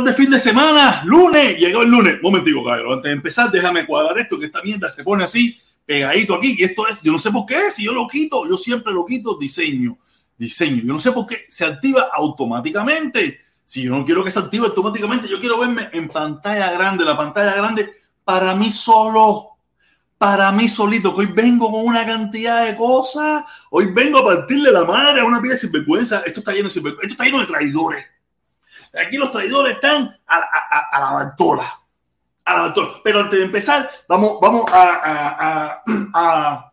de fin de semana? Lunes, llegó el lunes. Momentico, caballero. Antes de empezar, déjame cuadrar esto, que esta mierda se pone así, pegadito aquí. Y esto es, yo no sé por qué, si yo lo quito, yo siempre lo quito, diseño. Diseño. Yo no sé por qué se activa automáticamente. Si yo no quiero que se active automáticamente, yo quiero verme en pantalla grande, la pantalla grande para mí solo para mí solito, hoy vengo con una cantidad de cosas, hoy vengo a partirle la madre a una pila de sinvergüenza, esto está lleno de esto está lleno de traidores. Aquí los traidores están a, la bartola. A la bartola. Pero antes de empezar, vamos, vamos a, a,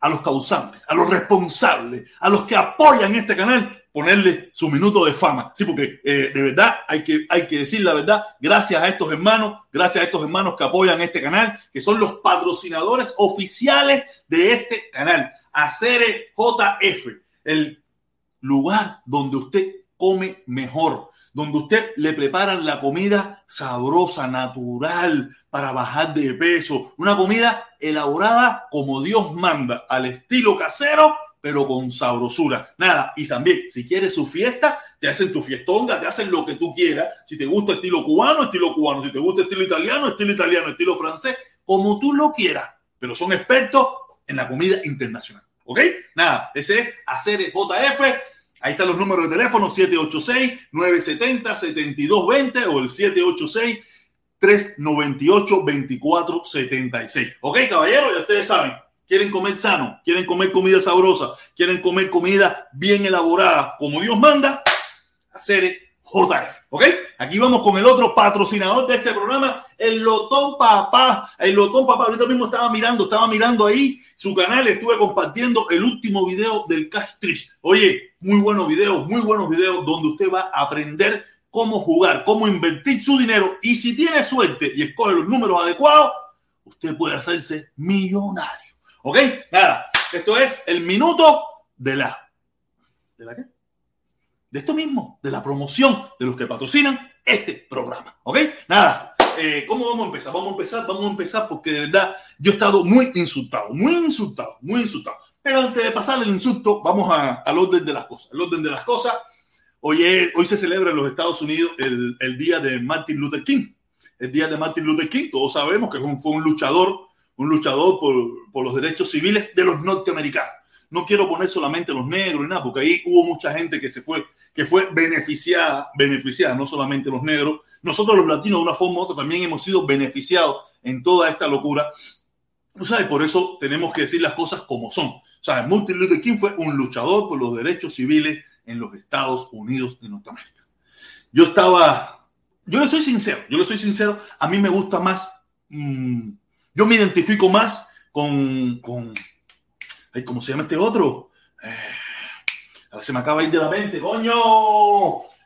a los causantes, a los responsables, a los que apoyan este canal ponerle su minuto de fama. Sí, porque eh, de verdad hay que, hay que decir la verdad. Gracias a estos hermanos, gracias a estos hermanos que apoyan este canal, que son los patrocinadores oficiales de este canal. Acere JF, el lugar donde usted come mejor, donde usted le preparan la comida sabrosa, natural, para bajar de peso. Una comida elaborada como Dios manda, al estilo casero pero con sabrosura. Nada, y también, si quieres su fiesta, te hacen tu fiestonga, te hacen lo que tú quieras. Si te gusta estilo cubano, estilo cubano. Si te gusta estilo italiano, estilo italiano, estilo francés, como tú lo quieras. Pero son expertos en la comida internacional. ¿Ok? Nada, ese es hacer JF. Ahí están los números de teléfono 786-970-7220 o el 786-398-2476. ¿Ok, caballero? Ya ustedes saben quieren comer sano, quieren comer comida sabrosa, quieren comer comida bien elaborada, como Dios manda, hacer JF. ¿Ok? Aquí vamos con el otro patrocinador de este programa, el Lotón Papá. El Lotón Papá, ahorita mismo estaba mirando, estaba mirando ahí su canal, estuve compartiendo el último video del Cash Trish. Oye, muy buenos videos, muy buenos videos donde usted va a aprender cómo jugar, cómo invertir su dinero y si tiene suerte y escoge los números adecuados, usted puede hacerse millonario. ¿Ok? Nada, esto es el minuto de la... ¿De la qué? De esto mismo, de la promoción de los que patrocinan este programa. ¿Ok? Nada, eh, ¿cómo vamos a empezar? Vamos a empezar, vamos a empezar porque de verdad yo he estado muy insultado, muy insultado, muy insultado. Pero antes de pasar el insulto, vamos al orden de las cosas. El orden de las cosas, hoy, hoy se celebra en los Estados Unidos el, el, día de Martin Luther King. El día de Martin Luther King, todos sabemos que fue un luchador un luchador por, por, los derechos civiles de los norteamericanos. No quiero poner solamente los negros y nada, porque ahí hubo mucha gente que se fue, que fue beneficiada, beneficiada, no solamente los negros. Nosotros los latinos, de una forma u otra, también hemos sido beneficiados en toda esta locura. ¿No sabes? Por eso tenemos que decir las cosas como son. O sea, Martin Luther King fue un luchador por los derechos civiles en los Estados Unidos de Norteamérica. Yo estaba, yo le soy sincero, yo le soy sincero, a mí me gusta más mmm, yo me identifico más con, con ¿cómo se llama este otro? Eh, se me acaba de ir de la mente, coño.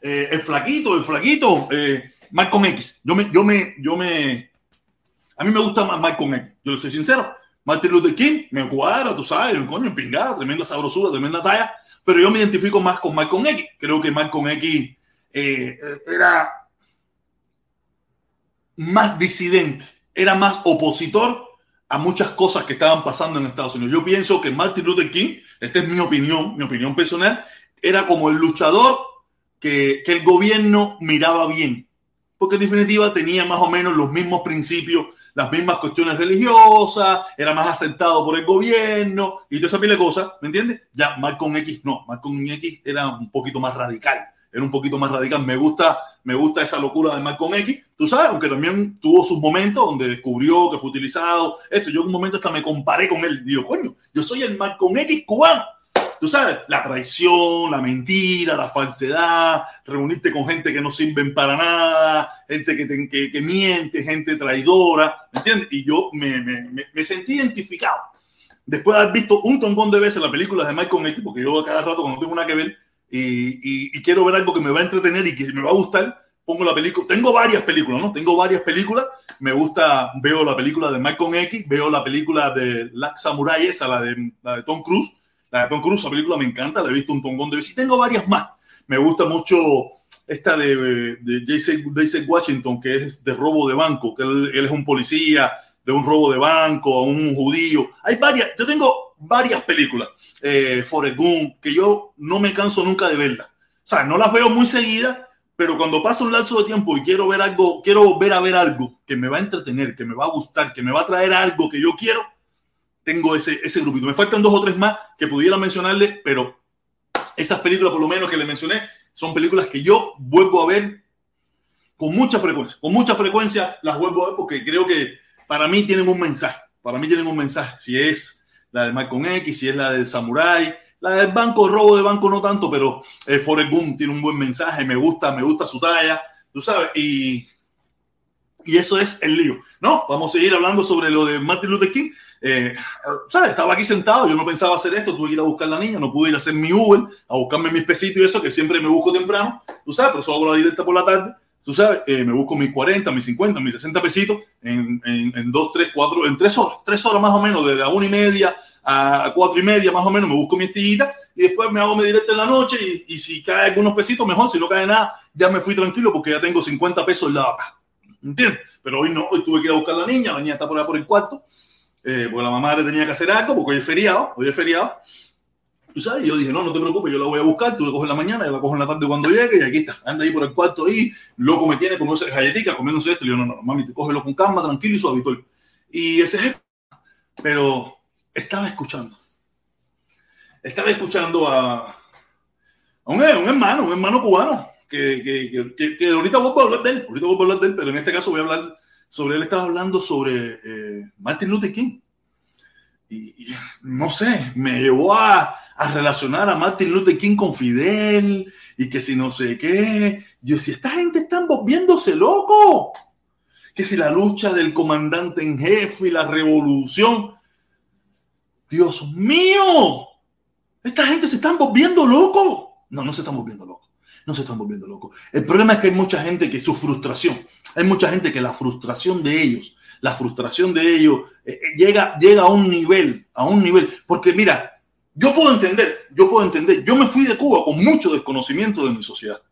Eh, el flaquito, el flaquito, eh, Malcolm X. Yo me, yo me, yo me, a mí me gusta más Malcolm X. Yo le soy sincero. Martin Luther King me cuadra, tú sabes, coño, pingada, tremenda sabrosura, tremenda talla. Pero yo me identifico más con Malcolm X. Creo que Malcolm X eh, era más disidente era más opositor a muchas cosas que estaban pasando en Estados Unidos. Yo pienso que Martin Luther King, esta es mi opinión, mi opinión personal, era como el luchador que, que el gobierno miraba bien, porque en definitiva tenía más o menos los mismos principios, las mismas cuestiones religiosas, era más aceptado por el gobierno y toda esa pila de cosas, ¿me entiendes? Ya Malcolm X no, Malcolm X era un poquito más radical era un poquito más radical. Me gusta, me gusta esa locura de Malcolm X, tú sabes, aunque también tuvo sus momentos donde descubrió que fue utilizado esto. Yo en un momento hasta me comparé con él. Digo, coño, yo soy el Malcolm X cubano. Tú sabes, la traición, la mentira, la falsedad, reunirte con gente que no sirven para nada, gente que, que, que miente, gente traidora, ¿me entiendes? Y yo me, me, me, sentí identificado. Después de haber visto un tombón de veces la película de Malcolm X, porque yo cada rato cuando tengo una que ver, y, quiero ver algo que me va a entretener y que me va a gustar, pongo la película. Tengo varias películas, ¿no? Tengo varias películas. Me gusta, veo la película de Malcolm X, veo la película de Black Samurai, esa, la de, la de Tom Cruise. La de Tom Cruise, la película me encanta, la he visto un tongón de veces. Y tengo varias más. Me gusta mucho esta de, de Jason, Washington, que es de robo de banco, que él, él es un policía de un robo de banco, un judío. Hay varias, yo tengo varias películas eh, Forrest Gump, que yo no me canso nunca de verla. O sea, no las veo muy seguidas, pero cuando pasa un lapso de tiempo y quiero ver algo, quiero volver a ver algo que me va a entretener, que me va a gustar, que me va a traer algo que yo quiero, tengo ese, ese grupito. Me faltan dos o tres más que pudiera mencionarle, pero esas películas, por lo menos que le mencioné, son películas que yo vuelvo a ver con mucha frecuencia. Con mucha frecuencia las vuelvo a ver porque creo que para mí tienen un mensaje. Para mí tienen un mensaje. Si es la de Malcolm X, si es la del Samurai, la del banco, robo de banco no tanto, pero eh, Forrest Gump tiene un buen mensaje, me gusta, me gusta su talla, tú sabes, y, y eso es el lío. No, vamos a seguir hablando sobre lo de Martin Luther King. Eh, ¿sabes? Estaba aquí sentado, yo no pensaba hacer esto, tuve que ir a buscar a la niña, no pude ir a hacer mi Uber, a buscarme mis pesitos y eso, que siempre me busco temprano, tú sabes, pero eso hago la directa por la tarde, tú sabes, eh, me busco mis 40, mis 50, mis 60 pesitos en, en, en 2, 3, 4, en 3 horas, 3 horas más o menos, de la una y media a cuatro y media más o menos, me busco mi estillita y después me hago mi directa en la noche y, y, si cae algunos pesitos mejor, si no cae nada, ya me fui tranquilo porque ya tengo 50 pesos en la vaca. ¿Entiendes? Pero hoy no, hoy tuve que ir a buscar a la niña, la niña está por ahí por el cuarto, eh, porque la mamá le tenía que hacer algo, porque hoy es feriado, hoy es feriado. Tú yo dije, no, no te preocupes, yo la voy a buscar, tú la coges en la mañana, yo la cojo en la tarde cuando llegue y aquí está, anda ahí por el cuarto ahí, loco me tiene como galletica, comiéndose esto, y yo, no, no, mami, te cógelo con calma, tranquilo y suavito. Y ese es, pero estaba escuchando estaba escuchando a, un, un, hermano, un hermano cubano, que, que, que, ahorita vuelvo a hablar de él, ahorita vuelvo a hablar de él, pero en este caso voy a hablar sobre él, estaba hablando sobre eh, Martin Luther King. Y, no sé, me llevó a, a, relacionar a Martin Luther King con Fidel y que si no sé qué. Yo, si esta gente está volviéndose loco, que si la lucha del comandante en jefe y la revolución, Dios mío, esta gente se están volviendo loco. No, no se están volviendo locos. No se están volviendo locos. El problema es que hay mucha gente que su frustración, hay mucha gente que la frustración de ellos, la frustración de ellos eh, llega, llega a un nivel, a un nivel. Porque mira, yo puedo entender, yo puedo entender. Yo me fui de Cuba con mucho desconocimiento de mi sociedad.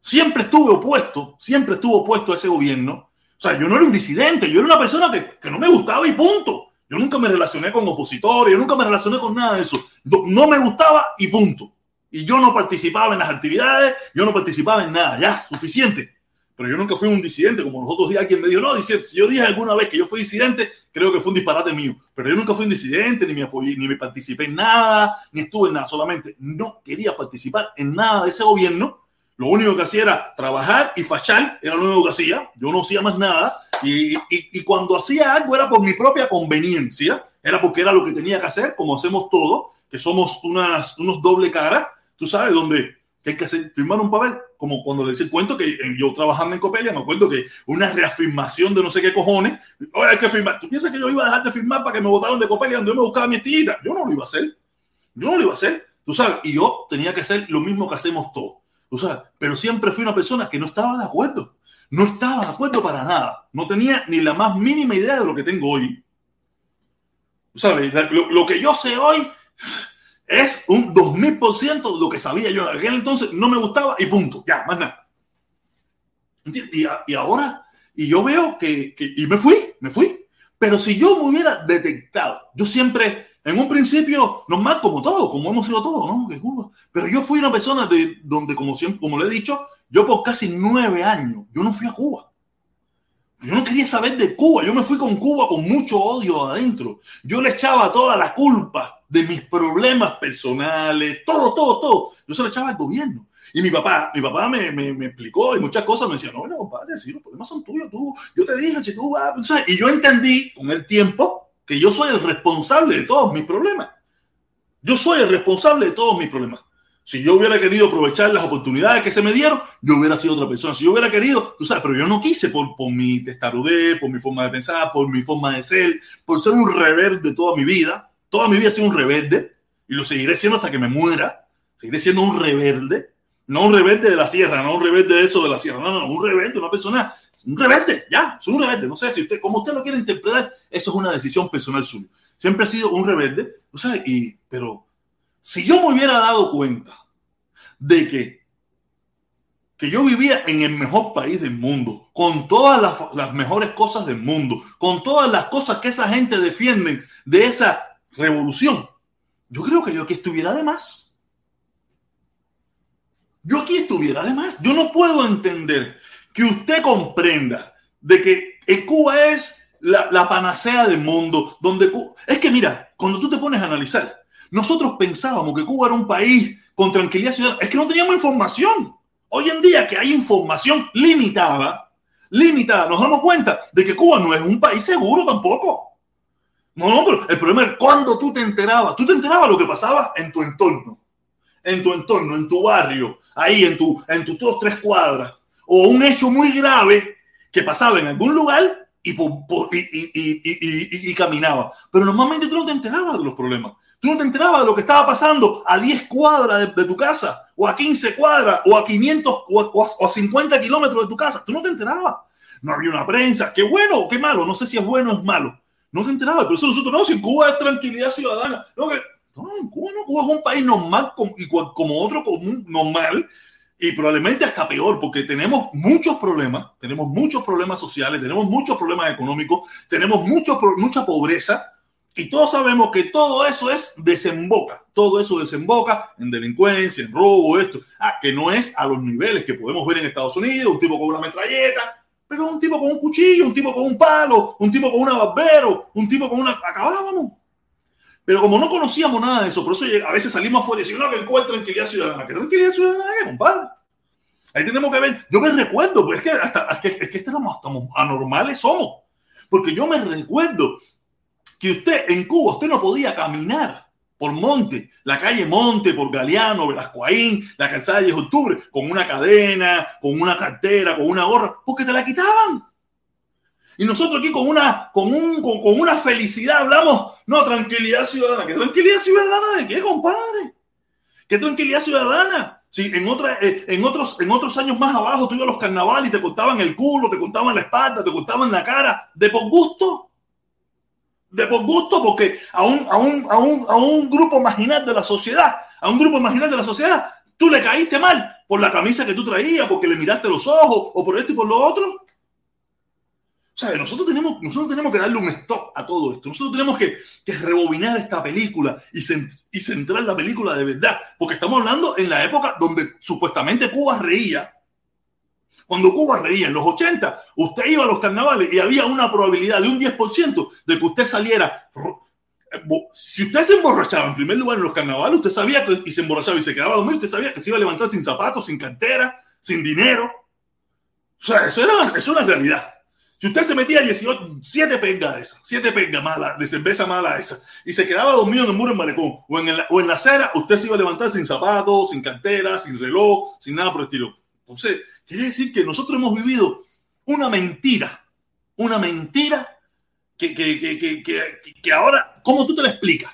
Siempre estuve opuesto, siempre estuve opuesto a ese gobierno. O sea, yo no era un disidente, yo era una persona que, que no me gustaba y punto. Yo nunca me relacioné con opositores, yo nunca me relacioné con nada de eso. No me gustaba y punto. Y yo no participaba en las actividades, yo no participaba en nada, ya, suficiente. Pero yo nunca fui un disidente, como los otros días quien me dijo, no, disidente. Si yo dije alguna vez que yo fui disidente, creo que fue un disparate mío. Pero yo nunca fui un disidente, ni me apoyé, ni me participé en nada, ni estuve en nada. Solamente no quería participar en nada de ese gobierno. Lo único que hacía era trabajar y fachar, era lo único que hacía. Yo no hacía más nada. Y, y, y, cuando hacía algo era por mi propia conveniencia, era porque era lo que tenía que hacer, como hacemos todos, que somos unas, unos doble cara, tú sabes, donde que hay que hacer, firmar un papel, como cuando le dice el cuento que yo trabajando en Copelia, me acuerdo que una reafirmación de no sé qué cojones, oye, hay que firmar. ¿Tú piensas que yo iba a dejar de firmar para que me votaron de Copelia donde yo me buscaba mi estillita? Yo no lo iba a hacer. Yo no lo iba a hacer. Tú sabes, y yo tenía que hacer lo mismo que hacemos todos. Tú sabes, pero siempre fui una persona que no estaba de acuerdo. No estaba de acuerdo para nada. No tenía ni la más mínima idea de lo que tengo hoy. ¿Sabes? Lo, lo que yo sé hoy es un 2000% de lo que sabía yo en aquel entonces. No me gustaba y punto. Ya, más nada. Y, ahora, y yo veo que, que, y me fui, me fui. Pero si yo me hubiera detectado, yo siempre, en un principio, normal como todo, como hemos sido todos, ¿no? Que Cuba. Pero yo fui una persona de donde, como siempre, como le he dicho, yo por casi nueve años, yo no fui a Cuba. Yo no quería saber de Cuba. Yo me fui con Cuba con mucho odio adentro. Yo le echaba toda la culpa de mis problemas personales, todo, todo, todo. Yo se lo echaba al gobierno. Y mi papá, mi papá me, me, me explicó y muchas cosas me decía, no, no, compadre, si los problemas son tuyos, tú, yo te dije, si tú vas, y yo entendí con el tiempo que yo soy el responsable de todos mis problemas. Yo soy el responsable de todos mis problemas. Si yo hubiera querido aprovechar las oportunidades que se me dieron, yo hubiera sido otra persona. Si yo hubiera querido, tú sabes, pero yo no quise por, por mi testarudez, por mi forma de pensar, por mi forma de ser, por ser un rebelde toda mi vida. Toda mi vida he sido un rebelde y lo seguiré siendo hasta que me muera. Seguiré siendo un rebelde. No un rebelde de la sierra, no un rebelde de eso de la sierra. No, no, un rebelde, una persona, un rebelde, ya, soy un rebelde. No sé si usted, como usted lo quiere interpretar, eso es una decisión personal suya. Siempre he sido un rebelde, o sea, y, pero si yo me hubiera dado cuenta de que, que yo vivía en el mejor país del mundo, con todas las, las mejores cosas del mundo, con todas las cosas que esa gente defiende de esa revolución, yo creo que yo aquí estuviera de más. yo aquí estuviera. Además, yo no puedo entender que usted comprenda de que en Cuba es la, la panacea del mundo, donde es que mira, cuando tú te pones a analizar, nosotros pensábamos que Cuba era un país con tranquilidad ciudadana, es que no teníamos información. Hoy en día que hay información limitada, limitada, nos damos cuenta de que Cuba no es un país seguro tampoco. No, no, pero el problema es cuando tú te enterabas, tú te enterabas lo que pasaba en tu entorno, en tu entorno, en tu barrio, ahí en tu, en tus dos, tres cuadras, o un hecho muy grave que pasaba en algún lugar y, caminaba. Pero normalmente tú no te enterabas de los problemas. Tú no te enterabas de lo que estaba pasando a 10 cuadras de, tu casa, o a 15 cuadras, o a 500 o a, 50 kilómetros de tu casa. Tú no te enterabas. No había una prensa. Qué bueno o qué malo. No sé si es bueno o es malo. No te enterabas. Pero eso nosotros no. Si en Cuba es tranquilidad ciudadana. No, que, no en Cuba no. Cuba es un país normal como, como otro común normal y probablemente hasta peor, porque tenemos muchos problemas, tenemos muchos problemas sociales, tenemos muchos problemas económicos, tenemos mucho, mucha pobreza, y todos sabemos que todo eso es desemboca, todo eso desemboca en delincuencia, en robo, esto, ah, que no es a los niveles que podemos ver en Estados Unidos, un tipo con una metralleta, pero un tipo con un cuchillo, un tipo con un palo, un tipo con una barbero, un tipo con una... Acabábamos. Pero como no conocíamos nada de eso, por eso a veces salimos afuera y decimos, no, que encuentra tranquilidad ciudadana. ¿Qué tranquilidad ciudadana es, compadre? Ahí tenemos que ver. Yo me recuerdo, pues es que, hasta, es que, es que estamos anormales somos. Porque yo me recuerdo que usted en Cuba, usted no podía caminar por Monte, la calle Monte, por Galeano, Velascoaín, la calzada de octubre, con una cadena, con una cartera, con una gorra, porque te la quitaban. Y nosotros aquí con una, con, un, con, una felicidad hablamos, no, tranquilidad ciudadana. ¿Qué tranquilidad ciudadana de qué, compadre? ¿Qué tranquilidad ciudadana? Si en, otra, eh, en, otros, en otros años más abajo tú ibas a los carnavales y te contaban el culo, te contaban la espalda, te contaban la cara, de por gusto. De por gusto, porque a un, a un, a un, a un grupo marginal de la sociedad, a un grupo marginal de la sociedad, tú le caíste mal por la camisa que tú traías, porque le miraste los ojos, o por esto y por lo otro. O sea, nosotros tenemos, nosotros tenemos que darle un stop a todo esto. Nosotros tenemos que, que rebobinar esta película y, y centrar la película de verdad. Porque estamos hablando en la época donde supuestamente Cuba reía. Cuando Cuba reía en los 80, usted iba a los carnavales y había una probabilidad de un 10% de que usted saliera. Si usted se emborrachaba en primer lugar en los carnavales, usted sabía que y se emborrachaba y se quedaba a dormir, usted sabía que se iba a levantar sin zapatos, sin cartera, sin dinero. O sea, eso, era, eso es una realidad. Si usted se metía 18, 7 pengas de esas, 7 pengas malas, de cerveza mala esa, y se quedaba dormido en el muro en malecón o en, o en la acera, usted se iba a levantar sin zapatos, sin cartera, sin reloj, sin nada por el estilo. Entonces, quiere decir que nosotros hemos vivido una mentira, una mentira que, que, que, que ahora, ¿cómo tú te la explicas?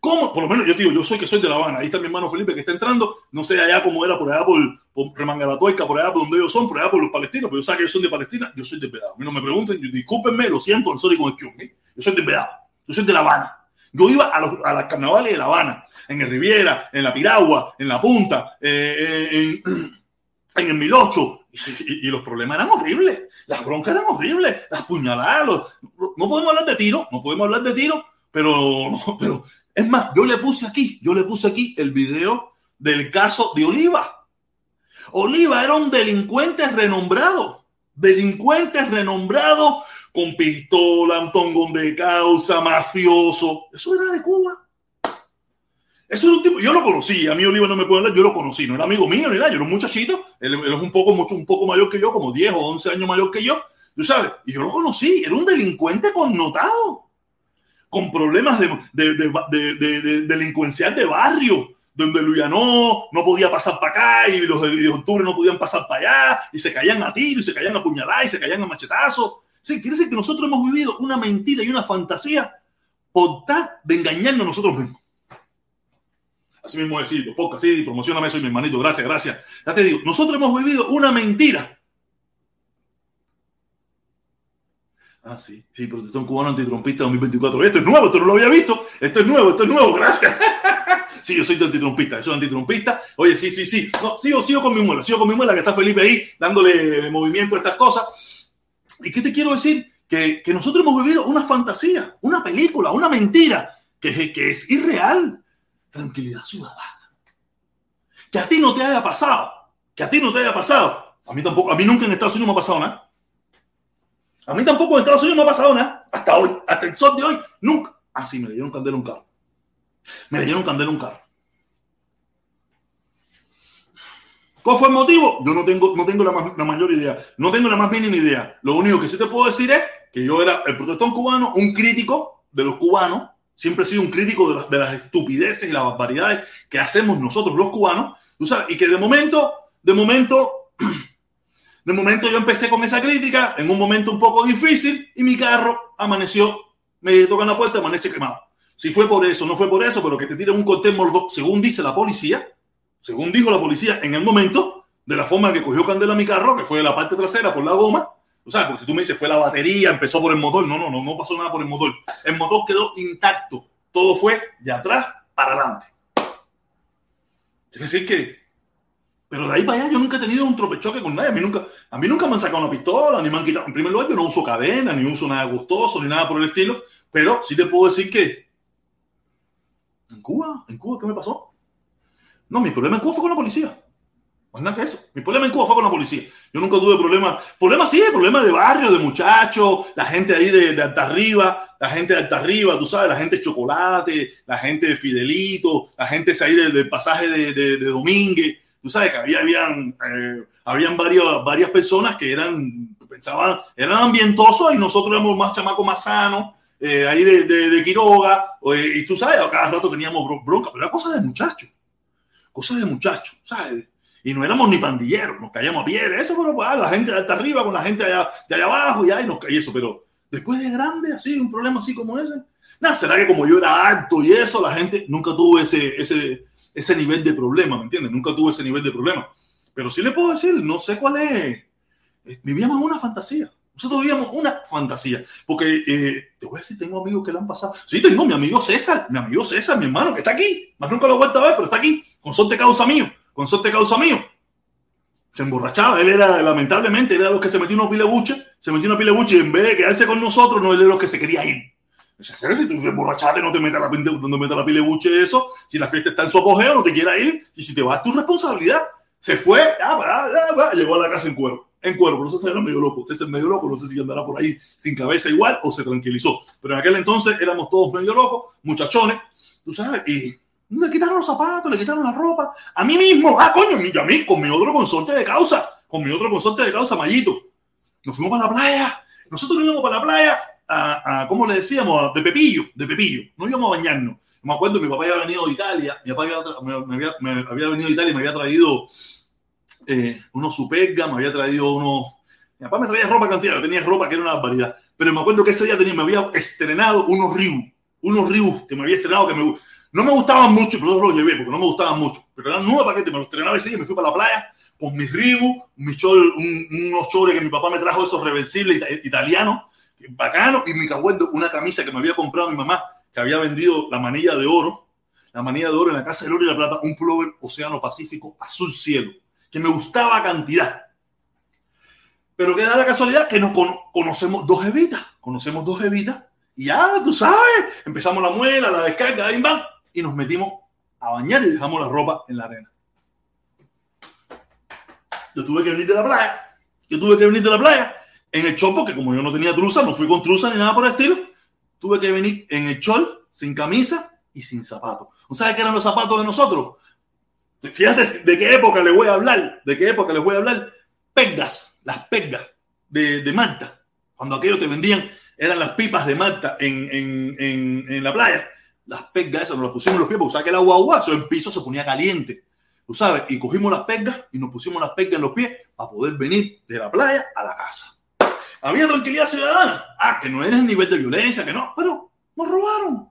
¿Cómo? Por lo menos yo digo, yo soy que soy de La Habana. Ahí está mi hermano Felipe que está entrando. No sé allá cómo era por allá por, por Remangaratoica, por allá por donde ellos son, por allá por los palestinos. Pero yo sé que ellos son de Palestina. Yo soy de Pedado. A mí no me pregunten. discúlpenme, lo siento, sorry con el Yo soy de Pedado. Yo soy de La Habana. Yo iba a, los, a las carnavales de La Habana, en el Riviera, en la Piragua, en la Punta, eh, eh, en, en el 1008. Y, los problemas eran horribles. Las broncas eran horribles. Las puñaladas. no podemos hablar de tiro. No podemos hablar de tiro. Pero, pero es más, yo le puse aquí, yo le puse aquí el video del caso de Oliva. Oliva era un delincuente renombrado, delincuente renombrado con pistola, un tongón de causa, mafioso. Eso era de Cuba. Eso es un tipo, yo lo conocí, a mí Oliva no me puede hablar, yo lo conocí, no era amigo mío ni nada, yo era un muchachito, él, es un poco, mucho, un poco mayor que yo, como 10 o 11 años mayor que yo, tú sabes, y yo lo conocí, era un delincuente connotado con problemas de, de, de, de delincuencial de barrio, donde Luyanó no podía pasar para acá y los de, octubre no podían pasar para allá y se caían a tiro y se caían a puñalada y se caían a machetazo. Sí, quiere decir que nosotros hemos vivido una mentira y una fantasía por tal de engañarnos nosotros mismos. Así mismo decir, poca, sí, promocioname, soy mi hermanito, gracias, gracias. Ya te digo, nosotros hemos vivido una mentira Ah, sí, sí, protestón cubano antitrompista 2024. Esto es nuevo, esto no lo había visto. Esto es nuevo, esto es nuevo, gracias. sí, yo soy antitrompista, yo soy antitrompista. Oye, sí, sí, sí. No, sigo, sigo con mi muela, sigo con mi muela, que está Felipe ahí, dándole movimiento a estas cosas. ¿Y qué te quiero decir? Que, que nosotros hemos vivido una fantasía, una película, una mentira, que, que es irreal. Tranquilidad ciudadana. que a ti no te haya pasado, que a ti no te haya pasado. A mí tampoco, a mí nunca en Estados Unidos me ha pasado nada. A mí tampoco en Estados Unidos me ha pasado nada. Hasta hoy, hasta el sol de hoy, nunca. Ah, sí, me le dieron candela un carro. Me le dieron candela un carro. ¿Cuál fue el motivo? Yo no tengo, no tengo la, la, mayor idea. No tengo la más mínima idea. Lo único que sí te puedo decir es que yo era el protestón cubano, un crítico de los cubanos. Siempre he sido un crítico de, de las estupideces y las barbaridades que hacemos nosotros los cubanos. ¿tú sabes? Y que de momento, de momento, de momento yo empecé con esa crítica en un momento un poco difícil y mi carro amaneció, me tocan la puerta, amanece quemado. Si fue por eso, no fue por eso, pero que te tiren un corte mordo, según dice la policía, según dijo la policía en el momento, de la forma que cogió candela mi carro, que fue de la parte trasera por la goma, o sea, porque si tú me dices fue la batería, empezó por el motor, no, no, no, no pasó nada por el motor. El motor quedó intacto, todo fue de atrás para adelante. Es decir que, pero de ahí para allá yo nunca he tenido un tropechoque con nadie, a mí nunca, a mí nunca me han sacado una pistola, ni me han quitado, en primer lugar yo no uso cadena, ni uso nada gustoso, ni nada por el estilo, pero sí te puedo decir que en Cuba, en Cuba, ¿qué me pasó? No, mi problema en Cuba fue con la policía. Más nada que eso. Mi problema en Cuba fue con la policía. Yo nunca tuve problemas. Problemas sí, problemas de barrio, de muchachos, la gente ahí de, de, alta arriba, la gente de alta arriba, tú sabes, la gente de chocolate, la gente de Fidelito, la gente ahí del, del pasaje de, de, de, Domínguez. Tú sabes que había, habían, eh, habían varias, varias personas que eran, pensaban, eran ambientosos y nosotros éramos más chamacos más sanos. Eh, ahí de, de, de Quiroga, y tú sabes, a cada rato teníamos bronca, pero era cosa de muchachos cosas de muchachos, ¿sabes? Y no éramos ni pandilleros, nos caíamos a piedra, eso, pero pues, la gente de hasta arriba con la gente allá, de allá abajo, y ahí nos caía eso, pero después de grande, así, un problema así como ese, nada, será que como yo era alto y eso, la gente nunca tuvo ese, ese, ese nivel de problema, ¿me entiendes? Nunca tuvo ese nivel de problema. Pero sí le puedo decir, no sé cuál es, vivíamos una fantasía. Nosotros vivíamos una fantasía. Porque eh, te voy a decir, tengo amigos que le han pasado. Sí, tengo mi amigo César, mi amigo César, mi hermano, que está aquí. Más nunca lo he vuelto a ver, pero está aquí. Con suerte causa mío. Con suerte causa mío. Se emborrachaba. Él era, lamentablemente, era los que se metió una pile buche. Se metió una pile buche y en vez de quedarse con nosotros, no él era los que se quería ir. O sea, si te emborrachaste, no te metas la, no meta la pile buche eso. Si la fiesta está en su apogeo, no te quiera ir. Y si te vas, es tu responsabilidad. Se fue, ya, ya, ya, llegó a la casa en cuero en cuero, pero César era medio loco. César medio loco, no sé si andará por ahí sin cabeza igual o se tranquilizó. Pero en aquel entonces éramos todos medio locos, muchachones, tú sabes, y le quitaron los zapatos, le quitaron la ropa. A mí mismo, ah, coño, a mí, con mi otro consorte de causa, con mi otro consorte de causa, Mayito. Nos fuimos para la playa. Nosotros nos íbamos para la playa a, a ¿cómo le decíamos? De Pepillo, de Pepillo. No íbamos a bañarnos. Me acuerdo, mi papá había venido de Italia, mi papá había, había, venido de Italia y me había traído eh, unos superga, me había traído unos. Mi papá me traía ropa cantidad, yo tenía ropa que era una barbaridad. Pero me acuerdo que ese día tenía, me había estrenado unos Ribus, unos Ribus que me había estrenado que me, no me gustaban mucho, pero yo los llevé porque no me gustaban mucho. Pero eran nueve paquetes, me los estrenaba ese día y me fui para la playa con mis Ribus, mis chol, un, unos chores que mi papá me trajo, esos reversibles italianos, bacano, y mi acuerdo una camisa que me había comprado mi mamá, que había vendido la manilla de oro, la manilla de oro en la casa del oro y la plata, un pullover Océano Pacífico azul cielo que me gustaba cantidad. Pero que da la casualidad que nos con conocemos dos evitas, conocemos dos evitas, y ya, tú sabes, empezamos la muela, la descarga, ahí va, y nos metimos a bañar y dejamos la ropa en la arena. Yo tuve que venir de la playa, yo tuve que venir de la playa en el chol, porque como yo no tenía truza, no fui con truza ni nada por el estilo, tuve que venir en el chol, sin camisa y sin zapatos. ¿Sabes qué eran los zapatos de nosotros? Fíjate de qué época les voy a hablar, de qué época les voy a hablar. Pegas, las pegas de, de Malta. Cuando aquello te vendían, eran las pipas de Malta en, en, en, en la playa. Las pegas esas nos las pusimos en los pies, porque sabes que el agua agua, eso el piso se ponía caliente. Tú sabes, y cogimos las pegas y nos pusimos las pegas en los pies para poder venir de la playa a la casa. Había tranquilidad ciudadana. Ah, que no era el nivel de violencia, que no, pero nos robaron.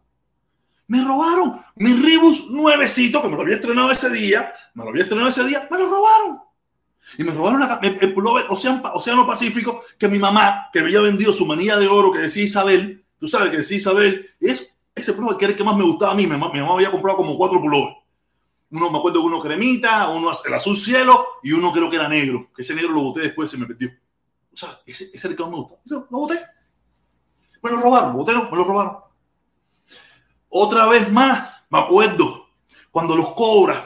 Me robaron mi Ribus nuevecito, que me lo había estrenado ese día, me lo había estrenado ese día, me lo robaron. Y me robaron la, el pullover Océano Pacífico que mi mamá, que había vendido su manilla de oro, que decía Isabel, tú sabes que decía Isabel, es ese pullover que era el que más me gustaba a mí. Mi mamá, mi mamá había comprado como cuatro pullovers. Uno me acuerdo uno cremita, uno el azul cielo y uno creo que era negro, que ese negro lo boté después, se me perdió. O sea, ese, es el que más me gusta. Lo boté. Me lo robaron, boté, me lo robaron. Otra vez más, me acuerdo, cuando los cobras,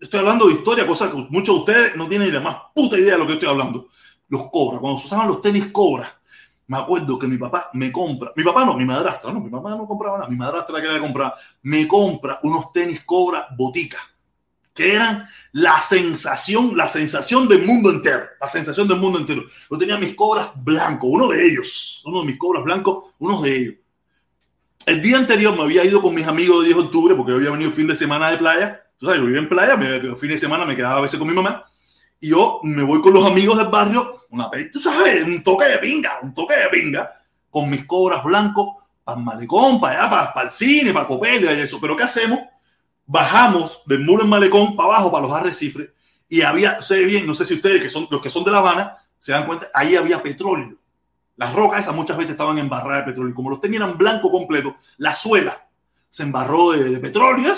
estoy hablando de historia, cosa que muchos de ustedes no tienen ni la más puta idea de lo que estoy hablando. Los cobras, cuando se usaban los tenis cobras, me acuerdo que mi papá me compra, mi papá no, mi madrastra, no, mi papá no compraba nada, mi madrastra que era comprar, me compra unos tenis cobra botica, que eran la sensación, la sensación del mundo entero, la sensación del mundo entero. Yo tenía mis cobras blancos, uno de ellos, uno de mis cobras blancos, uno de ellos. El día anterior me había ido con mis amigos de 10 de octubre porque yo había venido fin de semana de playa. Tú sabes, yo vivía en playa, me, fin de semana me quedaba a veces con mi mamá y yo me voy con los amigos del barrio, una vez, tú sabes, un toque de pinga, un toque de pinga, con mis cobras blancos para el malecón, para allá, para, el cine, para Copelia y eso. Pero ¿qué hacemos? Bajamos del muro en malecón para abajo, para los arrecifes, y había, sé bien, no sé si ustedes, que son los que son de La Habana, se dan cuenta, ahí había petróleo. Las rocas esas muchas veces estaban embarradas de petróleo. Y como los tenían blanco completo, la suela se embarró de, de petróleo.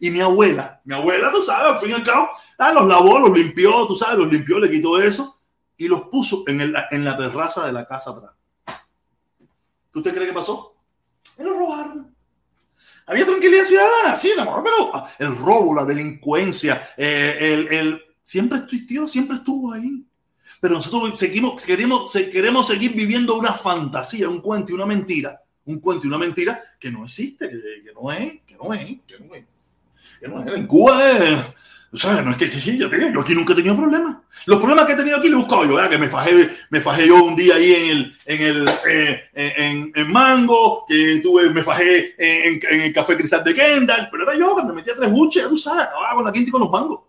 Y mi abuela, mi abuela, tú sabes, al fin y al cabo, Ah, los lavó, los limpió, tú sabes, los limpió, le quitó eso y los puso en, el, en la terraza de la casa atrás. ¿Usted cree que pasó? Me los robaron. Había tranquilidad ciudadana, sí, pero ah, el robo, la delincuencia, eh, el, el, siempre existió, siempre estuvo ahí. Pero nosotros seguimos, queremos, queremos seguir viviendo una fantasía, un cuento y una mentira, un cuento y una mentira que no existe, que, no es, que no es, que no es. Que no es. En Cuba es no es que sí, yo, yo aquí nunca he tenido problemas. Los problemas que he tenido aquí los he buscado yo, que me fajé, me fajé yo un día ahí en el, en el, eh, en, en, Mango, que tuve, me fajé en, el Café Cristal de Kendall, pero era yo que me metía tres buches, tú sabes, acababa con la quinta y con los mangos.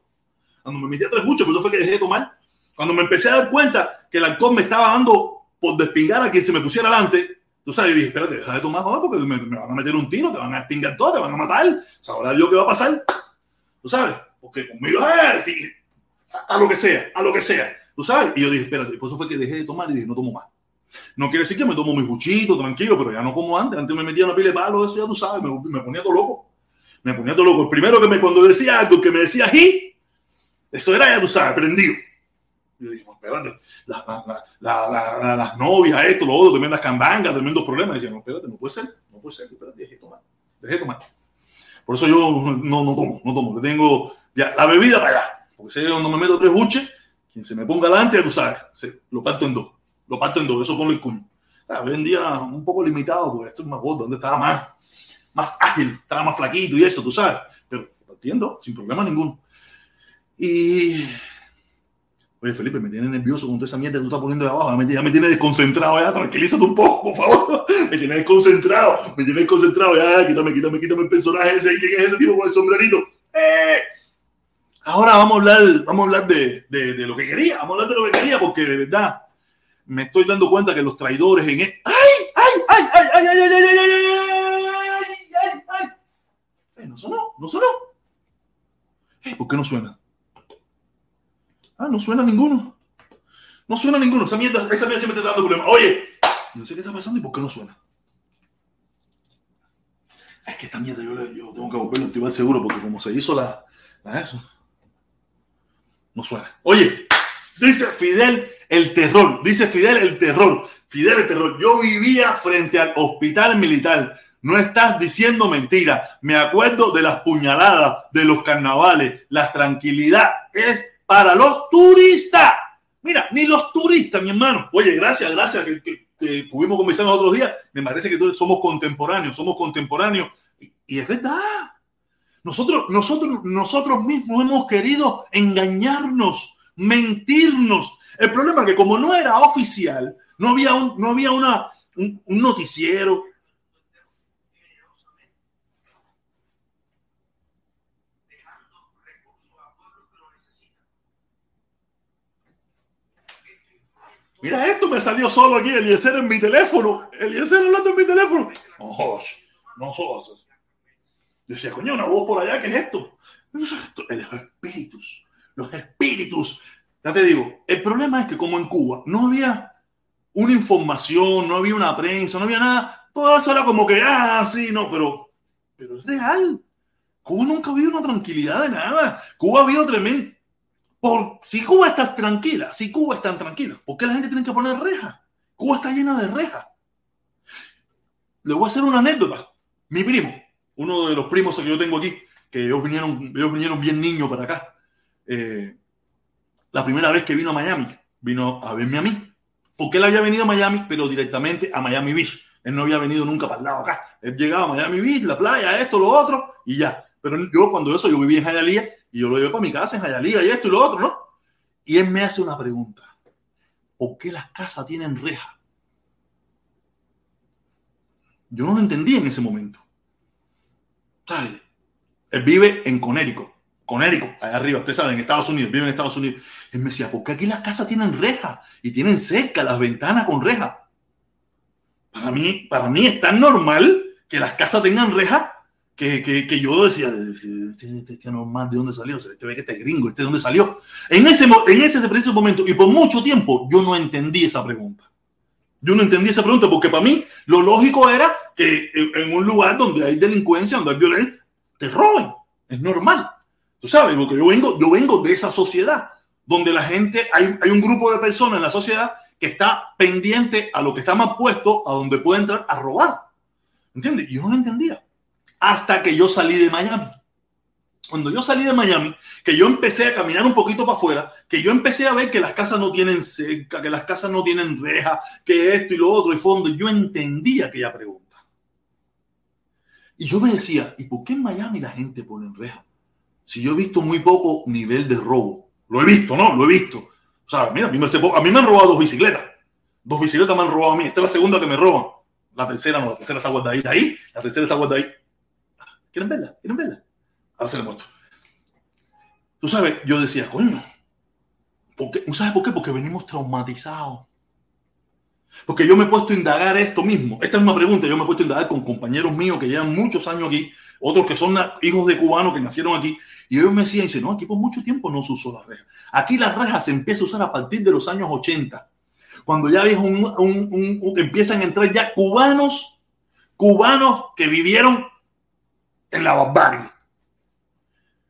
Cuando me metía tres buches, por eso fue que dejé de tomar. Cuando me empecé a dar cuenta que el alcohol me estaba dando por despingar a quien se me pusiera adelante, tú sabes, y dije, espérate, deja de tomar ahora porque me, van a meter un tiro, te van a despingar todo, te van a matar. Sabrá Dios qué va a pasar. Tú sabes porque conmigo, eh, a lo que sea, a lo que sea, tú sabes. Y yo dije, espérate, por eso fue que dejé de tomar y dije, no tomo más. No quiere decir que me tomo mi buchito, tranquilo, pero ya no como antes. Antes me metía una pila de palo, eso ya tú sabes, me, ponía todo loco. Me ponía todo loco. El primero que me, cuando decía algo, que me decía aquí, eso era, ya tú sabes, prendido. Yo dije, espérate, las novias, esto, lo otro, tremendas cambangas, tremendos problemas. Decía, no, espérate, no puede ser, no puede ser, espérate, dejé de tomar, dejé de tomar. Por eso yo no, no tomo, no tomo, que tengo ya, la bebida para allá. Porque si cuando me meto tres buches, quien se me ponga delante, tú sabes, lo parto en dos. Lo parto en dos, eso con el cuño. hoy en día un poco limitado, porque esto es más gordo, donde estaba más, más ágil, estaba más flaquito y eso, tú sabes. Pero partiendo, sin problema ninguno. Y. Oye, Felipe, me tiene nervioso con toda esa mierda que tú estás poniendo de abajo. Ya me, ya me tiene desconcentrado, ya, tranquilízate un poco, por favor. Me tiene desconcentrado, me tiene desconcentrado, ya, quítame, quítame, quítame el personaje ese. ¿Quién es ese tipo con el sombrerito? ¡Eh! Ahora vamos a hablar, vamos a hablar de, de, de, lo que quería, vamos a hablar de lo que quería, porque de verdad me estoy dando cuenta que los traidores en... ¡Ay! ¡Ay! ¡Ay! ¡Ay! ¡Ay! ¡Ay! ¡Ay! ¡Ay! ¡Ay! ¡Ay! ¡Ay! ¡Ay! ¡Ay! No sonó, no sonó. ¿Por qué no suena? Ah, no suena ninguno. No suena ninguno. Esa mierda, esa mierda siempre está dando problemas. Oye, no sé qué está pasando y por qué no suena. Es que esta mierda yo, yo tengo que volverlo a activar seguro porque como se hizo la, la eso. No suena. Oye, dice Fidel el terror. Dice Fidel el terror. Fidel el terror. Yo vivía frente al hospital militar. No estás diciendo mentira. Me acuerdo de las puñaladas, de los carnavales. La tranquilidad es para los turistas. Mira, ni los turistas, mi hermano. Oye, gracias, gracias que, que, que pudimos conversar otros días. Me parece que somos contemporáneos, somos contemporáneos. Y, y es verdad. Nosotros, nosotros, nosotros mismos hemos querido engañarnos, mentirnos. El problema es que como no era oficial, no había un, no había una, un, un noticiero. Mira, esto me salió solo aquí, Eliezer en mi teléfono. Eliezer hablando en mi teléfono. Oh, no, no, decía, coño, una voz por allá, ¿qué es esto? Los espíritus, los espíritus. Ya te digo, el problema es que como en Cuba no había una información, no había una prensa, no había nada, todo eso era como que, ah, sí, no, pero, pero es real. Cuba nunca ha habido una tranquilidad de nada. Cuba ha habido tremendo. Por, si Cuba está tranquila, si Cuba está tranquila, ¿por qué la gente tiene que poner rejas? Cuba está llena de rejas. Le voy a hacer una anécdota. Mi primo, uno de los primos que yo tengo aquí, que ellos vinieron, ellos vinieron bien niños para acá. eh, la primera vez que vino a Miami, vino a verme a mí. Porque él había venido a Miami, pero directamente a Miami Beach. Él no había venido nunca para el lado acá. Él llegaba a Miami Beach, la playa, esto, lo otro, y ya. Pero yo cuando eso, yo vivía en Hialeah y yo lo llevé para mi casa en Hialeah y esto y lo otro, ¿no? Y él me hace una pregunta. ¿Por qué las casas tienen reja? Yo no lo entendí en ese momento. ¿Sabes? Él vive en Conérico. Conérico, allá arriba, ustedes saben, en Estados Unidos, vive en Estados Unidos. Él me decía, ¿por qué aquí las casas tienen reja y tienen cerca las ventanas con reja? Para mí, para mí es tan normal que las casas tengan reja que, que, que yo decía, este, este, este normal, ¿de dónde salió? Este ve que este gringo, ¿este de dónde salió? En ese, en ese preciso momento y por mucho tiempo yo no entendí esa pregunta. Yo no entendí esa pregunta porque para mí lo lógico era que en un lugar donde hay delincuencia, donde hay violencia, te roben. Es normal. Tú sabes, porque yo vengo, yo vengo de esa sociedad donde la gente, hay, hay un grupo de personas en la sociedad que está pendiente a lo que está más puesto, a donde puede entrar a robar. ¿Entiendes? Yo no lo entendía. Hasta que yo salí de Miami. Cuando yo salí de Miami, que yo empecé a caminar un poquito para afuera, que yo empecé a ver que las casas no tienen cerca, que las casas no tienen reja, que esto y lo otro y fondo, yo entendía aquella pregunta. Y yo me decía, ¿y por qué en Miami la gente pone reja? Si yo he visto muy poco nivel de robo. Lo he visto, ¿no? Lo he visto. O sea, mira, a mí me, a mí me han robado dos bicicletas. Dos bicicletas me han robado a mí. Esta es la segunda que me roban. La tercera no, la tercera está guardadita ahí. La tercera está guardadita ahí. ¿Quieren verla? ¿Quieren verla? Ahora se le muestro. Tú sabes, yo decía, coño, ¿por qué? ¿sabes por qué? Porque venimos traumatizados. Porque yo me he puesto a indagar esto mismo. Esta es una pregunta, yo me he puesto a indagar con compañeros míos que llevan muchos años aquí, otros que son hijos de cubanos que nacieron aquí, y ellos me decían, dice, no, aquí por mucho tiempo no se usó la reja. Aquí la reja se empieza a usar a partir de los años 80, cuando ya empiezan a entrar ya cubanos, cubanos que vivieron en la barbarie.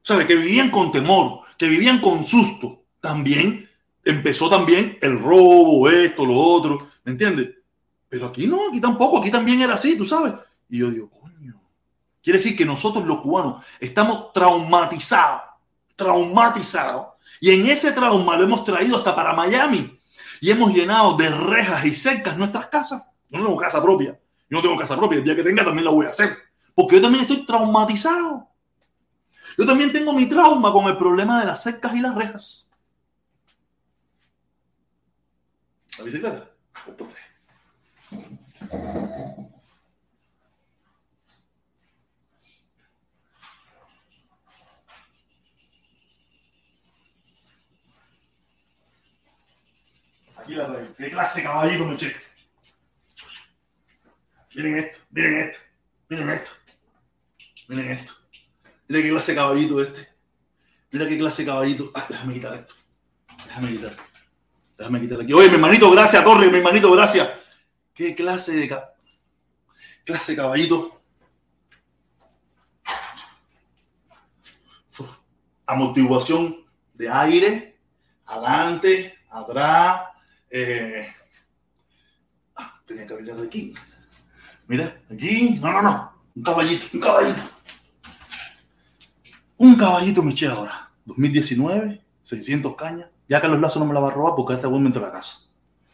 ¿Sabe? Que vivían con temor, que vivían con susto. También empezó también el robo, esto, lo otro, ¿me entiendes? Pero aquí no, aquí tampoco, aquí también era así, tú sabes. Y yo digo, coño, quiere decir que nosotros los cubanos estamos traumatizados, traumatizados. Y en ese trauma lo hemos traído hasta para Miami. Y hemos llenado de rejas y cercas nuestras casas. Yo no tengo casa propia. Yo no tengo casa propia. El día que tenga también la voy a hacer. Porque yo también estoy traumatizado. Yo también tengo mi trauma con el problema de las cercas y las rejas. La bicicleta. Aquí la traigo. Qué clase caballito, me Miren esto, miren esto, miren esto. Miren esto. Mira qué clase de caballito este. Mira qué clase de caballito. Ah, déjame quitar esto. Déjame quitar. Déjame quitar aquí. Oye, mi hermanito, gracias, Torre, mi hermanito, gracias. Qué clase de clase de caballito. Amortiguación de aire, adelante, atrás. Eh... Ah, tenía que abrir aquí. Mira, aquí. No, no, no. Un caballito, un caballito. Un caballito me eché ahora. 2019, 600 cañas. Ya Carlos Lazo no me la va a robar porque esta duerme entra de la casa.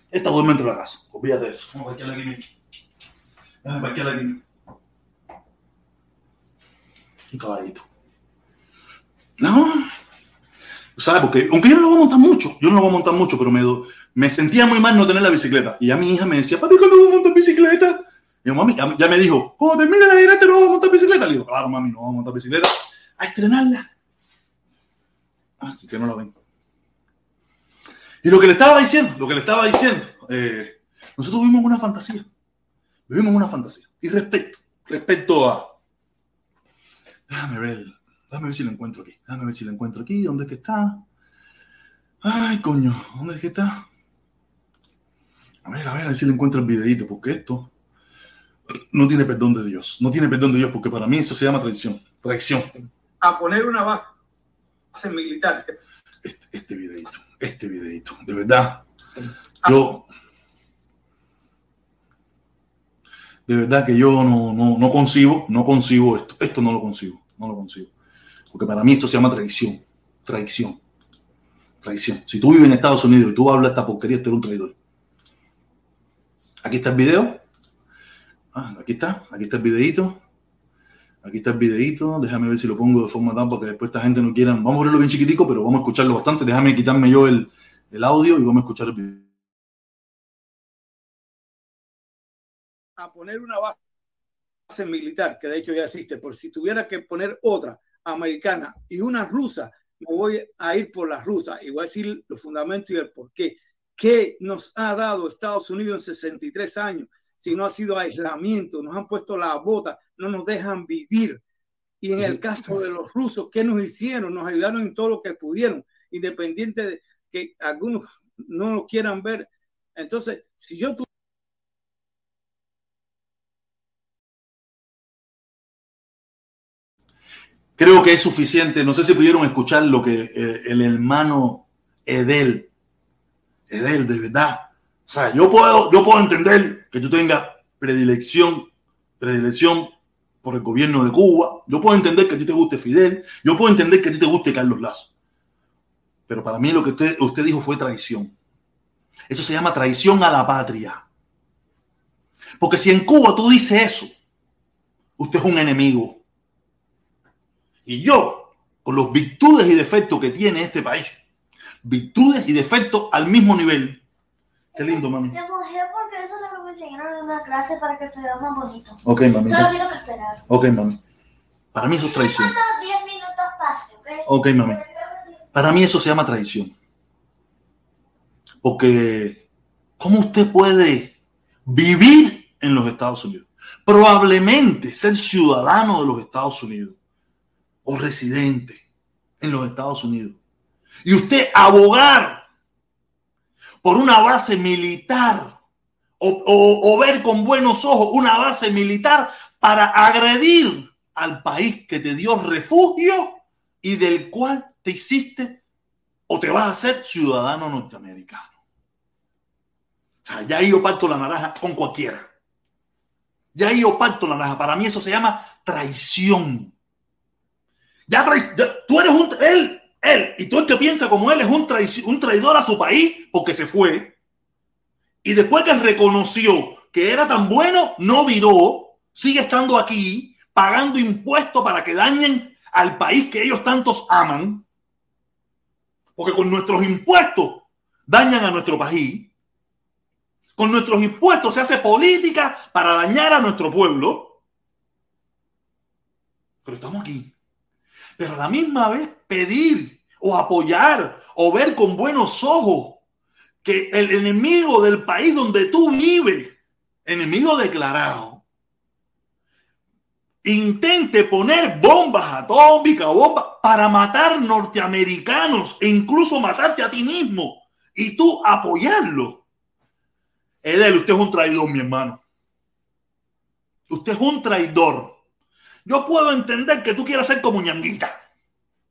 Esta duerme entra de la casa. Olvídate de eso. Vamos a parquearla aquí. Vamos a aquí. Un caballito. No. ¿Sabes? Porque, aunque yo no lo voy a montar mucho, yo no lo voy a montar mucho, pero me, me sentía muy mal no tener la bicicleta. Y ya mi hija me decía, papi, ¿cuándo voy a montar bicicleta? Y yo, mami, ya, me dijo, cuando termine la directa no vamos a montar bicicleta. Le digo, claro, mami, no vamos a montar bicicleta a estrenarla. Así que no la ven. Y lo que le estaba diciendo, lo que le estaba diciendo, eh, nosotros vivimos una fantasía. Vivimos una fantasía. Y respecto, respecto a. Déjame ver, déjame ver si lo encuentro aquí. Déjame ver si lo encuentro aquí. ¿Dónde es que está? Ay, coño, ¿dónde es que está? A ver, a ver, a ver si le encuentro el videito, porque esto no tiene perdón de Dios. No tiene perdón de Dios, porque para mí eso se llama traición. Traición a poner una base militar. Este, este videito, este videito, de verdad, yo, de verdad que yo no, no, no concibo, no concibo esto, esto no lo concibo, no lo concibo, porque para mí esto se llama traición, traición, Traición. Si tú vives en Estados Unidos y tú hablas esta porquería, tú eres un traidor. Aquí está el video. Ah, aquí está, aquí está el videito. Aquí está el videito. Déjame ver si lo pongo de forma tal para que después esta gente no quiera. Vamos a ponerlo bien chiquitico, pero vamos a escucharlo bastante. Déjame quitarme yo el, el audio y vamos a escuchar el video. A poner una base militar, que de hecho ya existe, por si tuviera que poner otra americana y una rusa, me voy a ir por la rusa y voy a decir los fundamentos y el por qué. ¿Qué nos ha dado Estados Unidos en 63 años? Si no ha sido aislamiento, nos han puesto la bota, no nos dejan vivir. Y en el caso de los rusos, ¿qué nos hicieron? Nos ayudaron en todo lo que pudieron, independiente de que algunos no lo quieran ver. Entonces, si yo tu Creo que es suficiente. No sé si pudieron escuchar lo que eh, el hermano Edel, Edel, de verdad. O sea, yo puedo, yo puedo entender que tú tengas predilección, predilección por el gobierno de Cuba. Yo puedo entender que a ti te guste Fidel. Yo puedo entender que a ti te guste Carlos Lazo. Pero para mí lo que usted, usted dijo fue traición. Eso se llama traición a la patria. Porque si en Cuba tú dices eso, usted es un enemigo. Y yo, con los virtudes y defectos que tiene este país, virtudes y defectos al mismo nivel. Qué lindo, mami. Te mojé porque eso es lo que me enseñaron en una clase para que se vea más bonito. Ok, mami. Solo tengo que esperar. Ok, mami. Para mí eso es traición. Cuando 10 minutos pase, ¿ok? Ok, mami. Para mí eso se llama traición. Porque, ¿cómo usted puede vivir en los Estados Unidos? Probablemente ser ciudadano de los Estados Unidos o residente en los Estados Unidos. Y usted abogar por una base militar o, o- ver con buenos ojos una base militar para agredir al país que te dio refugio y del cual te hiciste o te vas a hacer ciudadano norteamericano. O sea, ya ahí yo parto la naranja con cualquiera. Ya ahí yo parto la naranja. Para mí eso se llama traición. Ya, ya- tú eres un él, él, y tú el que piensa como él es un, traici- un traidor a su país porque se fue. Y después que reconoció que era tan bueno, no viró, sigue estando aquí, pagando impuestos para que dañen al país que ellos tantos aman. Porque con nuestros impuestos dañan a nuestro país. Con nuestros impuestos se hace política para dañar a nuestro pueblo. Pero estamos aquí. Pero a la misma vez pedir o apoyar o ver con buenos ojos que el enemigo del país donde tú vives, enemigo declarado, intente poner bombas atómicas o bombas para matar norteamericanos e incluso matarte a ti mismo y tú apoyarlo. Edel, usted es un traidor, mi hermano. Usted es un traidor. Yo puedo entender que tú quieras ser como ñanguita.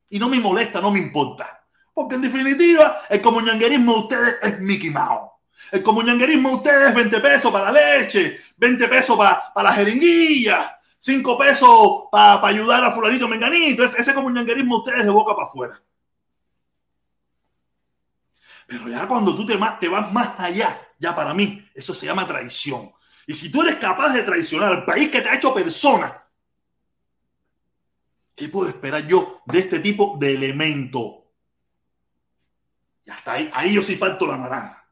Y no me molesta, no me importa. Porque en definitiva, el comuñanguerismo de ustedes es Mickey Mouse. El comuñanguerismo de ustedes es 20 pesos para la leche, 20 pesos para, para la jeringuilla, 5 pesos para, para ayudar a fulanito menganito. Ese, ese comuñanguerismo de ustedes de boca para afuera. Pero ya cuando tú te, te vas más allá, ya para mí, eso se llama traición. Y si tú eres capaz de traicionar al país que te ha hecho persona, ¿qué puedo esperar yo de este tipo de elemento? Y hasta ahí, ahí yo sí parto la naranja.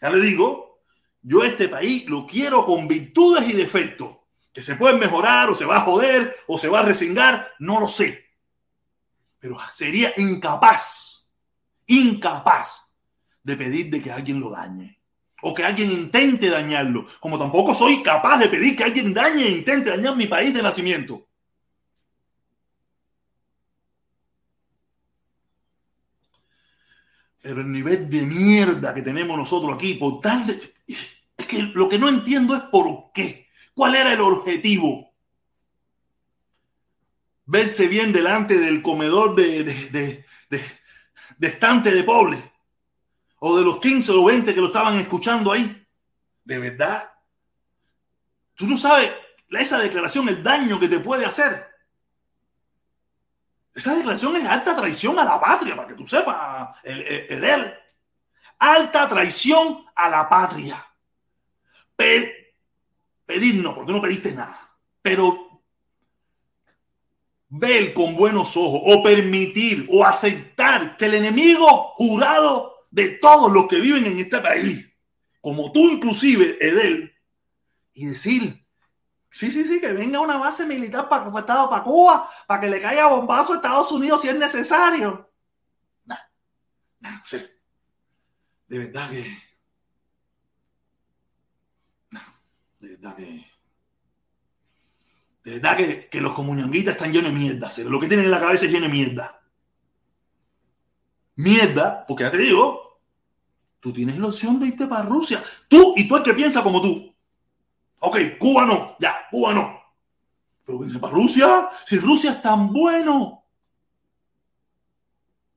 Ya le digo, yo este país lo quiero con virtudes y defectos. Que se pueden mejorar, o se va a joder, o se va a resingar, no lo sé. Pero sería incapaz, incapaz de pedir de que alguien lo dañe. O que alguien intente dañarlo. Como tampoco soy capaz de pedir que alguien dañe e intente dañar mi país de nacimiento. Pero el nivel de mierda que tenemos nosotros aquí, por tal de- Es que lo que no entiendo es por qué. ¿Cuál era el objetivo? Verse bien delante del comedor de, de, de, de, de estante de pobre. O de los 15 o 20 que lo estaban escuchando ahí. De verdad. Tú no sabes esa declaración, el daño que te puede hacer. Esa declaración es alta traición a la patria, para que tú sepas, Edel. Alta traición a la patria. pedir no, porque no pediste nada. Pero ver con buenos ojos o permitir o aceptar que el enemigo jurado de todos los que viven en este país, como tú inclusive, Edel, y decir, Sí, sí, sí, que venga una base militar para, para Cuba, para que le caiga bombazo a Estados Unidos si es necesario. No, no sí. De verdad que. No, de verdad que. De verdad que, que los comunionguitas están llenos de mierda. Lo que tienen en la cabeza es lleno de mierda. Mierda, porque ya te digo, tú tienes la opción de irte para Rusia. Tú y tú el que piensa como tú. Ok, Cuba no, ya, Cuba no. Pero para Rusia, si Rusia es tan bueno.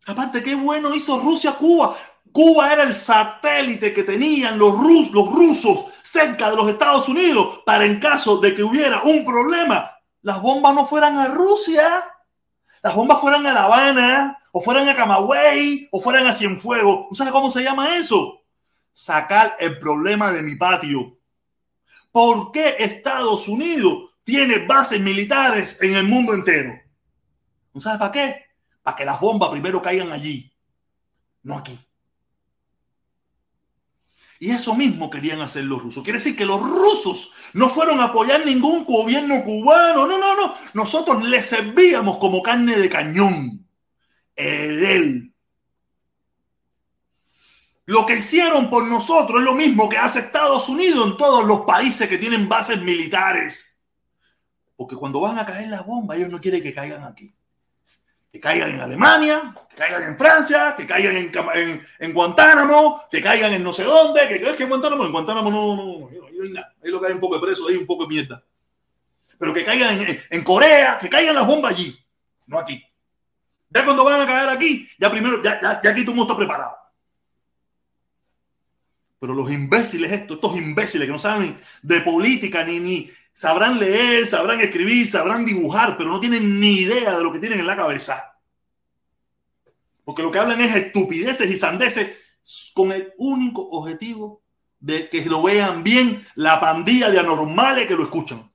Aparte, qué bueno hizo Rusia Cuba. Cuba era el satélite que tenían los, los rusos cerca de los Estados Unidos para en caso de que hubiera un problema, las bombas no fueran a Rusia, las bombas fueran a La Habana, o fueran a Camagüey, o fueran a Cienfuegos. ¿Sabes cómo se llama eso? Sacar el problema de mi patio. ¿Por qué Estados Unidos tiene bases militares en el mundo entero? ¿No sabes para qué? Para que las bombas primero caigan allí, no aquí. Y eso mismo querían hacer los rusos. Quiere decir que los rusos no fueron a apoyar ningún gobierno cubano. No, no, no. Nosotros les servíamos como carne de cañón. Edel. Lo que hicieron por nosotros es lo mismo que hace Estados Unidos en todos los países que tienen bases militares. Porque cuando van a caer las bombas, ellos no quieren que caigan aquí. Que caigan en Alemania, que caigan en Francia, que caigan en, en, Guantánamo, que caigan en no sé dónde, que es que en Guantánamo, en Guantánamo no, no, no, no hay nada. Ahí lo que hay un poco de preso, hay un poco de mierda. Pero que caigan en, en Corea, que caigan las bombas allí, no aquí. Ya cuando van a caer aquí, ya primero, ya, ya, ya aquí todo el mundo está preparado. Pero los imbéciles estos, estos imbéciles que no saben de política ni, ni sabrán leer, sabrán escribir, sabrán dibujar, pero no tienen ni idea de lo que tienen en la cabeza. Porque lo que hablan es estupideces y sandeces con el único objetivo de que lo vean bien la pandilla de anormales que lo escuchan.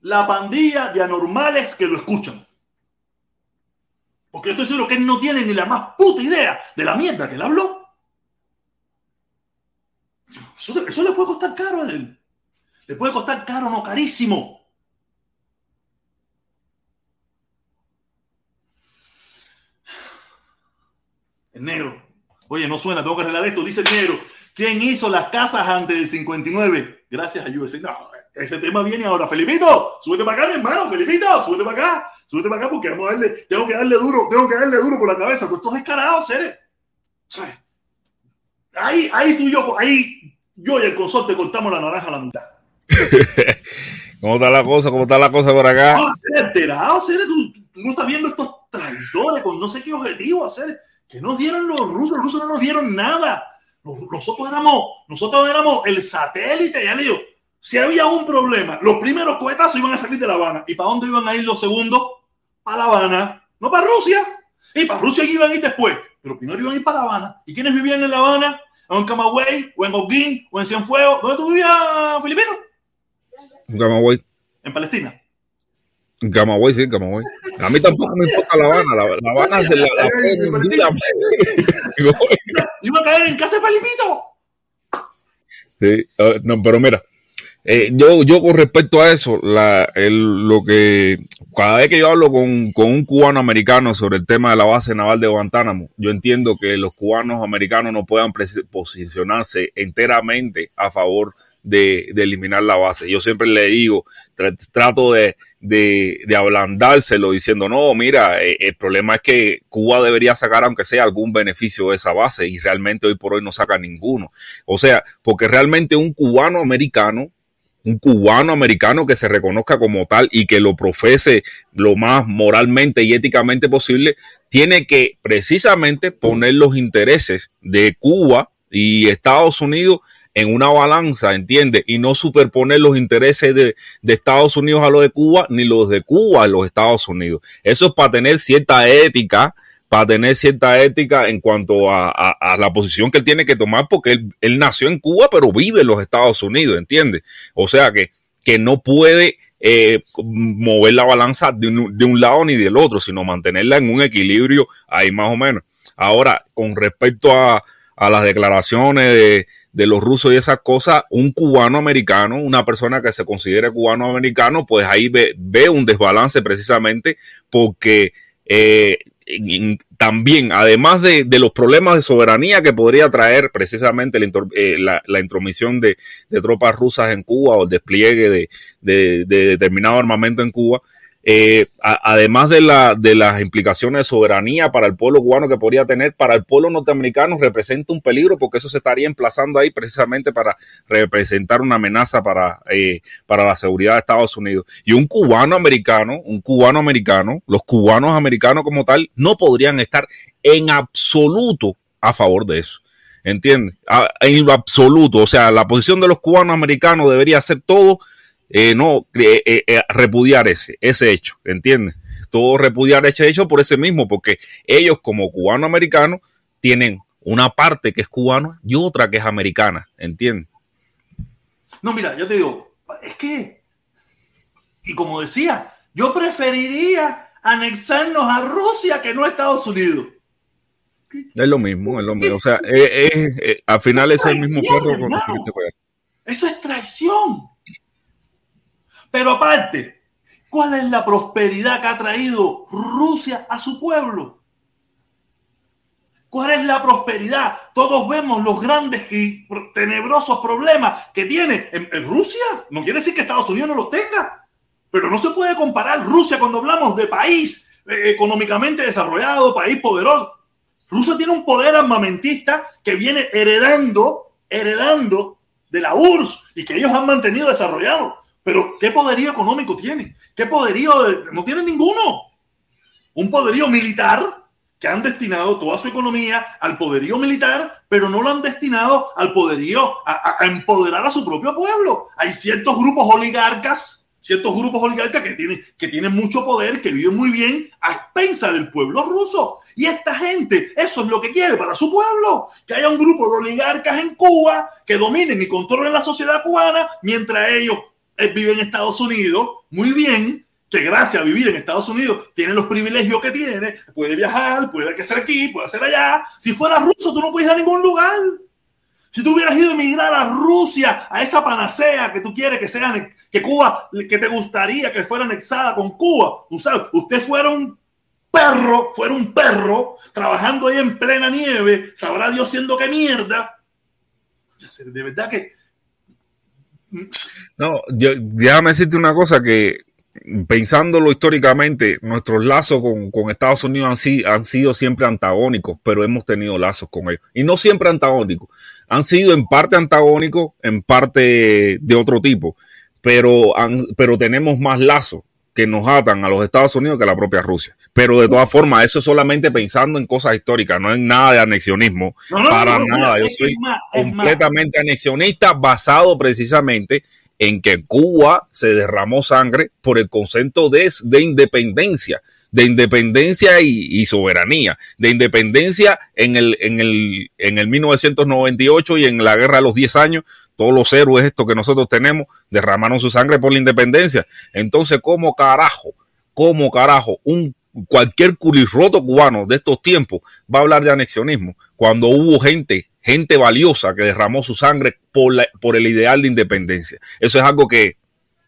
La pandilla de anormales que lo escuchan. Porque yo estoy seguro que él no tiene ni la más puta idea de la mierda que él habló. Eso, le puede costar caro a él. Le puede costar caro, no carísimo. El negro. Oye, no suena, tengo que arreglar esto. Dice el negro. ¿Quién hizo las casas antes del 59? Gracias a USA. No, ese tema viene ahora. Felipito, súbete para acá, mi hermano. Felipito, súbete para acá. Súbete para acá porque vamos a darle, tengo que darle duro, tengo que darle duro por la cabeza. Tú estás escarado, seres. Ahí, ahí tú y yo, ahí yo y el consorte contamos la naranja a la mitad. ¿Cómo está la cosa? ¿Cómo está la cosa por acá? No, enterado, ser, tú, no estás viendo estos traidores con no sé qué objetivo hacer. Que nos dieron los rusos, los rusos no nos dieron nada. Nosotros éramos, nosotros éramos el satélite, ya le digo, si había un problema, los primeros cohetazos iban a salir de La Habana. ¿Y para dónde iban a ir los segundos? Para La Habana, no para Rusia. Y para Rusia iban a ir después. Pero primero iban a ir para La Habana. ¿Y quiénes vivían en La Habana? O en Camagüey, o en Holguín, o en Cienfuegos. ¿Dónde tú vivías, Filipino? En Camagüey. ¿En Palestina? En Camagüey, sí, en Camagüey. A mí tampoco me importa La Habana. La, Habana es la, la, ¿Iba a caer en casa de Filipito? Sí, uh, no, pero mira, eh, yo, yo con respecto a eso, lo que cada vez que yo hablo con, con, un cubano americano sobre el tema de la base naval de Guantánamo, yo entiendo que los cubanos americanos no puedan posicionarse enteramente a favor de, de, eliminar la base. Yo siempre le digo, trato de, de, de, ablandárselo diciendo, no, mira, eh, el problema es que Cuba debería sacar aunque sea algún beneficio de esa base y realmente hoy por hoy no saca ninguno. O sea, porque realmente un cubano americano un cubano americano que se reconozca como tal y que lo profese lo más moralmente y éticamente posible, tiene que precisamente poner los intereses de Cuba y Estados Unidos en una balanza, ¿entiendes? Y no superponer los intereses de, de, Estados Unidos a los de Cuba, ni los de Cuba a los Estados Unidos. Eso es para tener cierta ética, para tener cierta ética en cuanto a, la posición que él tiene que tomar, porque él, nació en Cuba, pero vive en los Estados Unidos, ¿entiendes? O sea que, que no puede eh, mover la balanza de un, de un lado ni del otro, sino mantenerla en un equilibrio ahí más o menos. Ahora, con respecto a, a las declaraciones de, de, los rusos y esas cosas, un cubano americano, una persona que se considere cubano americano, pues ahí ve, ve un desbalance precisamente porque eh, también, además de, de, los problemas de soberanía que podría traer precisamente la, eh, la, intromisión de, de, tropas rusas en Cuba o el despliegue de, de determinado armamento en Cuba, eh, además de, la, de las implicaciones de soberanía para el pueblo cubano que podría tener, para el pueblo norteamericano representa un peligro porque eso se estaría emplazando ahí precisamente para representar una amenaza para, eh, para la seguridad de Estados Unidos. Y un cubano americano, un cubano americano, los cubanos americanos como tal, no podrían estar en absoluto a favor de eso. ¿Entiendes? En lo absoluto. O sea, la posición de los cubanos americanos debería ser todo eh, no eh, eh, repudiar ese, ese hecho, ¿entiendes? Todo repudiar ese hecho por ese mismo, porque ellos como cubano-americanos tienen una parte que es cubana y otra que es americana, ¿entiendes? No, mira, yo te digo, es que, y como decía, yo preferiría anexarnos a Rusia que no a Estados Unidos. Es lo mismo, es lo mismo. O sea, es, es, es, al final es, el mismo perro con Eso es traición. Pero aparte, ¿cuál es la prosperidad que ha traído Rusia a su pueblo? ¿Cuál es la prosperidad? Todos vemos los grandes y tenebrosos problemas que tiene en, Rusia. No quiere decir que Estados Unidos no los tenga, pero no se puede comparar Rusia cuando hablamos de país eh, económicamente desarrollado, país poderoso. Rusia tiene un poder armamentista que viene heredando, heredando de la URSS y que ellos han mantenido desarrollado. Pero ¿qué poderío económico tiene? ¿Qué poderío? De... No tiene ninguno. Un poderío militar que han destinado toda su economía al poderío militar, pero no lo han destinado al poderío a, a empoderar a su propio pueblo. Hay ciertos grupos oligarcas, ciertos grupos oligarcas que tienen, que tienen mucho poder, que viven muy bien a expensas del pueblo ruso. Y esta gente, eso es lo que quiere para su pueblo, que haya un grupo de oligarcas en Cuba que dominen y controlen la sociedad cubana mientras ellos vive en Estados Unidos, muy bien, que gracias a vivir en Estados Unidos tiene los privilegios que tiene, puede viajar, puede ser aquí, puede ser allá. Si fuera ruso, tú no puedes ir a ningún lugar. Si tú hubieras ido a emigrar a Rusia, a esa panacea que tú quieres que sea, que Cuba, que te gustaría que fuera anexada con Cuba, usted, fuera un perro, fuera un perro, trabajando ahí en plena nieve, sabrá Dios siendo que mierda. De verdad que no, yo, déjame decirte una cosa que pensándolo históricamente, nuestros lazos con, Estados Unidos han, si, han, sido siempre antagónicos, pero hemos tenido lazos con ellos. Y no siempre antagónicos. Han sido en parte antagónicos, en parte de otro tipo, pero, pero tenemos más lazos que nos atan a los Estados Unidos que a la propia Rusia. Pero de todas formas, eso es solamente pensando en cosas históricas, no en nada de anexionismo. No, no, para no, nada. Yo soy más, completamente anexionista basado precisamente en que Cuba se derramó sangre por el concepto de, de independencia, de independencia y, y, soberanía, de independencia en el, en, el, en el 1998 y en la guerra de los 10 años, todos los héroes estos que nosotros tenemos derramaron su sangre por la independencia. Entonces, ¿cómo carajo? ¿Cómo carajo? Un cualquier culirroto cubano de estos tiempos va a hablar de anexionismo cuando hubo gente, gente valiosa que derramó su sangre por, el ideal de independencia. Eso es algo que,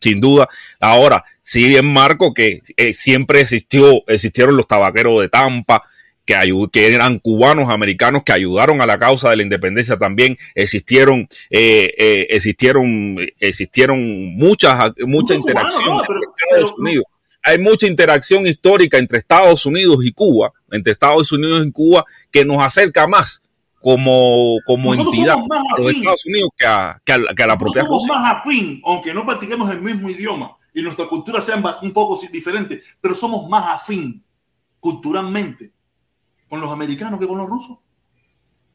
sin duda, ahora sí en marco que eh, siempre existió, existieron los tabaqueros de Tampa, que, que eran cubanos americanos que ayudaron a la causa de la independencia también. Existieron eh, eh, existieron existieron muchas mucha interacción no, pero, Estados Unidos. Hay mucha interacción histórica entre Estados Unidos y Cuba entre Estados Unidos y Cuba que nos acerca más como, como entidad a los Estados Unidos que a, que a, que a la propia somos Rusia. más afín, aunque no practiquemos el mismo idioma y nuestra cultura sea un poco diferente, pero somos más afín culturalmente con los americanos que con los rusos.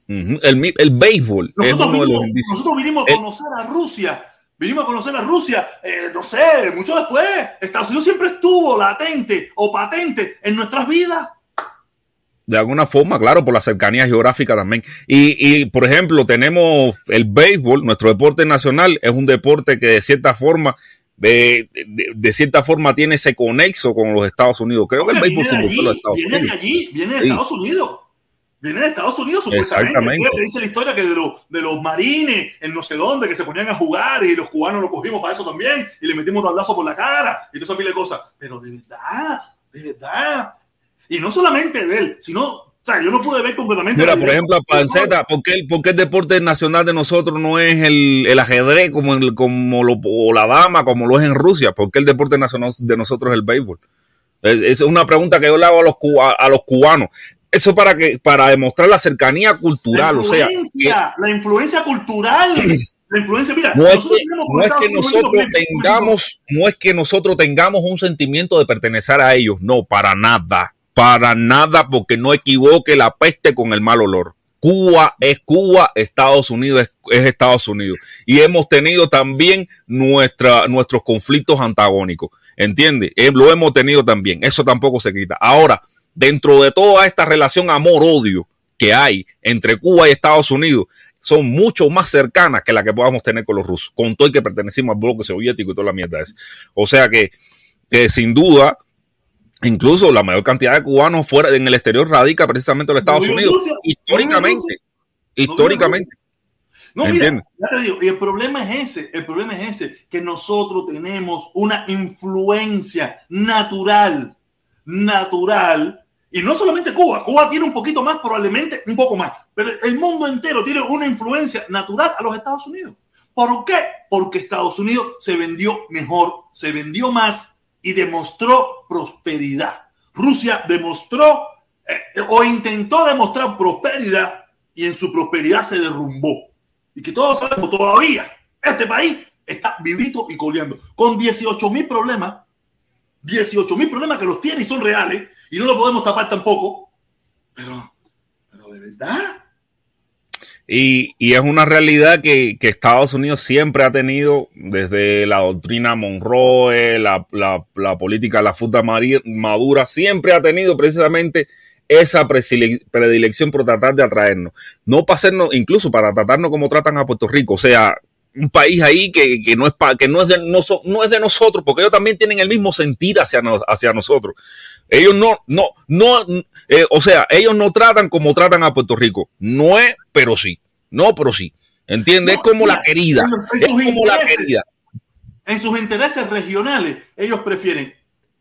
El, el béisbol es Nosotros, de los vinimos, nosotros vinimos a Eh, conocer a Rusia. Vinimos a conocer a Rusia, eh, no sé, mucho después. Estados Unidos siempre estuvo latente o patente en nuestras vidas. De alguna forma, claro, por la cercanía geográfica también. Y, y, por ejemplo, tenemos el béisbol, nuestro deporte nacional, es un deporte que de cierta forma, de, de- de cierta forma tiene ese conexo con los Estados Unidos. Creo que el béisbol se los allí, Estados viene de allí, viene de Sí. Estados Unidos. Viene de Estados Unidos, supuestamente. Exactamente. Dice la historia que de, los de los marines en no sé dónde que se ponían a jugar y los cubanos lo cogimos para eso también y le metimos tablazo por la cara y toda esa pila de cosas. Pero de verdad, de verdad. Y no solamente de él, sino, o sea, yo no pude ver completamente. Mira, por ejemplo, a Panceta, ¿por qué, el, por qué el deporte nacional de nosotros no es el, el ajedrez como, el, como lo, o la dama, como lo es en Rusia? ¿Por qué el deporte nacional de nosotros es el béisbol? Es, es una pregunta que yo le hago a los, cuba- a los cubanos. Eso para que para demostrar la cercanía cultural, la o sea, influencia, la influencia cultural, la influencia, mira, no es que, no es que nosotros tengamos, no es que nosotros tengamos un sentimiento de pertenecer a ellos, no, para nada, para nada, porque no equivoque la peste con el mal olor. Cuba es Cuba, Estados Unidos es, es Estados Unidos. Y hemos tenido también nuestros conflictos antagónicos. ¿Entiendes? Eh, lo hemos tenido también. Eso tampoco se quita. Ahora, dentro de toda esta relación amor-odio que hay entre Cuba y Estados Unidos, son mucho más cercanas que la que podamos tener con los rusos, con todo el que pertenecimos al bloque soviético y toda la mierda esa. O sea que, que sin duda, incluso la mayor cantidad de cubanos fuera en el exterior radica precisamente en los Estados No Unidos, Rusia, históricamente. no Históricamente. No, mira, ya te digo, y el problema es ese, el problema es ese, que nosotros tenemos una influencia natural, natural, y no solamente Cuba, Cuba tiene un poquito más, probablemente un poco más, pero el mundo entero tiene una influencia natural a los Estados Unidos. ¿Por qué? Porque Estados Unidos se vendió mejor, se vendió más y demostró prosperidad. Rusia demostró eh, o intentó demostrar prosperidad y en su prosperidad se derrumbó. Y que todos sabemos todavía, este país está vivito y coleando, con 18 mil problemas, 18 mil problemas que los tiene y son reales, y no lo podemos tapar tampoco, pero, pero de verdad. Y, y es una realidad que, que Estados Unidos siempre ha tenido desde la doctrina Monroe, la, la, política de la fruta madura, siempre ha tenido precisamente esa predilección por tratar de atraernos. No para hacernos, incluso para tratarnos como tratan a Puerto Rico. O sea, un país ahí que, que no es pa- que no es de noso- no es de nosotros, porque ellos también tienen el mismo sentir hacia, nos- hacia nosotros. Ellos no, no, no, eh, o sea, ellos no tratan como tratan a Puerto Rico. No es, pero sí. No, pero sí. ¿Entiendes? No, es como mira, la querida. Es como la querida. En sus intereses regionales, ellos prefieren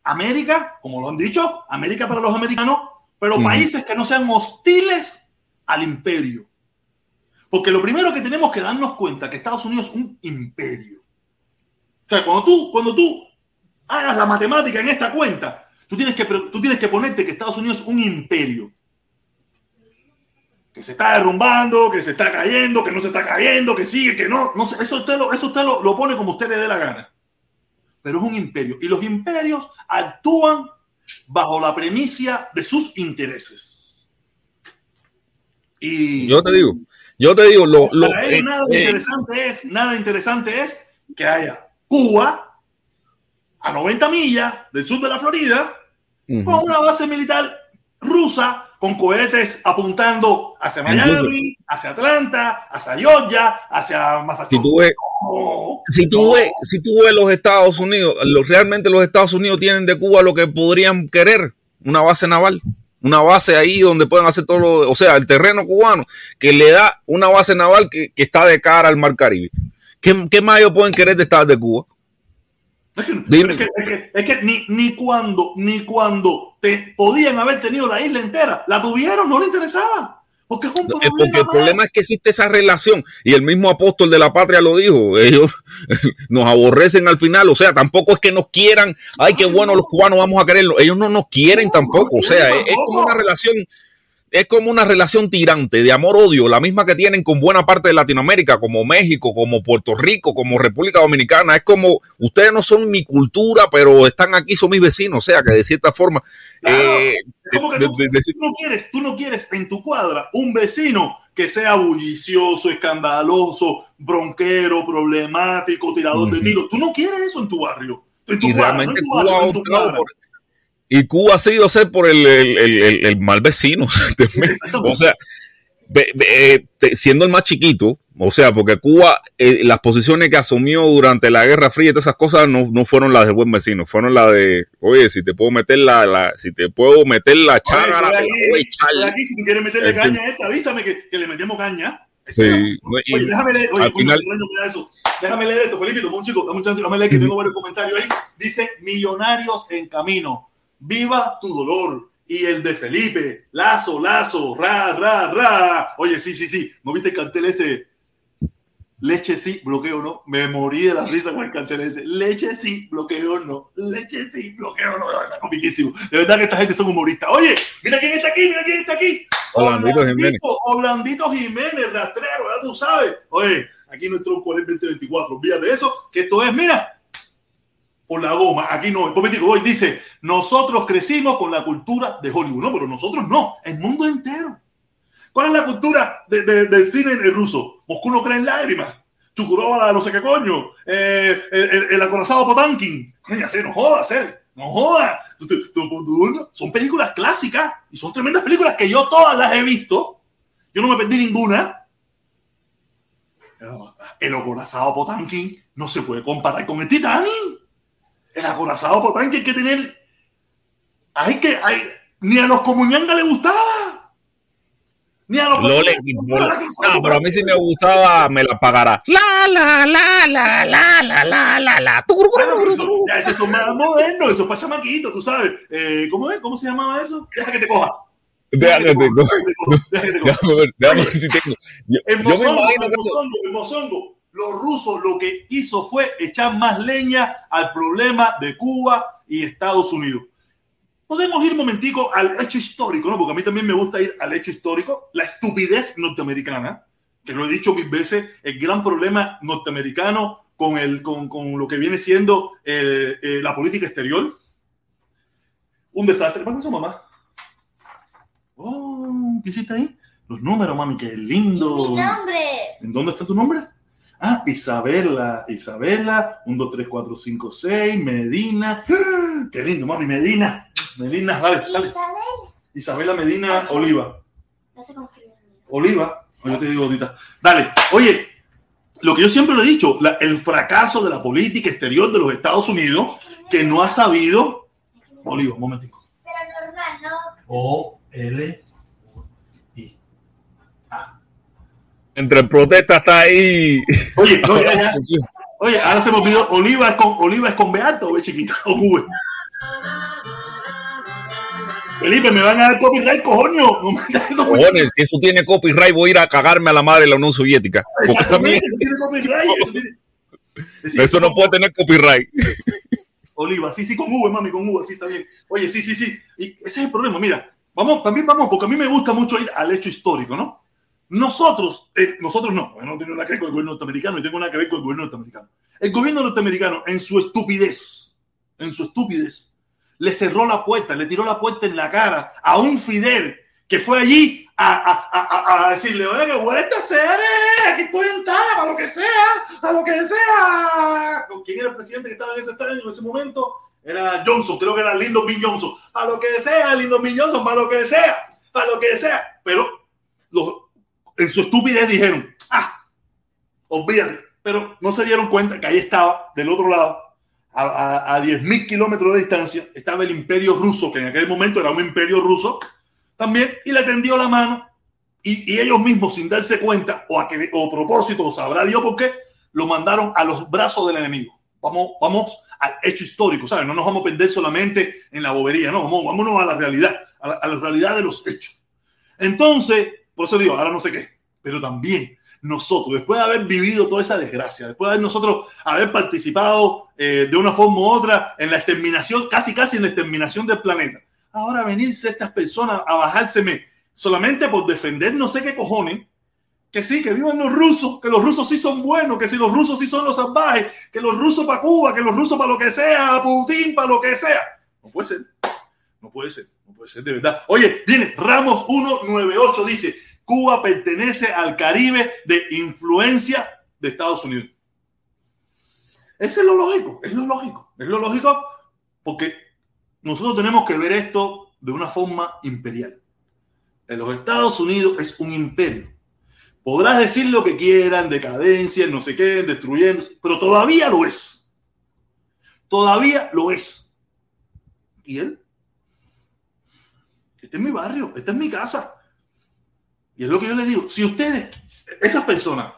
América, como lo han dicho, América para los americanos, pero países que no sean hostiles al imperio. Porque lo primero que tenemos que darnos cuenta que Estados Unidos es un imperio. O sea, cuando tú, cuando tú hagas la matemática en esta cuenta, tú tienes que, tú tienes que ponerte que Estados Unidos es un imperio. Que se está derrumbando, que se está cayendo, que no se está cayendo, que sigue, que no. no sé, eso usted, lo, eso usted lo, lo pone como usted le dé la gana. Pero es un imperio. Y los imperios actúan bajo la premisa de sus intereses. Y Yo te digo, yo te digo, lo, lo- para eh, nada eh, interesante es, nada interesante es que haya Cuba a 90 millas del sur de la Florida con una base militar rusa con cohetes apuntando hacia Miami, hacia Atlanta, hacia Georgia, hacia si Massachusetts. tú ves, No, si tú no. ves, si tú ves los Estados Unidos, los, realmente los Estados Unidos tienen de Cuba lo que podrían querer, una base naval, una base ahí donde pueden hacer todo lo, o sea, el terreno cubano que le da una base naval que, que está de cara al Mar Caribe. ¿Qué, qué más ellos pueden querer de estar de Cuba? Es que, Dime. es que- es que- es que ni, ni cuando, ni cuando te podían haber tenido la isla entera, la tuvieron, no le interesaba. Porque es un. Porque el problema es que existe esa relación y el mismo apóstol de la patria lo dijo, ellos nos aborrecen al final, o sea, tampoco es que nos quieran, ay, qué bueno los cubanos vamos a quererlo, ellos no nos quieren No, tampoco, o sea, es, es como una relación es como una relación tirante de amor-odio, la misma que tienen con buena parte de Latinoamérica, como México, como Puerto Rico, como República Dominicana. Es como, ustedes no son mi cultura, pero están aquí, son mis vecinos. O sea, que de cierta forma... Eh, como que tú, no quieres, tú no quieres en tu cuadra un vecino que sea bullicioso, escandaloso, bronquero, problemático, tirador de tiro. Tú no quieres eso en tu barrio. En tu y realmente y Cuba ha sido ser por el, el, el, mal vecino. o sea, eh, siendo el más chiquito, o sea, porque Cuba, eh, las posiciones que asumió durante la Guerra Fría y todas esas cosas no, no fueron las de buen vecino, fueron las de, oye, si te puedo meter la, la si te puedo meter la chaga, la aquí, si quieres meterle este, caña a esta, avísame que, que, le metemos caña. Sí, oye, déjame leer, oye, al final, eso. déjame leer esto, Felipe, un chico, dame un chance, déjame leer que tengo varios comentarios ahí. Dice, millonarios en camino viva tu dolor. Y el de Felipe, lazo, lazo, ra, ra, ra. Oye, sí, sí, sí. ¿No viste el cartel ese? Leche sí, bloqueo no. Me morí de la risa con el cartel ese. Leche sí, bloqueo no. Leche sí, bloqueo no. Está comiquísimo. De verdad que esta gente son humoristas. Oye, mira quién está aquí, mira quién está aquí. Oblandito Jiménez. Oblandito Jiménez, rastrero, ya tú sabes. Oye, aquí nuestro 2024. Olvídate de eso, que esto es, mira, por la goma. Aquí no. digo, hoy dice, nosotros crecimos con la cultura de Hollywood. No, pero nosotros no. El mundo entero. ¿Cuál es la cultura de, del cine ruso? Moscú no cree en lágrimas. Chukurova, no sé qué coño. Eh, el, el, acorazado Potankin. No jodas. No jodas. Son películas clásicas y son tremendas películas que yo todas las he visto. Yo no me perdí ninguna. El acorazado Potankin no se puede comparar con el Titanic. El acorazado por tanque hay que tener. Hay que. Hay, ni a los comuñangas le gustaba. Ni a los no, le, no, no, pero a mí sí me gustaba, me la pagará. La, la, la, la, la, la, la, la, la. Ya, esos son más modernos, esos para chamaquitos, tú sabes. Eh, ¿Cómo es? ¿Cómo se llamaba eso? Deja que te coja. Deja que te coja. Déjame ver, déjame ver si tengo. Yo, el mozongo, el mozongo los rusos lo que hizo fue echar más leña al problema de Cuba y Estados Unidos. Podemos ir un momentico al hecho histórico, ¿no? Porque a mí también me gusta ir al hecho histórico, la estupidez norteamericana, que lo he dicho mil veces, el gran problema norteamericano con, el, con, con lo que viene siendo eh, eh, la política exterior. Un desastre. ¿Qué su mamá? Oh, ¿qué hiciste ahí? Los números, mami, qué lindo. Mi nombre. ¿En dónde está tu nombre? Ah, Isabela, Isabela, 1, 2, 3, 4, 5, 6, Medina. Qué lindo, mami, Medina. Medina, dale, dale. Isabela. Isabela Medina Oliva. No sé cómo Oliva, yo te digo ahorita. Dale, oye, lo que yo siempre le he dicho, la, el fracaso de la política exterior de los Estados Unidos, que no ha sabido. Oliva, un momentico. Pero normal, ¿no? O, L, entre protestas está ahí. Oye, no, ya, ya. Oye, ahora se me olvidó, Oliva es con, Oliva es con Beato, o chiquita, o Google. Felipe, me van a dar copyright, cojoño. No eso Cojones, si eso tiene copyright, voy a ir a cagarme a la madre de la Unión Soviética. Porque eso, tiene copyright, eso, tiene... eso no puede tener copyright. Oliva, sí, sí, con V, mami, con V, sí, está bien. Oye, sí, sí, sí. Y ese es el problema. Mira, vamos, también vamos, porque a mí me gusta mucho ir al hecho histórico, ¿no? Nosotros, eh, nosotros no, no tengo nada que ver con el gobierno norteamericano y tengo nada que ver con el gobierno norteamericano. El gobierno norteamericano, en su estupidez, en su estupidez, le cerró la puerta, le tiró la puerta en la cara a un Fidel que fue allí a, a, a, a decirle, oye, que vuelta a hacer, aquí estoy en a lo que sea, a lo que sea. ¿Con quién era el presidente que estaba en ese estadio en ese momento? Era Johnson, creo que era Lindo Bin Johnson. A lo que sea, Lindo Bin Johnson, para lo que sea, para lo que sea. Pero los, en su estupidez dijeron, ah, olvídate, pero no se dieron cuenta que ahí estaba, del otro lado, a, a, 10.000 kilómetros de distancia, estaba el imperio ruso, que en aquel momento era un imperio ruso, también, y le tendió la mano, y, ellos mismos, sin darse cuenta, o a, que, o propósito, o sabrá Dios por qué, lo mandaron a los brazos del enemigo. Vamos, vamos al hecho histórico, ¿sabes? No nos vamos a perder solamente en la bobería, no, vamos, vámonos a la realidad, a a la realidad de los hechos. Entonces, por eso digo, ahora no sé qué, pero también nosotros, después de haber vivido toda esa desgracia, después de nosotros haber participado eh, de una forma u otra en la exterminación, casi casi en la exterminación del planeta, ahora venirse estas personas a bajárseme solamente por defender no sé qué cojones, que sí, que vivan los rusos, que los rusos sí son buenos, que si los rusos sí son los salvajes, que los rusos para Cuba, que los rusos para lo que sea, Putin para lo que sea. No puede ser, no puede ser, no puede ser de verdad. Oye, viene Ramos 198, dice, Cuba pertenece al Caribe de influencia de Estados Unidos. Ese es lo lógico, es lo lógico, es lo lógico porque nosotros tenemos que ver esto de una forma imperial. En los Estados Unidos es un imperio. Podrás decir lo que quieran, decadencia, no sé qué, destruyendo, pero todavía lo es. Todavía lo es. ¿Y él? Este es mi barrio, esta es mi casa. Es lo que yo les digo. Si ustedes, esas personas,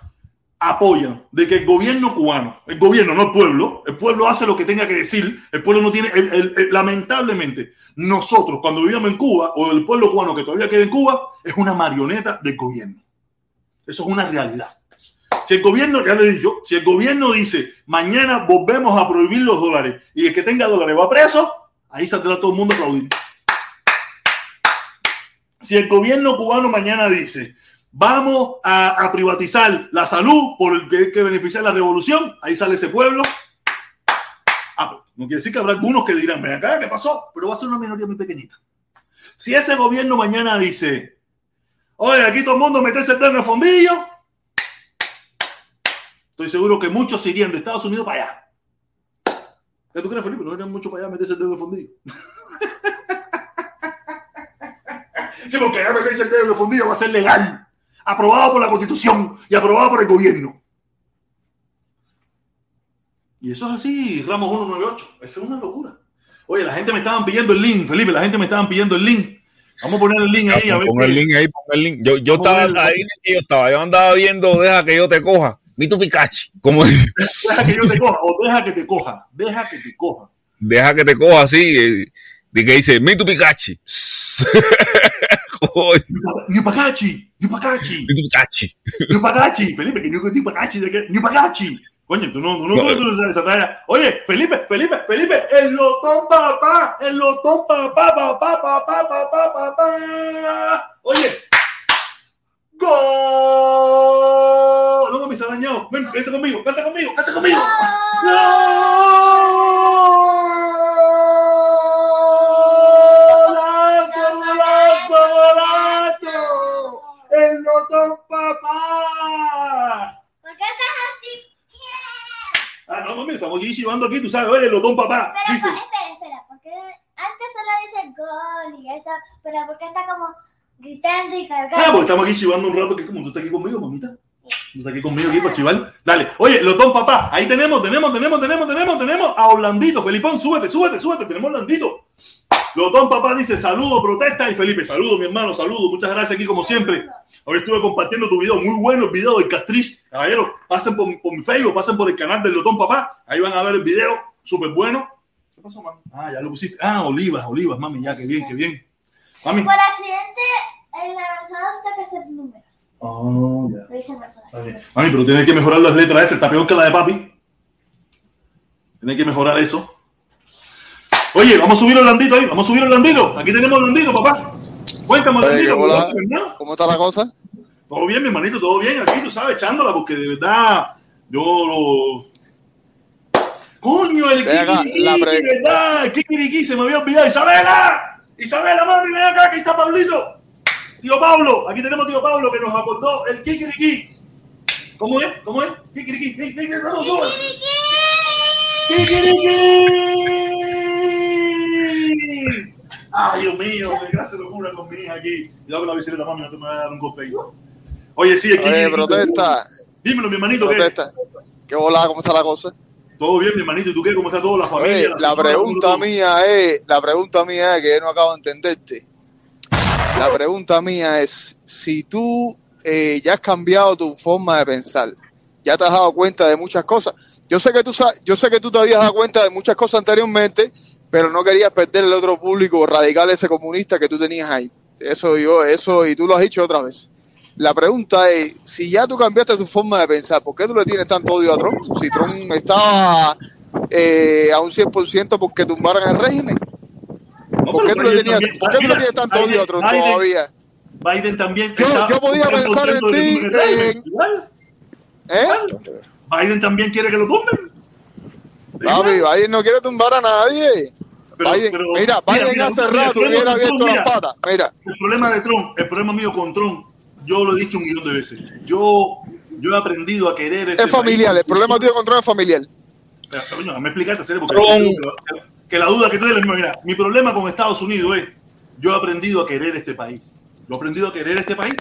apoyan de que el gobierno cubano, el gobierno, no el pueblo, el pueblo hace lo que tenga que decir, el pueblo no tiene, lamentablemente, nosotros cuando vivíamos en Cuba, o el pueblo cubano que todavía queda en Cuba, es una marioneta del gobierno. Eso es una realidad. Si el gobierno, ya le dicho, si el gobierno dice, mañana volvemos a prohibir los dólares y el que tenga dólares va preso, ahí saldrá todo el mundo aplaudir. Si el gobierno cubano mañana dice, vamos a, privatizar la salud por el que que beneficiar la revolución, ahí sale ese pueblo. Ah, pues, no quiere decir que habrá algunos que dirán, ven acá, ¿qué pasó? Pero va a ser una minoría muy pequeñita. Si ese gobierno mañana dice, oye, aquí todo el mundo mete ese en el fondillo, estoy seguro que muchos irían de Estados Unidos para allá. ¿Qué tú crees, Felipe? No irían mucho para allá meterse el en el fondillo. sí, porque ya meterse el dedo en el fondillo va a ser legal aprobado por la Constitución y aprobado por el gobierno. Y eso es así, Ramos 198. Es que es una locura. Oye, la gente me estaban pidiendo el link, Felipe, la gente me estaban pidiendo el link. Vamos a poner el link ahí. A ver pon el link ahí, pon el link. Yo, yo estaba ahí, yo estaba, yo andaba viendo, deja que yo te coja. Mito Pikachu, como dice. Deja que yo te coja, o deja que te coja, deja que te coja. Deja que te coja así, de que dice Mito Pikachu. New Pagachi, New Pagachi. New Pagachi. New Pagachi, Felipe, que New Pagachi, New Pagachi. Coño, tú no, tú no, tú no sabes esa talla. Oye, Felipe, Felipe, Felipe, el lotón papá, el lotón papá, papá, papá, papá, papá. Oye, ¡Gol! No mami, se ha dañado. Ven, canta conmigo, canta conmigo, canta conmigo. ¡No! Ah, no, mami, estamos aquí chivando aquí, tú sabes, oye, el lotón papá. Pero, dice, espera, espera, porque antes solo dice gol y eso, pero porque está como gritando y cargando. Ah, porque estamos aquí chivando un rato, que como tú estás aquí conmigo, mamita. Tú estás aquí conmigo aquí para chivar. Dale. Oye, Lotón papá, ahí tenemos, tenemos, tenemos, tenemos, tenemos, tenemos a Orlandito. Felipón, súbete, súbete, súbete. Tenemos a Orlandito. Lotón papá dice saludo, protesta. Y Felipe, saludo, mi hermano, saludo. Muchas gracias aquí como siempre. Hoy estuve compartiendo tu video, muy bueno el video del Castrich. Caballeros, pasen por, por, mi Facebook, pasen por el canal del Lotón papá. Ahí van a ver el video, súper bueno. ¿Qué pasó, mami? Ah, ya lo pusiste. Ah, olivas, olivas, mami, ya, qué bien, qué bien. Mami. Por accidente, el avanzado está que hacer números. Oh, ya. Mami, pero tiene que mejorar las letras esa, está peor que la de papi. Tiene que mejorar eso. Oye, vamos a subir el landito ahí, vamos a subir el landito. Aquí tenemos el landito, papá. Cuéntame, landito. ¿Cómo está la cosa? Todo bien, mi hermanito, todo bien. Aquí, tú sabes, echándola, porque de verdad, yo lo. Coño, el Kikiriki, de verdad, el Kikiriki se me había olvidado. Isabela, Isabela, mami, ven acá, aquí está Pablito. Tío Pablo, aquí tenemos a tío Pablo que nos aportó el Kikiriki. ¿Cómo es? ¿Cómo es? Kikiriki, Kikiriki. Kikiriki. Ay, Dios mío, qué gracia locura con mi hija aquí. Cuidado con la bicicleta, mami, no te me vas a dar un golpe Oye, sí, aquí. Oye, protesta. Dímelo, mi hermanito. Protesta. ¿Qué, ¿Qué volada? ¿Cómo está la cosa? Todo bien, mi hermanito. ¿Y tú qué? ¿Cómo está toda la familia? Oye, la, la pregunta mía es, la pregunta mía es que yo no acabo de entenderte. La pregunta mía es, si tú eh, ya has cambiado tu forma de pensar, ya te has dado cuenta de muchas cosas. Yo sé que tú yo sé que tú te habías dado cuenta de muchas cosas anteriormente, pero no querías perder el otro público radical ese comunista que tú tenías ahí. Eso yo, eso y tú lo has dicho otra vez. La pregunta es, si ya tú cambiaste tu forma de pensar, ¿por qué tú le tienes tanto odio a Trump? Si Trump estaba eh, a un 100% porque tumbaran el régimen. ¿Por qué tú le tienes tanto odio a Trump todavía? Biden también. Yo- yo podía pensar en 100% de ti, en- ¿Eh? Biden también quiere que lo tumben. Papi. Biden no quiere tumbar a nadie. Pero- Biden- pero- mira, Biden mira, hace mira, rato el hubiera problema de abierto Trump, las patas. Mira, El problema de Trump, el problema mío con Trump, yo lo he dicho un millón de veces. Yo, yo he aprendido a querer. este es familiar. país. El problema tuyo con Trump es familiar. Espera, coño, déjame explicarte, serio, porque Trump. que, que la duda que tú tienes, mira, mi problema con Estados Unidos es, yo he aprendido a querer este país. Yo he aprendido a querer este país.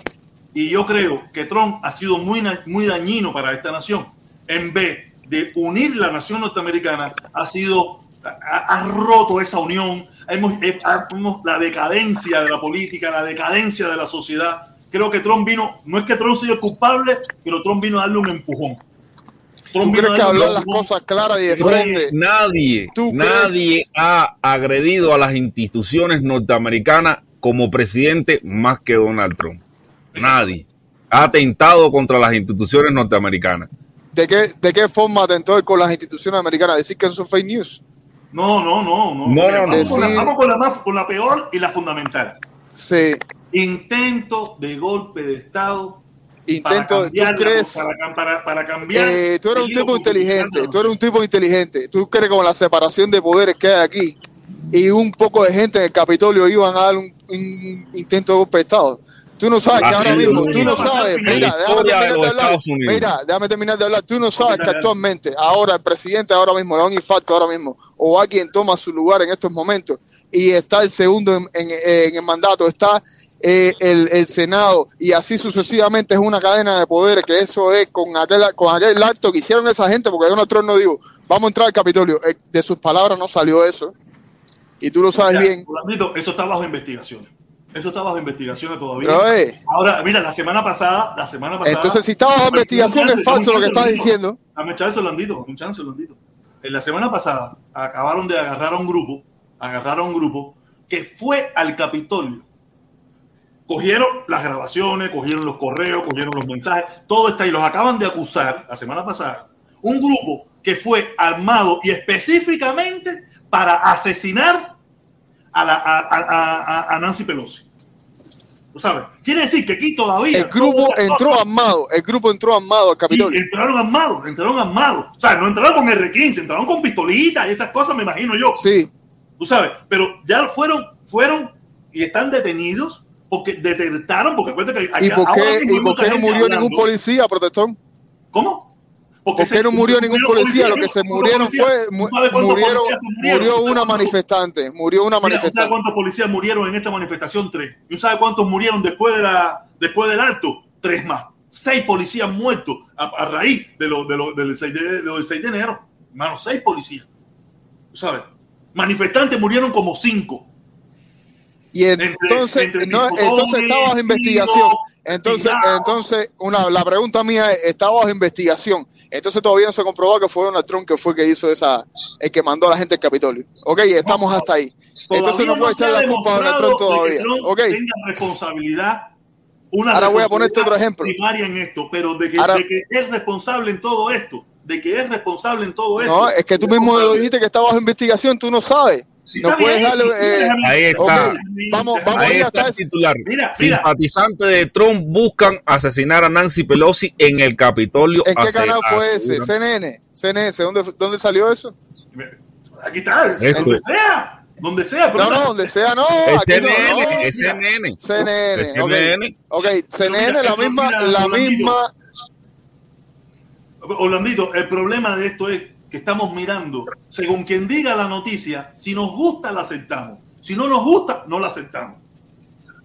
Y yo creo que Trump ha sido muy, muy dañino para esta nación. En vez de unir la nación norteamericana, ha sido, ha, ha roto esa unión. Hemos, eh, hemos- la decadencia de la política, la decadencia de la sociedad. Creo que Trump vino, no es que Trump sea el culpable, pero Trump vino a darle un empujón. Trump ¿Tú vino crees a que hablar las cosas claras y de frente? Nadie, ¿Tú nadie crees? ha agredido a las instituciones norteamericanas como presidente más que Donald Trump. Nadie. Ha atentado contra las instituciones norteamericanas. ¿De qué, ¿De qué forma atentó con las instituciones americanas? Decir que eso es fake news. No, no, no, no. No, no, no. Vamos, con la, Decir- vamos con la más, con la peor y la fundamental. Sí. Intento de golpe de Estado. Intento, ¿tú crees? Para, para, para cambiar. Eh, tú eres un tipo inteligente, tú eres un tipo inteligente. Tú crees que con la separación de poderes que hay aquí y un poco de gente en el Capitolio iban a dar un, un intento de golpe de Estado. Tú no sabes que ahora mismo, tú no sabes, mira, déjame terminar de hablar. Mira, déjame terminar de hablar. Tú no sabes que actualmente, ahora el presidente ahora mismo, le da un infarto ahora mismo, o alguien toma su lugar en estos momentos y está el segundo en, en- en el mandato, está eh, el, el Senado y así sucesivamente es una cadena de poderes que eso es con aquel, con aquel acto que hicieron esa gente, porque Donald Trump no dijo, vamos a entrar al Capitolio. Eh, De sus palabras no salió eso. Y tú lo sabes Ya, bien. Eso está bajo investigaciones. Eso está bajo investigaciones todavía. Pero, eh, Ahora, mira, la semana pasada, la semana pasada. entonces si está bajo investigación es falso lo que estás diciendo. Dame chance, Orlandito, dame chance, Orlandito. En la semana pasada acabaron de agarrar a un grupo, agarrar a un grupo que fue al Capitolio. Cogieron las grabaciones, cogieron los correos, cogieron los mensajes, todo está ahí. Los acaban de acusar la semana pasada. Un grupo que fue armado y específicamente para asesinar a, la- a- a- a- Nancy Pelosi. ¿Tú sabes? Quiere decir que aquí todavía. El grupo entró cosas- armado, el grupo entró armado al y Capitolio. entraron armados, entraron armados. O sea, no entraron con R15, entraron con pistolitas y esas cosas, me imagino yo. Sí, Tú sabes, pero ya fueron, fueron y están detenidos porque detectaron, porque acuérdate que ¿y acá- por ahora qué, y por qué no murió hablando. ningún policía, protestón? ¿Cómo? ¿Por qué se- no murió ningún policía? Lo que se ¿Cuántos murieron fue, ¿Tú mu- murieron, murieron? murió ¿Tú sabes una manifestante, murió una ¿tú sabes manifestante. cuántos policías murieron en esta manifestación? Tres. ¿Y tú sabes cuántos murieron después, de la, después del alto? Tres más. Seis policías muertos a, a raíz de lo, de lo- del, 6 de, de lo del 6 de enero. Hermano, seis policías. ¿Tú sabes? Manifestantes murieron como cinco. Y entonces, entre no, tiburones, entonces está bajo investigación. Entonces, entonces una, la pregunta mía es, está bajo investigación. Entonces todavía no se comprobó que fue Donald Trump que fue que hizo esa, el que mandó a la gente al Capitolio. Ok, estamos No, hasta ahí. Todavía Entonces no puede se echar ha la culpa a Donald Trump todavía. Trump Ok, tenga responsabilidad. Una Ahora voy a ponerte otro ejemplo. primaria en esto, pero de que, Ahora- de que es responsable en todo esto, de que es responsable en todo esto. no, es que tú mismo lo dijiste que está bajo investigación, tú no sabes. No puedes darle. eh, Ahí está. ok, déjame- vamos, vamos a Ahí ir hasta está el titular. Mira, mira, Simpatizantes de Trump buscan asesinar a Nancy Pelosi en el Capitolio. ¿En qué canal fue ese? CNN. CNN, ¿dónde, dónde salió eso? aquí está, Esto. donde sea, donde sea. pero No, no, donde sea, no. Es aquí no, CNN, no. es CNN. CNN. Ok. CNN. Ok, CNN, mira, la misma, mira, la misma. Orlandito, el problema de esto es que estamos mirando, según quien diga la noticia, si nos gusta, la aceptamos. Si no nos gusta, no la aceptamos.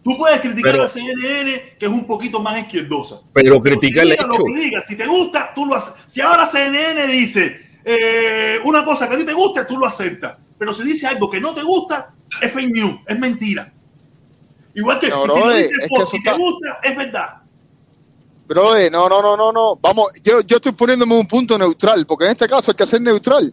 Tú puedes criticar Pero- a CNN, que es un poquito más izquierdosa. Pero critica el hecho. Lo que diga, si te gusta, tú lo haces. Si ahora CNN dice eh, una cosa que a ti te gusta, tú lo aceptas. Pero si dice algo que no te gusta, es fake news, es mentira. Igual que No, si no, es- es que si te gusta, es verdad. Brother, no, no, no, no, no. Vamos, yo, yo estoy poniéndome un punto neutral, porque en este caso hay que ser neutral.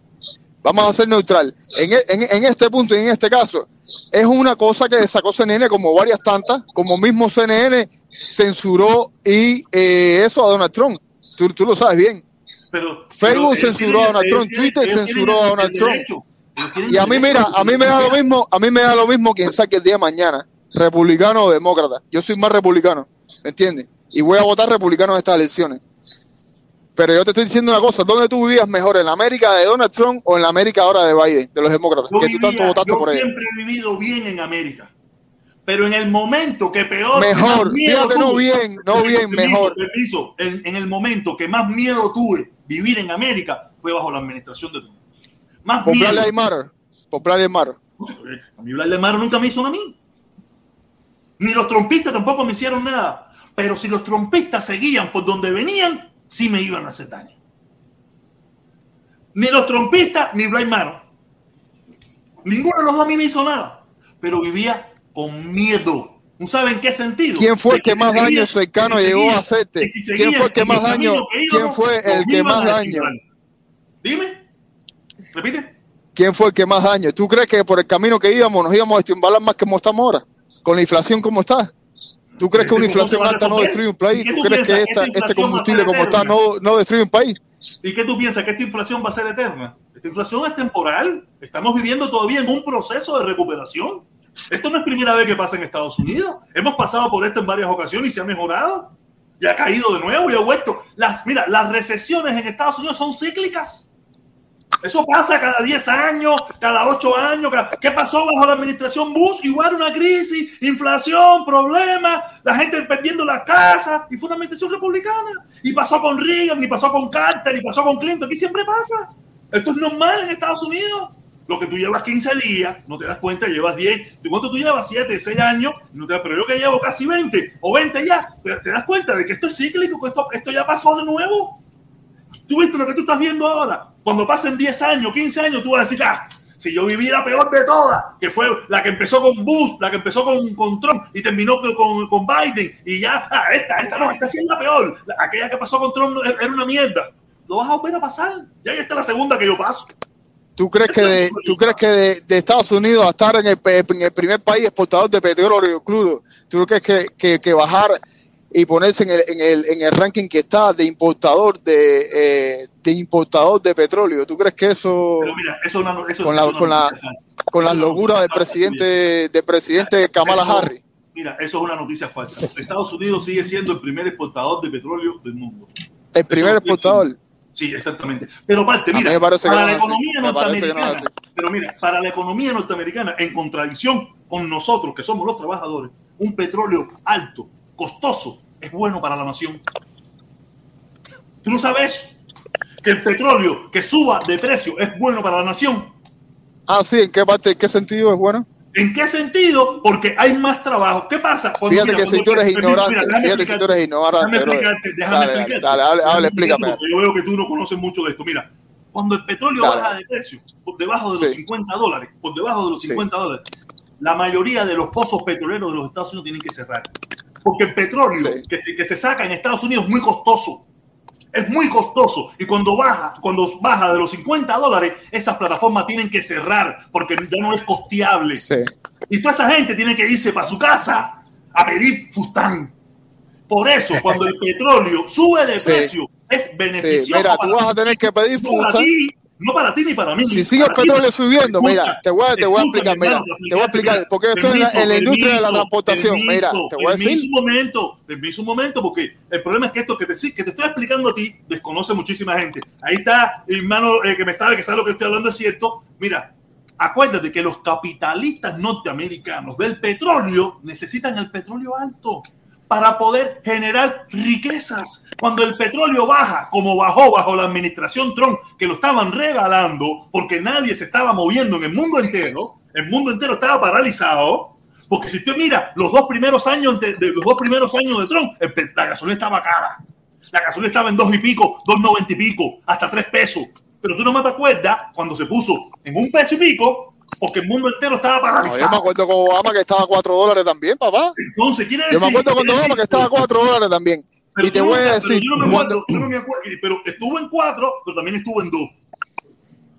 Vamos a ser neutral. En, en, en este punto y en este caso, es una cosa que sacó CNN como varias tantas, como mismo CNN censuró y eh, eso a Donald Trump. Tú, tú lo sabes bien. Pero, Facebook pero censuró a Donald Trump, Twitter censuró a Donald Trump. Y a mí, mira, a mí me da lo mismo, a mí me da lo mismo quien saque el día de mañana. republicano o demócrata. Yo soy más republicano, ¿me entiendes? Y voy a votar republicano en estas elecciones. Pero yo te estoy diciendo una cosa, ¿dónde tú vivías mejor? ¿En la América de Donald Trump o en la América ahora de Biden, de los demócratas? Yo que tú tanto vivía- votaste yo por ella. siempre he vivido bien en América. Pero en el momento que peor. Mejor, fíjate, no bien, no bien, Permiso, mejor. permiso. En, en el momento que más miedo tuve vivir en América fue bajo la administración de Trump. Más Por miedo. Black Matter. Por Black Lives Matter. A mí Black Matter nunca me hizo a mí. Ni los trompistas tampoco me hicieron nada. Pero si los trompistas seguían por donde venían, sí me iban a hacer daño. Ni los trompistas ni Matter. Ninguno de los dos a mí me hizo nada. Pero vivía con miedo. ¿No saben en qué sentido? ¿Quién fue el que más daño cercano llegó a hacerte? si ¿Quién fue el que más daño? que íbamos, ¿Quién fue el que más daño? Dime. Repite. ¿Quién fue el que más daño? ¿Tú crees que por el camino que íbamos nos íbamos a estimbalar más que como estamos ahora? Con la inflación como está. ¿Tú crees que una ¿Cómo se inflación alta no destruye un ¿Y país? ¿Tú crees que esta, ¿Esta este combustible como está no, no destruye un país? ¿Y qué tú piensas? ¿Que esta inflación va a ser eterna? Esta inflación es temporal. Estamos viviendo todavía en un proceso de recuperación. Esto no es primera vez que pasa en Estados Unidos. Hemos pasado por esto en varias ocasiones y se ha mejorado. Y ha caído de nuevo y ha vuelto. Las, mira, las recesiones en Estados Unidos son cíclicas. Eso pasa cada 10 años, cada 8 años. ¿Qué pasó bajo la administración Bush? Igual una crisis, inflación, problemas, la gente perdiendo las casas. Y fue una administración republicana. Y pasó con Reagan, y pasó con Carter, y pasó con Clinton. Aquí siempre pasa. Esto es normal en Estados Unidos. Lo que tú llevas 15 días, no te das cuenta, llevas 10. ¿De cuánto tú llevas? 7, 6 años. No te, pero yo que llevo casi 20 o 20 ya, te, te das cuenta de que esto es cíclico, que esto, esto ya pasó de nuevo. Tú viste lo que tú estás viendo ahora. Cuando pasen 10 años, 15 años, tú vas a decir, ah, si yo viví la peor de todas, que fue la que empezó con Bush, la que empezó con, con Trump y terminó con, con, Biden, y ya, ah, esta, esta no, esta sí es la peor. La- aquella que pasó con Trump era una mierda. Lo vas a volver a pasar. Ya esta es la segunda que yo paso. ¿Tú crees que de, tú crees que de, de Estados Unidos a estar en el, en el primer país exportador de petróleo crudo, ¿tú crees que, que, que bajar y ponerse en el, en, el, en el ranking que está de importador de, eh, de importador de petróleo, ¿tú crees que eso Pero mira, eso es una, eso, Con la- con la- con una locuras del presidente del presidente Kamala Harris? Mira, eso es una noticia falsa. Estados Unidos sigue siendo el primer exportador de petróleo del mundo. El primer exportador. Sí, exactamente. Pero aparte, mira, para no la economía no norteamericana, pero mira, para la economía norteamericana, en contradicción con nosotros, que somos los trabajadores, un petróleo alto, costoso, es bueno para la nación. ¿Tú no sabes que el petróleo que suba de precio es bueno para la nación? Ah, sí, ¿en qué parte, en qué sentido es bueno? ¿En qué sentido? Porque hay más trabajo. ¿Qué pasa? Cuando- Fíjate mira, que si tú eres ignorante, fíjate si tú eres ignorante, Déjame explicarte, déjame Dale, explicarte. dale, explícame. Yo veo que tú no conoces mucho de esto. Mira, cuando el petróleo Dale. baja de precio, por debajo de los Sí. 50 dólares, por debajo de los Sí. 50 dólares, la mayoría de los pozos petroleros de los Estados Unidos tienen que cerrar. Porque el petróleo Sí. que, se, que se saca en Estados Unidos es muy costoso. Es muy costoso. Y cuando baja, cuando baja de los 50 dólares, esas plataformas tienen que cerrar porque ya no es costeable. Sí. Y toda esa gente tiene que irse para su casa a pedir fustán. Por eso, cuando el petróleo sube de Sí. precio, es Sí, beneficioso. mira, tú vas a tener que pedir ti, no para ti ni para mí. Si sigue el petróleo subiendo, Escucha, mira, te voy a, te voy a explicar, mi mira, te voy a explicar, porque estoy en la, en la industria de la transportación, mira, te voy a decir, un momento, permiso un momento, porque el problema es que esto que te, que te estoy explicando a ti desconoce muchísima gente. Ahí está mi hermano eh, que me sabe, que sabe lo que estoy hablando es cierto. Mira, acuérdate que los capitalistas norteamericanos del petróleo necesitan el petróleo alto para poder generar riquezas. Cuando el petróleo baja, como bajó bajo la administración Trump, que lo estaban regalando porque nadie se estaba moviendo en el mundo entero, el mundo entero estaba paralizado. Porque si usted mira los dos primeros años de, de los dos primeros años de Trump, el la gasolina estaba cara. La gasolina estaba en dos y pico, dos noventa y pico, hasta tres pesos. Pero tú no me te acuerdas cuando se puso en un peso y pico, porque el mundo entero estaba No, yo me paralizado. acuerdo con Obama que estaba a 4 dólares también, papá. Entonces, quiere Yo decir. me acuerdo cuando quiere Obama que estaba a 4 dólares también. pero Y te voy a pero decir, yo no me cuando, acuerdo, yo no me acuerdo, pero estuvo en cuatro, pero también estuvo en dos.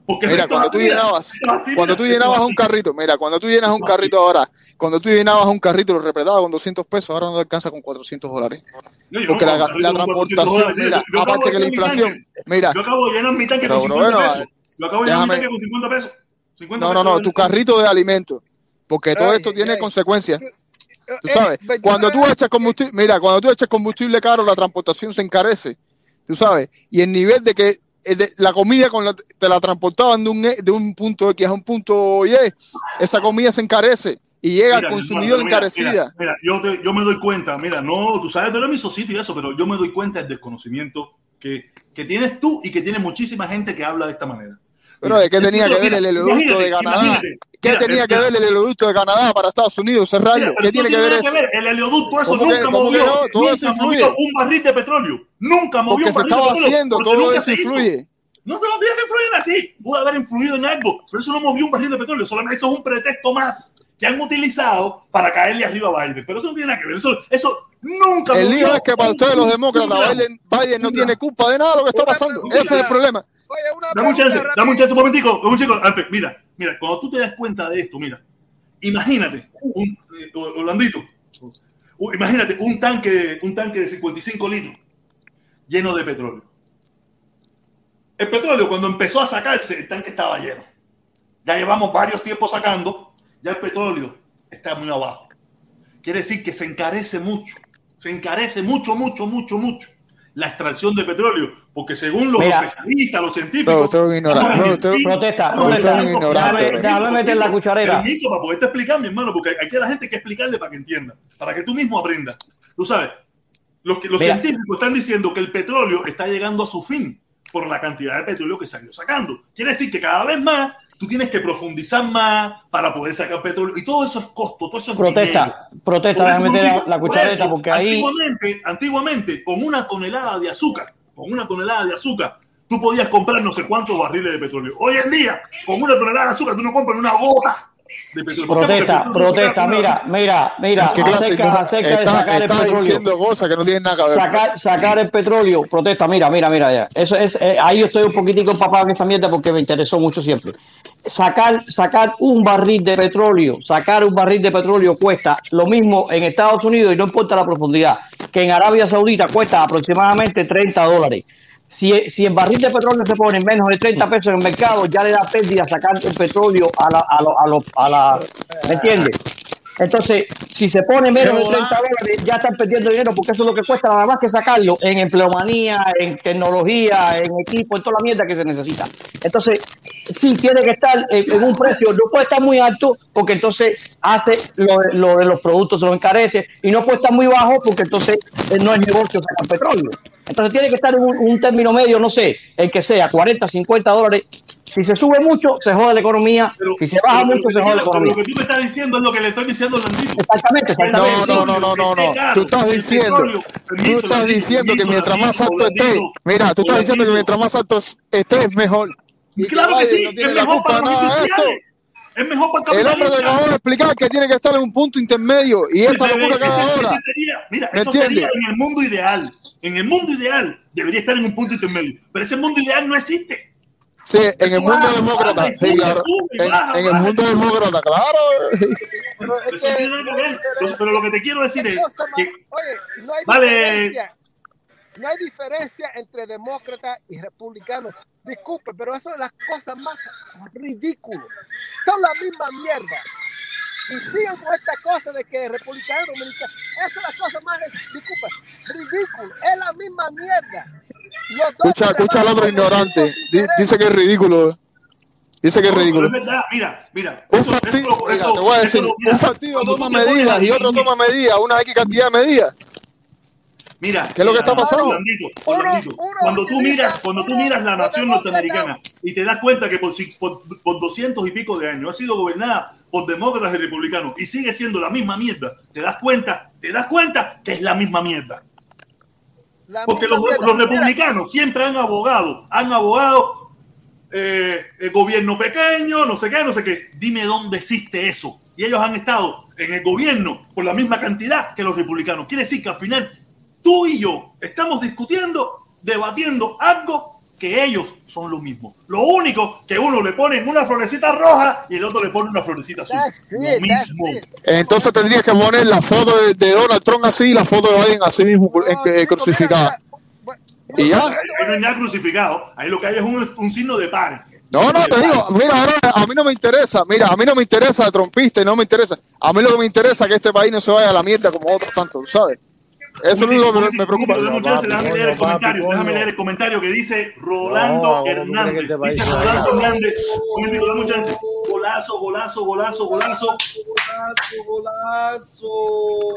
Porque Mira, cuando tú llenabas, así, cuando mira, tú llenabas un carrito, mira, cuando tú llenas un carrito ahora, cuando tú llenabas un carrito lo repletabas con 200 pesos, ahora no te alcanza con 400 dólares. No, yo Porque no la, la cargar con 400 transportación, dólares. mira, Yo- yo aparte que la inflación, mira, Yo acabo de llenar mi tanque con 50 bueno, pesos. Yo acabo de llenar mi tanque con 50 pesos. 50 no, no, no, tu carrito de alimentos, porque todo esto tiene consecuencias. Tú Eh, sabes, 29 cuando tú echas combustible, mira, cuando tú echas combustible caro, la transportación se encarece. Tú sabes, y el nivel de que eh, de- la comida con la- te la transportaban de un, E- de un punto X a un punto Y, esa comida se encarece y llega Mira, al consumidor mira, encarecida. Mira, mira, yo, te- yo me doy cuenta, mira, no, tú sabes de lo mismo sitio y eso, pero yo me doy cuenta del desconocimiento que, que tienes tú y que tiene muchísima gente que habla de esta manera. Pero Mira, ¿de qué tenía que ver el oleoducto de Canadá? ¿Qué tenía que ver el oleoducto de Canadá para Estados Unidos cerrarlo? ¿Qué eso tiene que ver eso? El oleoducto, eso ¿Cómo que- nunca movió? Todo eso nunca movió un barril de petróleo. Nunca movió Porque un se barril de estaba petróleo, haciendo, porque todo nunca eso se hizo. influye. No se lo que influyen así. Pudo haber influido en algo, pero eso no movió un barril de petróleo. Solamente eso es un pretexto más que han utilizado para caerle arriba a Biden. Pero eso no tiene nada que ver. Eso, eso nunca El lío es que para ustedes los demócratas. Biden, Biden no tiene culpa de nada de lo que está pasando. Ese es el problema. Oye, una Dame un chance, dame un chance un momentico, un chico, mira, mira, cuando tú te das cuenta de esto, mira, imagínate, un, eh, Orlandito, imagínate un tanque, un tanque de 55 litros lleno de petróleo. El petróleo cuando empezó a sacarse, el tanque estaba lleno. Ya llevamos varios tiempos sacando, ya el petróleo está muy abajo. Quiere decir que se encarece mucho, se encarece mucho, mucho, mucho, mucho la extracción de petróleo, porque según los Mira. especialistas, los científicos, Pero usted es un ignorante, no, pero usted- sí, Protesta. Déjame meter la cucharera. Permiso para poderte explicar, mi hermano, porque aquí a la gente hay que explicarle para que entienda, para que tú mismo aprendas. Tú sabes, los, que, los Mira. científicos están diciendo que el petróleo está llegando a su fin por la cantidad de petróleo que se ha ido sacando. Quiere decir que cada vez más tú tienes que profundizar más para poder sacar petróleo y todo eso es costo, todo eso es dinero. Protesta, protesta, déjame meter la, la por cuchareta eso, porque ahí. Antiguamente, antiguamente, con una tonelada de azúcar, con una tonelada de azúcar, tú podías comprar no sé cuántos barriles de petróleo. Hoy en día, con una tonelada de azúcar, tú no compras una gota de petróleo. Protesta, petróleo protesta, mira, mira, mira, ¿Qué acerca, No, acerca de está, sacar el petróleo. diciendo cosas que no tienen nada que ver. Sacar, sacar el petróleo, protesta, mira, mira, mira, ya. Eso es, eh, ahí yo estoy un poquitico empapado en esa mierda porque me interesó mucho siempre. Sacar, sacar un barril de petróleo, sacar un barril de petróleo cuesta lo mismo en Estados Unidos y no importa la profundidad, que en Arabia Saudita cuesta aproximadamente 30 dólares. Si, si el barril de petróleo se pone en menos de 30 pesos en el mercado, ya le da pérdida sacar el petróleo a la, a lo- a lo- a la, ¿me entiendes? Entonces, si se pone menos de 30 dólares, ya están perdiendo dinero porque eso es lo que cuesta nada más que sacarlo en empleomanía, en tecnología, en equipo, en toda la mierda que se necesita. Entonces, sí, tiene que estar en, en un precio, no puede estar muy alto porque entonces hace lo, de- lo de los productos, se lo encarece, y no puede estar muy bajo porque entonces eh, no es negocio sacar petróleo. Entonces tiene que estar en un, un término medio, no sé, el que sea, 40, 50 dólares. Si se sube mucho, se jode la economía. Pero- si se baja pero- mucho, pero se jode la economía. Lo que tú me estás diciendo es lo que le estoy diciendo a Landito. Exactamente, exactamente. No, no, no, no, no, no. Tú estás diciendo, tú estás diciendo que mientras más alto esté, mira, tú estás diciendo que mientras más alto esté es mejor. Claro que sí, no es tiene la mejor culpa nada de esto. Es mejor para El hombre te acabó de explicar que tiene que estar en un punto intermedio y esta locura ese sería- mira, ¿Me eso sería entiendes? en el mundo ideal. En el mundo ideal debería estar en un punto intermedio. Pero ese mundo ideal no existe. Sí, en el mundo demócrata, sí, claro. En, el mundo demócrata, claro. Pero es Eso no tiene nada que ver. Entonces, pero lo que te quiero decir ¿qué es cosa más- que Oye, no hay Vale. diferencia. No hay diferencia entre demócratas y republicanos. Disculpe, pero eso es las cosas más ridículas. Son la misma mierda. Y siguen con esta cosa de que republicano dominicano. Esa es la cosa más, disculpe, ridícula. Es la misma mierda. Escucha, escucha al otro ignorante. Dice que es ridículo. Dice que es No, ridículo. es verdad, mira, mira. Un eso- partido, eso- mira, te voy a decir, mira, un partido cuando tú toma medidas y otro toma medidas, una X cantidad de medidas. Mira, ¿Qué es lo que está pasando? Orlandito, cuando tú miras, cuando tú miras la nación norteamericana y te das cuenta que por, por, por 200 y pico de años ha sido gobernada por demócratas y republicanos y sigue siendo la misma mierda, te das cuenta, te das cuenta que es la misma mierda. La Porque los, republicanos siempre han abogado, han abogado eh, el gobierno pequeño, no sé qué, no sé qué. Dime dónde existe eso. Y ellos han estado en el gobierno por la misma cantidad que los republicanos. Quiere decir que al final tú y yo estamos discutiendo, debatiendo algo que ellos son lo mismo. Lo único que uno le pone una florecita roja y el otro le pone una florecita azul. It, mismo. Entonces tendrías que poner la foto de, de Donald Trump así y la foto de Biden así mismo No, eh, eh, crucificada. mira, Y ya. Ahí no hay nada crucificado. Ahí lo que hay es un, un signo de par. No, no, te digo, mira, ahora a mí no me interesa, mira, a mí no me interesa trompista y no me interesa. A mí lo que me interesa es que este país no se vaya a la mierda como otros tantos, ¿sabes? Eso es lo que me preocupa. Déjame papi, leer el comentario, papi, déjame leer el comentario que dice Rolando No, ¿cómo tú Hernández. Dice Rolando? Hernández. Un chance. Golazo, golazo, golazo, golazo.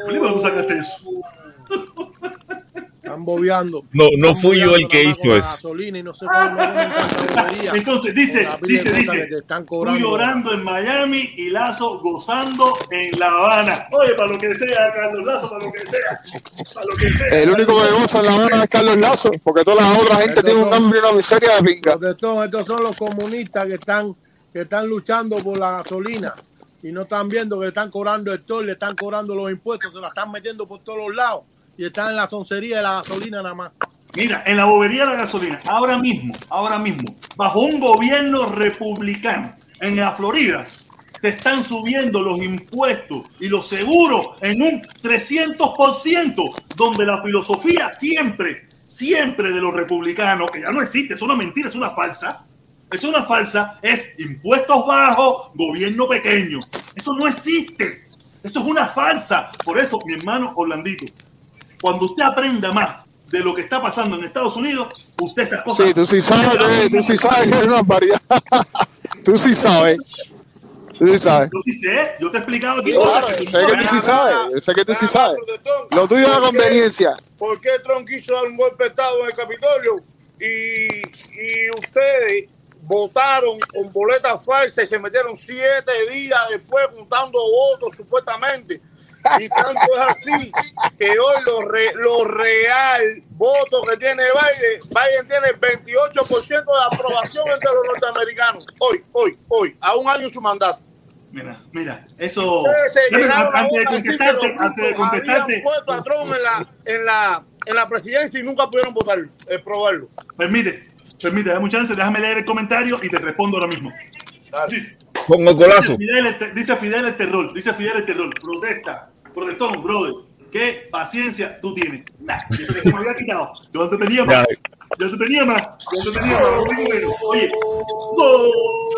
Felipe, ¿tú sacaste eso? Están bobeando. No, no Están fui yo el que hizo eso. gasolina y no sé. Entonces, dice, dice, dice. están cobrando. llorando en Miami y Lazo gozando en La Habana. Oye, para lo que sea, Carlos Lazo, para lo que sea. Para lo que sea. El único que goza en La Habana es Carlos Lazo, porque toda la otra gente tiene un hambre y una miseria de pinga. Protestón, estos son los comunistas que están, que están luchando por la gasolina y no están viendo que le están cobrando el toll, le están cobrando los impuestos, se la están metiendo por todos los lados y están en la soncería de la gasolina nada más. Mira, en la bobería de la gasolina, ahora mismo, ahora mismo, bajo un gobierno republicano en la Florida, te están subiendo los impuestos y los seguros en un 300%, donde la filosofía siempre, siempre de los republicanos, que ya no existe, es una mentira, es una falsa, es una falsa, es impuestos bajos, gobierno pequeño. Eso no existe. Eso es una falsa. Por eso, mi hermano Orlandito, cuando usted aprenda más de lo que está pasando en Estados Unidos, usted esas cosas. Sí, tú sí sabes que, tú sí sabes que es una variedad. tú sí sabes. Tú sí sabes. Yo sí sé, yo te he explicado aquí Claro, que sé que tú sí sabes, yo sé que tú sí sabes. Lo tuyo es la conveniencia. ¿Por qué Trump quiso dar un golpe de Estado en el Capitolio? Y, y ustedes votaron con boletas falsas y se metieron siete días después juntando votos supuestamente. Y tanto es así que hoy lo, re- lo real voto que tiene Biden, Biden tiene el 28% de aprobación entre los norteamericanos. Hoy, hoy, hoy, a un año su mandato. Mira, mira, eso. Antes de contestarte, antes de contestarte, puesto a Trump en la, en la, en la presidencia y nunca pudieron votar, eh, probarlo. permite, permite, dame un chance, déjame leer el comentario y te respondo ahora mismo. Dice, Con el golazo. dice Fidel, dice Fidel el terror, dice Fidel el terror, protesta, protestón, brother. ¿Qué paciencia tú tienes? Nah, eso que se me había quitado. Yo antes tenía más. Yo antes tenía más. Yo antes tenía más. Oye, bueno, Oye.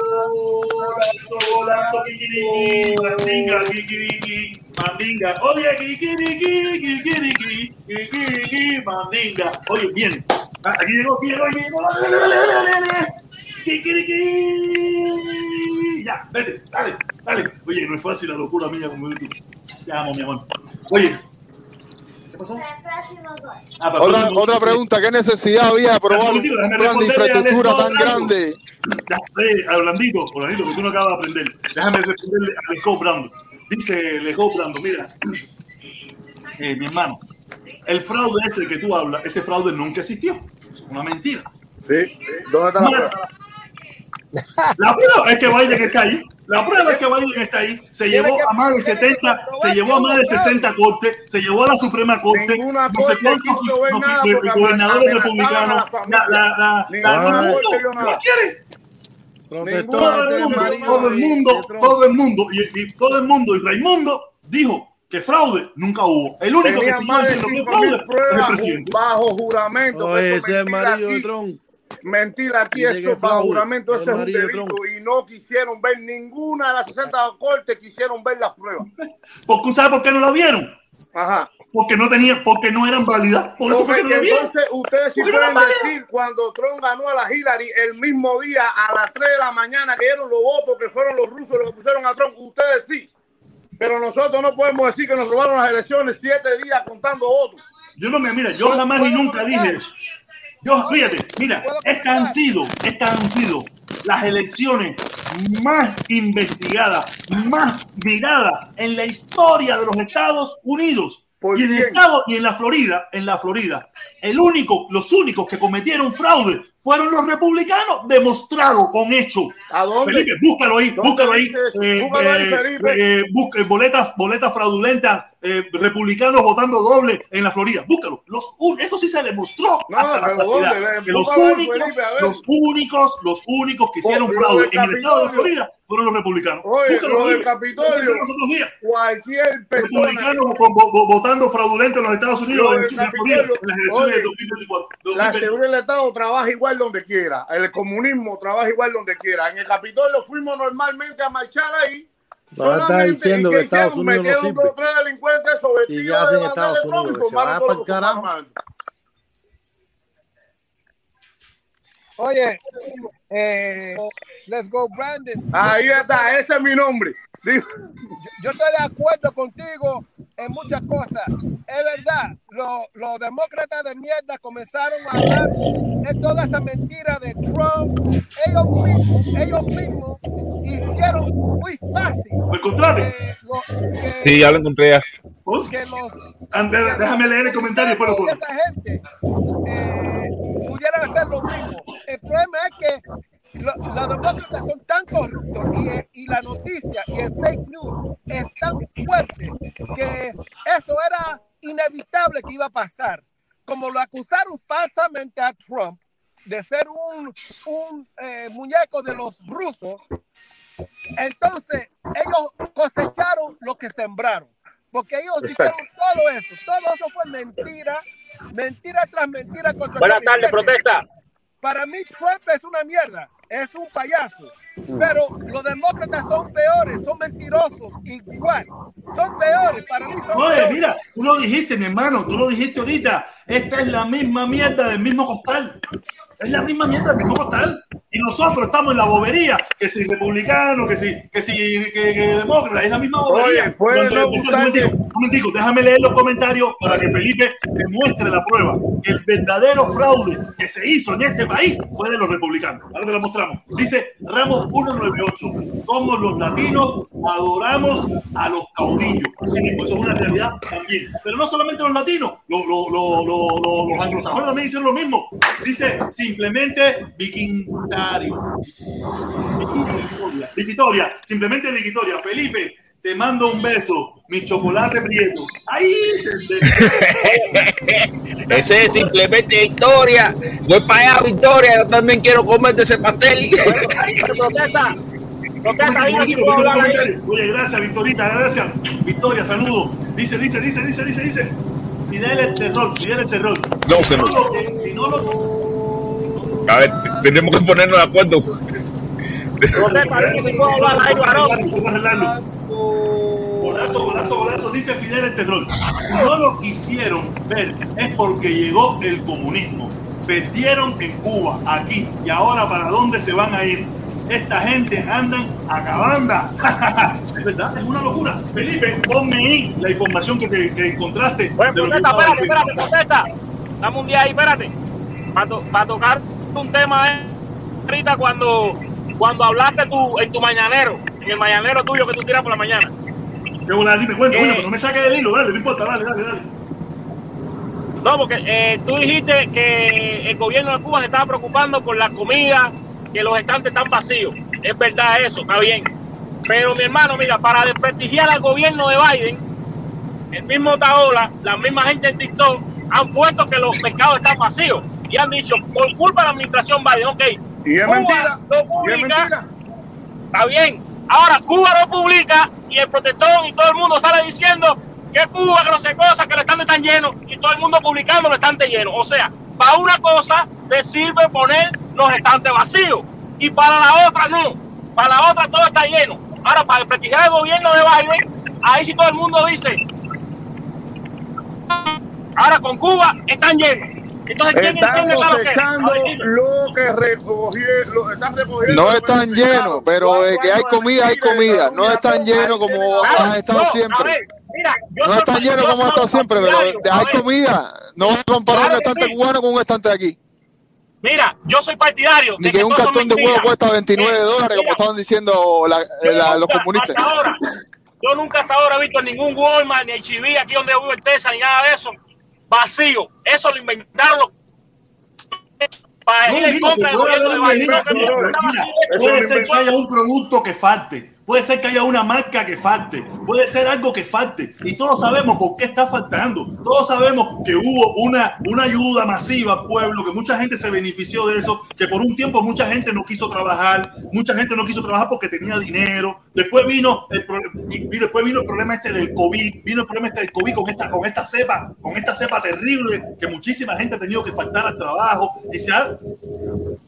Golazo, golazo, kikiriki, mandinga, kikiriki, mandinga. Oye, kikiriki, kikiriki, kikiriki, mandinga. Oye, bien. Ah, Aquí llegó, aquí llegó, aquí llegó. Dale, dale, dale, dale. Ya, vete, dale, dale. Oye, no es fácil la locura mía como tú. Te amo, mi amor. Oye. ¿Qué pasó? Ah, para Otra, próximo- otra pregunta, ¿qué necesidad había de aprobar un plan de a infraestructura tan grande? Ya, eh, que tú no acabas de aprender. Déjame responderle a Lejo Brando. Dice Lejo Brando, mira, eh, mi hermano, el fraude ese que tú hablas, ese fraude nunca existió. Es una mentira. Sí. ¿Dónde está la Más, prueba? La prueba es que Biden está ahí. La prueba es que Biden está ahí. Se llevó a más de 70, se llevó a más de 60 cortes, se llevó a la Suprema Corte, no sé corte cuántos gobernadores republicanos. la La, todo el mundo Todo el mundo, y, todo el mundo, y Raimundo dijo que fraude nunca hubo. El único que siguió diciendo que 5.000 fraude es el presidente. bajo juramento. Oye, ese es el mentira marido de aquí. Trump. Mentira aquí, es bajo juramento, eso es un delito. Trump. Y no quisieron ver ninguna de las 60 cortes, quisieron ver las pruebas. Porque, ¿Sabe por qué no la vieron? Ajá. Porque no tenían, porque no eran válidas. Por eso fue que no la Porque vieron. entonces ustedes sí ¿Por qué no pueden vieron? decir cuando Trump ganó a la Hillary el mismo día a las 3 de la mañana que dieron los votos que fueron los rusos los que pusieron a Trump, ustedes sí. Pero nosotros no podemos decir que nos robaron las elecciones siete días contando votos. Yo no me, mira, yo jamás ni nunca dije eso. Yo, fíjate, mira, estas han sido, estas han sido las elecciones más investigadas, más miradas en la historia de los Estados Unidos. ¿Por Y en, el estado, y en la Florida, en la Florida, el único, los únicos que cometieron fraude fueron los republicanos, demostrado con hechos. ¿A dónde? Felipe, búscalo ahí, ¿Dónde búscalo? Eh, Búscalo ahí, eh, Felipe. eh, eh, boletas, boletas fraudulentas, eh, republicanos votando doble en la Florida. Búscalo. Los, eso sí se demostró No, hasta la saciedad. ¿dónde? Ven, Que los búscalo únicos, Felipe, los únicos, los únicos que hicieron fraude en el estado de la. Florida fueron los republicanos. Oye, Búscalo, lo del. Capitolio. Cualquier persona. Republicanos vo- vo- vo- votando fraudulento en los Estados Unidos Lo en, del en Capitolio. las elecciones Oye, de 2024. La 2020. seguridad del Estado trabaja igual donde quiera. El comunismo trabaja igual donde quiera. En el Capitolio fuimos normalmente a marchar ahí. No Solamente diciendo que Estados Unidos no metieron sirve. dos o tres delincuentes hacen de Estados bandera y formaron pa'l lo que carajo. formaron. Oye, eh, let's go, Brandon. Ahí está, ese es mi nombre. Yo, yo estoy de acuerdo contigo en muchas cosas. Es verdad, lo- los demócratas de mierda comenzaron a hablar de toda esa mentira de Trump. Ellos mismos, ellos mismos hicieron muy fácil ¿Me encontraste? que, lo- que- Sí, ya lo encontré ya. Que los déjame leer el comentario pongo. esa gente eh, pudieran hacer lo mismo. El problema es que lo- los demócratas son tan corruptos y, y la noticia y el fake news es tan fuerte que eso era inevitable que iba a pasar. Como lo acusaron falsamente a Trump de ser un, un eh, muñeco de los rusos, entonces ellos cosecharon lo que sembraron. Porque ellos hicieron todo eso. Todo eso fue mentira. Mentira tras mentira contra Buenas tardes, protesta. Para mí Trump es una mierda. Es un payaso. Pero los demócratas son peores. Son mentirosos. Igual. Son peores. Para mí son Oye, peores. mira, tú lo dijiste, mi hermano, tú lo dijiste ahorita. Esta es la misma mierda del mismo costal. Es la misma mierda del mismo costal. Y nosotros estamos en la bobería, que si republicano, que si, que si que, que demócrata, es la misma bobería. Oye, puede no gustarte- momentico, déjame leer los comentarios para que Felipe demuestre la prueba. El verdadero fraude que se hizo en este país fue de los republicanos. Ahora te lo mostramos. Dice Ramos 198. Somos los latinos, adoramos a los caudillos. Así mismo, eso es una realidad también. Pero no solamente los latinos, los, los, los, los, los- los anglosajones también hicieron lo mismo. Dice simplemente vikingario. Victoria, Victoria, simplemente Victoria. Felipe, te mando un beso, mi chocolate prieto. Ahí, Ese es simplemente Victoria. Voy para allá, Victoria. Yo también quiero comer de ese pastel. Protesta. Protesta. Oye, gracias, Victorita, gracias. Victoria, saludo. Dice, dice, dice, dice, dice, dice. Fidel el terror, Fidel el terror. No, se no lo- si no lo A ver, tenemos que ponernos de acuerdo. Protesta, dime si puedo hablar ahí, varón. Golazo, golazo, golazo, dice Fidel el terror. Si no lo quisieron ver es porque llegó el comunismo. Perdieron en Cuba, aquí, y ahora para dónde se van a ir. Esta gente andan acabando. es verdad, es una locura. Felipe, ponme ahí la información que, te, que encontraste. Protesta, estaba espérate, espérate, protesta. Dame un día ahí, espérate. Para tocar un tema, eh, ahorita cuando, cuando hablaste tú en tu mañanero, en el mañanero tuyo que tú tiras por la mañana. Qué volada, dime, cuenta, Eh. bueno, pero no me saques del hilo, dale, no importa, dale, dale, dale. No, porque eh, tú dijiste que el gobierno de Cuba se estaba preocupando por la comida, que los estantes están vacíos. Es verdad eso, está bien. Pero mi hermano, mira, para desprestigiar al gobierno de Biden, el mismo Taola, la misma gente en TikTok, han puesto que los mercados están vacíos. Y han dicho, por culpa de la administración Biden, ok. Y es Cuba mentira. Y es publica, mentira. Está bien. Ahora Cuba lo publica y el protestón y todo el mundo sale diciendo que Cuba, que no sé cosa, que los estantes están llenos y todo el mundo publicando los estantes llenos. O sea, para una cosa te sirve poner los estantes vacíos y para la otra no. Para la otra todo está lleno. Ahora, para desprestigiar el gobierno de Biden, ahí sí todo el mundo dice. Ahora con Cuba están llenos. Entonces, ¿quién Están cosechando lo que recogieron, lo están recogiendo. No están llenos, pero de que hay comida, hay comida. No están llenos como han estado siempre. mira, yo No están llenos como han estado siempre, pero hay comida. No vas a comparar un estante cubano con un estante de aquí. Mira, yo soy partidario. Ni de que un cartón de huevo cuesta 29 Eh, dólares, como estaban diciendo la- yo la- los comunistas. hasta ahora, yo nunca hasta ahora he visto en ningún Walmart, ni en Chiví, aquí donde vivo en Texas, ni nada de eso, vacío. Eso lo inventaron los para ir en contra del gobierno de Biden. eso haya un producto que falte, Puede ser que haya una marca que falte, puede ser algo que falte, y todos sabemos por qué está faltando. Todos sabemos que hubo una, una ayuda masiva al pueblo, que mucha gente se benefició de eso, que por un tiempo mucha gente no quiso trabajar, mucha gente no quiso trabajar porque tenía dinero. Después vino el, y después vino el problema este del COVID, vino el problema este del COVID con esta, con esta cepa, con esta cepa terrible que muchísima gente ha tenido que faltar al trabajo. Y se ha,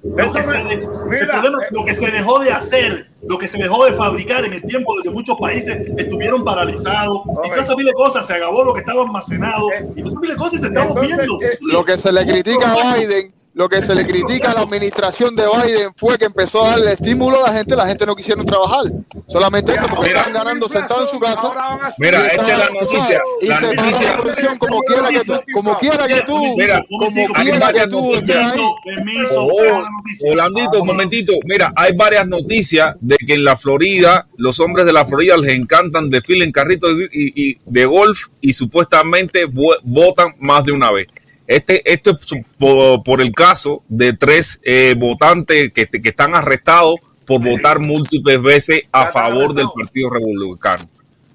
lo que, se, el problema- eh, lo que se dejó de hacer, lo que se dejó de fabricar en el tiempo de que muchos países estuvieron paralizados. Y todas esas miles de cosas, se acabó lo que estaba almacenado. Y todas esas miles de cosas se estamos viendo. eh, Lo que se le critica a Biden, lo que se le critica a la administración de Biden fue que empezó a darle estímulo a la gente, la gente no quisieron trabajar. Solamente eso, porque Mira. están ganando sentados en su casa. Mira, esta es la noticia. Y La se noticia. la producción como quiera que tú, como quiera que tú, Mira, como hay quiera que varias tú. Permiso, Oh. Holandito, un momentito. Mira, hay varias noticias de que en la Florida, los hombres de la Florida les encantan desfilar en carritos y, y- y de golf y supuestamente vo- votan más de una vez. Este, esto es su- por, por el caso de tres eh, votantes que, que están arrestados por votar múltiples veces a favor del. Partido Republicano.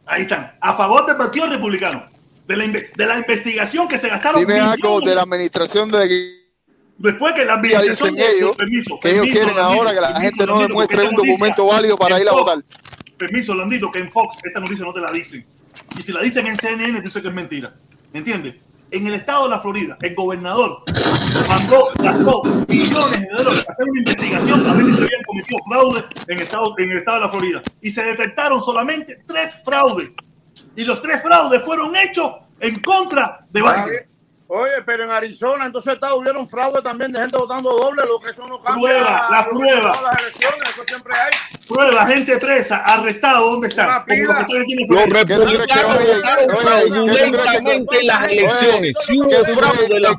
Ahí están, a favor del Partido Republicano, de la, inve- de la investigación que se gastaron. Dime algo millones de la administración de Después que la ya administración dicen ellos permiso, que ellos quieren Landito, ahora que la permiso, gente no Landito, demuestre un documento válido para ir a votar. Permiso, Landito, que en Fox esta noticia no te la dicen. Y si la dicen en CNN, dice que es mentira. ¿Entiendes? En el estado de la Florida, el gobernador mandó, gastó millones de dólares para hacer una investigación a ver si se habían cometido fraudes en, el estado, en el estado de la Florida. Y se detectaron solamente tres fraudes. Y los tres fraudes fueron hechos en contra de Biden. Oye, pero en Arizona, entonces está, hubieron fraude también de gente votando doble, lo que eso no cambia. Prueba, la que prueba. Las elecciones, eso siempre hay. Prueba, gente presa, arrestado, ¿dónde Como los que ustedes tienen Los fraude. ¿Qué tú crees que republicanos oye, votaron oye, ¿qué tú crees que- fraudulentamente en las elecciones. Si hubo ¿Qué tú fraude de la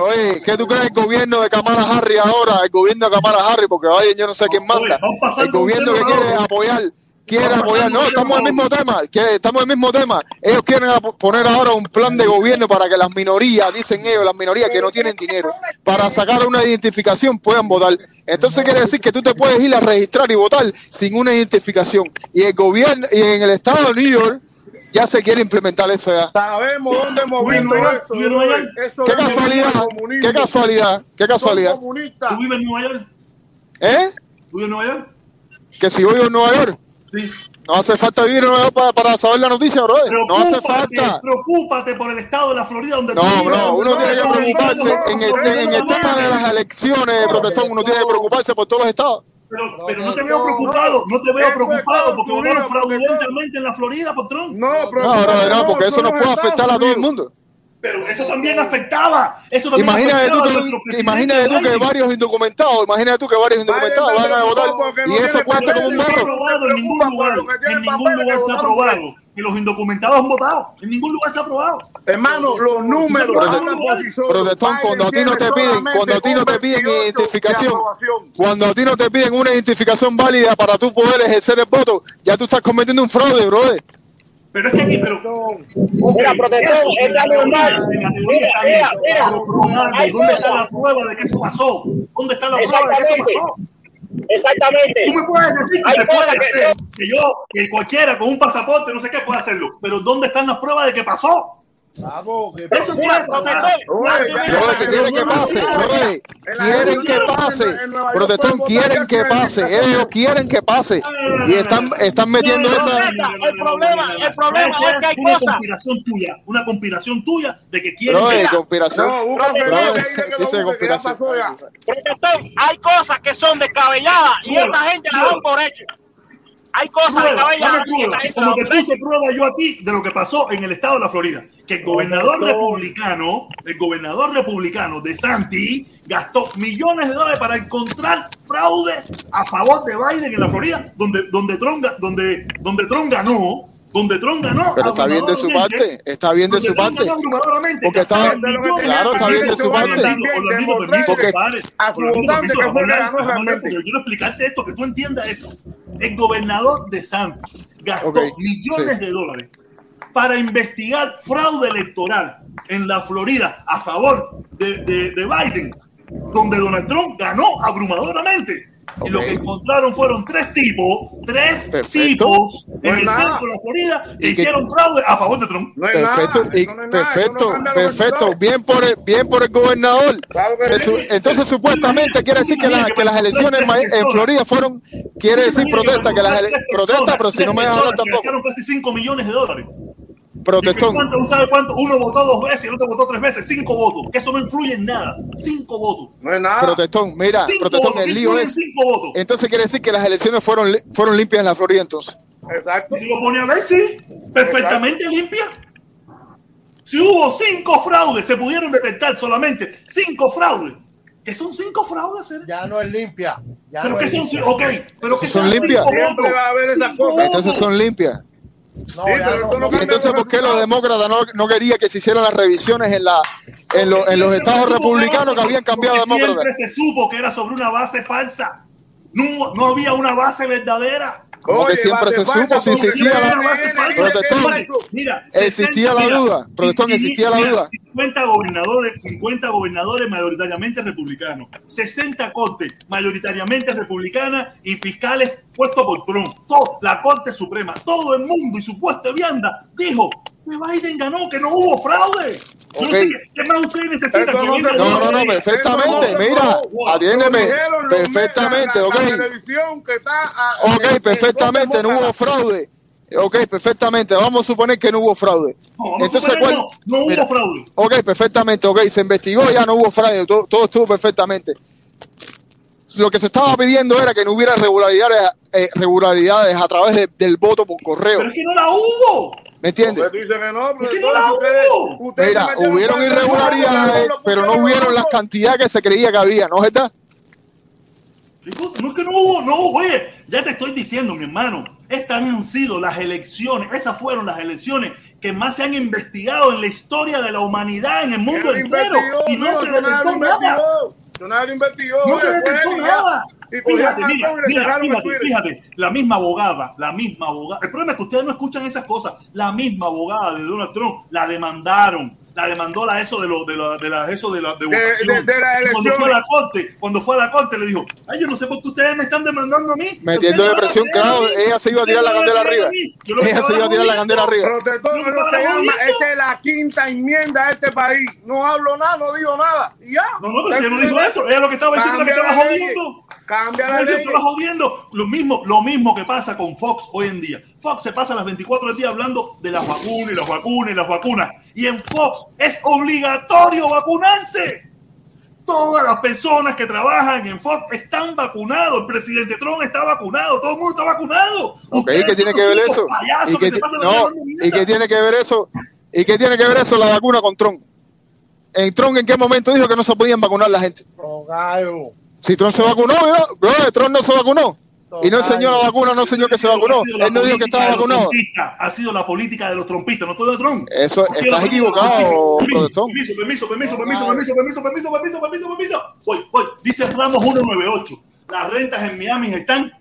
Oye, ¿qué tú crees del gobierno de Kamala Harris ahora? El gobierno de Kamala Harris, porque Biden yo no sé quién manda. Oye, El gobierno que quiere apoyar, quiere Vamos apoyar. No, estamos en el mismo tema. que estamos en el mismo tema. Ellos quieren poner ahora un plan de gobierno para que las minorías, dicen ellos, las minorías que no tienen dinero, para sacar una identificación puedan votar. Entonces quiere decir que tú te puedes ir a registrar y votar sin una identificación. Y el gobierno, y en el estado de New York, ya se quiere implementar eso ya. Sabemos dónde en York, eso. en. Eso Qué casualidad, qué casualidad, qué casualidad. comunistas. ¿Tú vives en Nueva York? ¿Eh? ¿Tú vives en Nueva York? Que si voy a Nueva York, Sí. no hace falta vivir en Nueva York para, para saber la noticia, brother. No hace falta. Preocúpate por el estado de la Florida donde No, vives. bro, uno tiene que No, preocuparse no, en el, no, en el no, tema de las elecciones, protestón, uno tiene que preocuparse por todos los estados. Pero, pero no te veo preocupado, no te veo Esto es preocupado porque votaron porque fraudulentemente en la Florida Trump. No, No, brother, no, porque eso no puede afectar a todo el mundo. Pero eso también afectaba. Eso también Imagínate tú, afectaba que, presidente imagínate tú que Biden. varios indocumentados, imagínate tú que varios indocumentados van a votar y eso cuenta como un voto. en ningún lugar. En ningún lugar se ha aprobado. Que los indocumentados han votado. En ningún lugar se ha aprobado. Hermano, los números Protestón, cuando a ti no te piden, cuando a ti no te piden identificación, 28 de aprobación. cuando a ti no te piden una identificación válida para tú poder ejercer el voto, ya tú estás cometiendo un fraude, brother. Pero es que aquí, pero. Mira, normal. teoría Mira, está mira, bien. mira. Pero probando, Hay ¿dónde está la prueba de que eso pasó? ¿Dónde está la prueba de que eso pasó? Exactamente. Tú me puedes decir que Hay se puede que hacer, que yo, que cualquiera con un pasaporte, no sé qué, puede hacerlo. Pero ¿dónde están las pruebas de que pasó? Eso Mira, que quieren que pase, quieren que pase, protestón, quieren que pase, ellos quieren que pase. Y están, están metiendo esa, El problema- el problema es que hay una cosas. conspiración tuya, una conspiración tuya de que quieren que- conspiración, dice conspiración. Protestón, hay cosas que son descabelladas y esa gente la dan por hecho. Hay cosas Prueba, dame gente la como por hecho. puse prueba yo a ti de lo que pasó en el estado de la Florida, que el gobernador republicano, el gobernador republicano de Santi gastó millones de dólares para encontrar fraude a favor de Biden en la Florida, donde donde Trump, donde donde Trump ganó, donde Trump ganó. pero está bien de su parte, está bien de su parte, porque está- claro, está bien de su parte. Porque- Yo quiero explicarte esto, que tú entiendas esto. El gobernador de Santos gastó millones sí. de dólares para investigar fraude electoral en la Florida a favor de, de- de Biden, donde Donald Trump ganó abrumadoramente. Y lo que encontraron fueron tres tipos tres Perfecto. tipos en No el nada. centro de la Florida que hicieron fraude a favor de Trump. No es Perfecto, nada, y eso no es nada, eso perfecto, perfecto. Bien por el, bien por el gobernador. Claro que Se sí. su- entonces supuestamente quiere decir que, la- que las elecciones en Florida fueron, quiere decir protesta, que las protesta, pero si no me dejan hablar tampoco. Casi 5 millones de dólares. Protestón. ¿Cuánto, ¿Uno sabe cuánto? Uno votó dos veces y el otro votó tres veces. Cinco votos. Que eso no influye en nada. Cinco votos. No es nada. Protestón, mira, Cinco protestón, votos. el ¿Qué lío es. Cinco votos. Entonces quiere decir que las elecciones fueron, fueron limpias en la Florida entonces. Exacto. Y lo pone a ver, sí. Perfectamente limpia. Si hubo cinco fraudes, se pudieron detectar solamente cinco fraudes. ¿Qué son cinco fraudes? eh? Ya no es limpia. Ya ¿Pero no qué es son? limpia. Ok, pero que Son limpias. Siempre va a haber esas Cinco cosas. Entonces son limpias. No, Sí, no- no entonces, ¿por qué los demócratas no, no querían que se hicieran las revisiones en, la, en, lo- en los estados republicanos que habían cambiado Porque demócratas? Siempre se supo que era sobre una base falsa. No, no había una base verdadera. Como que siempre se falsa, supo, si existía la-. Protestón. Mira, Existía la duda, protestón, existía la duda. 50 gobernadores, 50 gobernadores mayoritariamente republicanos, 60 cortes mayoritariamente republicanas y fiscales puestos por Trump. Todo, la Corte Suprema, todo el mundo y su puesta vianda dijo que Biden ganó, que no hubo fraude. Yo qué- ¿Qué más ustedes necesitan? No No, no, no, perfectamente, mira, atiéndeme, perfectamente, ok. Ok, en- en perfectamente, no hubo fraude. Ok, perfectamente, vamos a suponer que no hubo fraude. No, Entonces, no, no hubo Mira, fraude. Ok, perfectamente, ok, se investigó, ya no hubo fraude, todo, todo estuvo perfectamente. Lo que se estaba pidiendo era que no hubiera regularidades, eh, regularidades a través de- del voto por correo. Pero es que no la hubo. ¿Me entiendes? Que no, Es que no la hubo. ustedes- Mira, hubieron irregularidades, pero no hubieron las cantidades que se creía que había, ¿no es verdad? ¿Qué cosa? No es que no hubo, no hubo, oye, ya te estoy diciendo, mi hermano, estas han sido las elecciones, esas fueron las elecciones que más se han investigado en la historia de la humanidad, en el mundo ¿Quién entero, investigó? y no, se detectó nada. investigó. Investigó. No se detectó nada. Y Fíjate, mira, mira, fíjate, fíjate, la misma abogada, la misma abogada. El problema es que ustedes no escuchan esas cosas. La misma abogada de Donald Trump la demandaron. La demandó la eso de lo de la de la eso de la de, votación. de- de las Y Cuando fue a la corte, cuando fue a la corte le dijo, "Ay, yo no sé por qué ustedes me están demandando a mí." Metiendo depresión, a claro, a ella se iba a tirar la candela a a arriba. Ella se iba a tirar la candela arriba. Protector, se llama, esa es la quinta enmienda de este país. No hablo nada, no digo nada. Y ya. No, no, pero si ella no dijo eso. Ella lo que estaba diciendo era que estaba la jodiendo. Cambia la ley. estaba jodiendo. Lo mismo, lo mismo que pasa con Fox hoy en día. Fox se pasa las 24 del día hablando de las vacunas y las vacunas y las vacunas. Y en Fox es obligatorio vacunarse. Todas las personas que trabajan en Fox están vacunados. El presidente Trump está vacunado. Todo el mundo está vacunado. Ok, ¿y qué tiene que ver eso? ¿Y qué, no, hablando ¿y mierda. qué tiene que ver eso? ¿Y qué tiene que ver eso la vacuna con Trump? ¿En Trump en qué momento dijo que no se podían vacunar la gente? Si Trump se vacunó, bro, Trump no se vacunó. Y no enseñó la vacuna, no enseñó que se vacunó. Él no dijo que estaba vacunado. Ha sido la política de los trompistas, no todo de Trump. Eso, estás equivocado, protestón. Permiso, permiso, permiso, permiso, permiso, permiso, permiso, permiso, permiso, permiso. Voy, voy. Dice Ramos 198. Las rentas en Miami están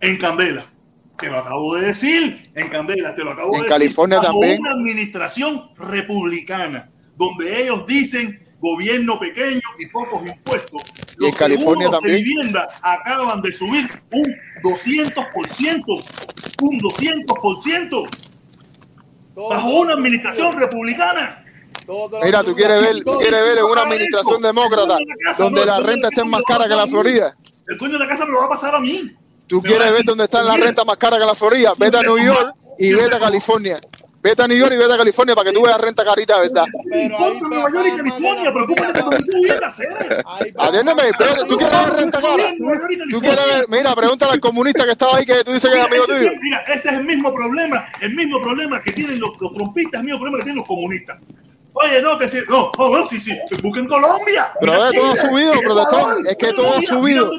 en candela. Te lo acabo de decir, en candela, te lo acabo En de California decir. Bajo también. una administración republicana, donde ellos dicen gobierno pequeño y pocos impuestos. Y en Los California seguros de también. vivienda acaban de subir un 200%, un 200%, Todo- bajo una administración republicana. Mira, tú quieres ver, tú quieres ver en una administración demócrata donde la renta esté más cara que la Florida. El dueño de la casa me lo va a pasar a mí. Tú quieres ver dónde están las mira, rentas más caras que la Florida. Vete a New York y vete a California. Vete a New York y vete a California para que tú veas renta carita, ¿verdad? Importa Nueva York y California, va. Atiéndeme, ¿tú quieres ver renta cara? ¿Tú quieres ver? Mira, pregúntale al comunista que estaba ahí que tú dices que es amigo tuyo. Mira, ese es el mismo problema, el mismo problema que tienen los, los trompistas, el mismo problema que tienen los comunistas. Oye, no, que sí, no, no, no, sí, sí, busquen Colombia. Pero de todo ha subido, protestón, es que todo ha subido.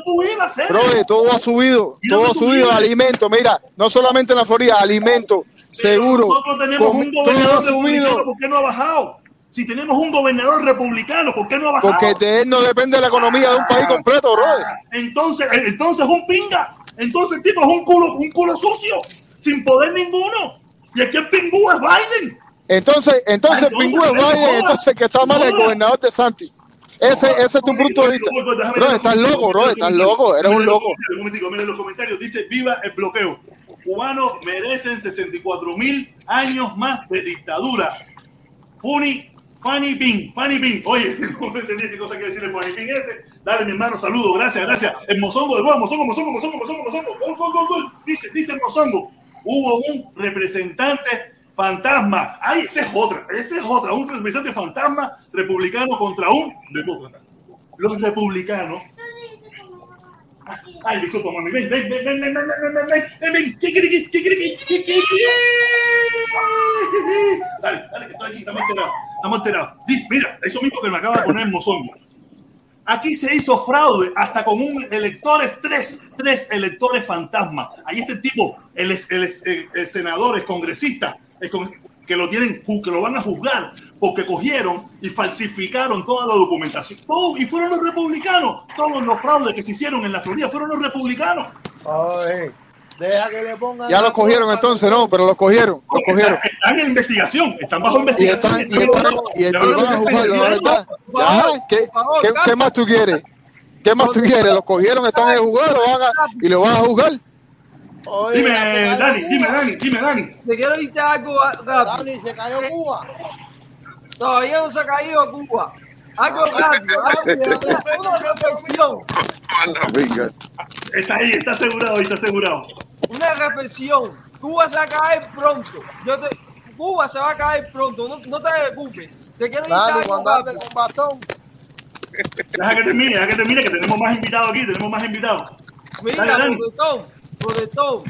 Bro, todo ha subido, todo ha subido, alimento, mira, no solamente en la Florida, alimento, Pero seguro, Nosotros tenemos un gobernador republicano, subido, ¿por qué no ha bajado? Si tenemos un gobernador republicano, ¿por qué no ha bajado? porque de él no depende de la economía de un país completo, bro. Entonces, eh, entonces es un pinga. Entonces el tipo es un culo, un culo sucio, sin poder ninguno. Y aquí el pingú es Biden. Entonces, entonces, Entonces, Pingüe no Biden, entonces que está mal es el gobernador de Santi. Ese, ese es tu punto de vista. Bro, estás loco, bro, estás loco, eres un loco. Un momentico, miren los comentarios. Dice, viva el bloqueo. Cubanos merecen 64 mil años más de dictadura. Funny, Funny Pin, Funny Pin. Oye, no entendí qué cosa quiere decir el Funny Pin ese. Dale, mi hermano, saludo, gracias, gracias. El mozongo de Boa, mozongo, mozongo, mozongo, mozongo, mozongo. Gol, gol, gol, gol. Dice, dice el mozongo. Hubo un representante fantasma. Ay, ese es otra, ese es otra. Un representante fantasma republicano contra un demócrata. Los republicanos Ay, disculpa, mami. Ven, ven, ven, ven, ven, ven, ven, ven, ven, ven, ven. ¿Qué quiere que? ¿Qué quiere que? ¿Qué quiere que? Dale, dale, que estoy aquí, estamos enterados. Estamos enterados. Dice, mira, eso mismo que me acaba de poner en Mozongo. Aquí se hizo fraude hasta con un electores, tres, tres electores fantasma. Ahí este tipo, el, el, el, el senador, el congresista, el que lo tienen, que lo van a juzgar porque cogieron y falsificaron toda la documentación. Todo, y fueron los republicanos. Todos los fraudes que se hicieron en la Florida fueron los republicanos. Oye, deja que le pongan. Ya los cogieron entonces, no, pero los cogieron, los cogieron. Están en investigación, están bajo Y investigación. están, y están, ¿Qué, qué, qué más tú quieres? ¿Qué más tú quieres? Los cogieron, están en juzgar, lo van a, y lo van a juzgar. Oye, Dime, Dani, dime, Dani, dime, Dani. Te quiero decirte algo. Dani, se cayó Cuba. Todavía no se ha caído Cuba. Algo rápido, una reflexión, Está ahí, está asegurado, está asegurado. una reflexión. Cuba se va a caer pronto. Yo te, Cuba se va a caer pronto, no, no te preocupes. Te quiero andes rápido. con bastón. Deja que termine, deja que termine, que tenemos más invitados aquí, tenemos más invitados. Mira, Dale, protestón.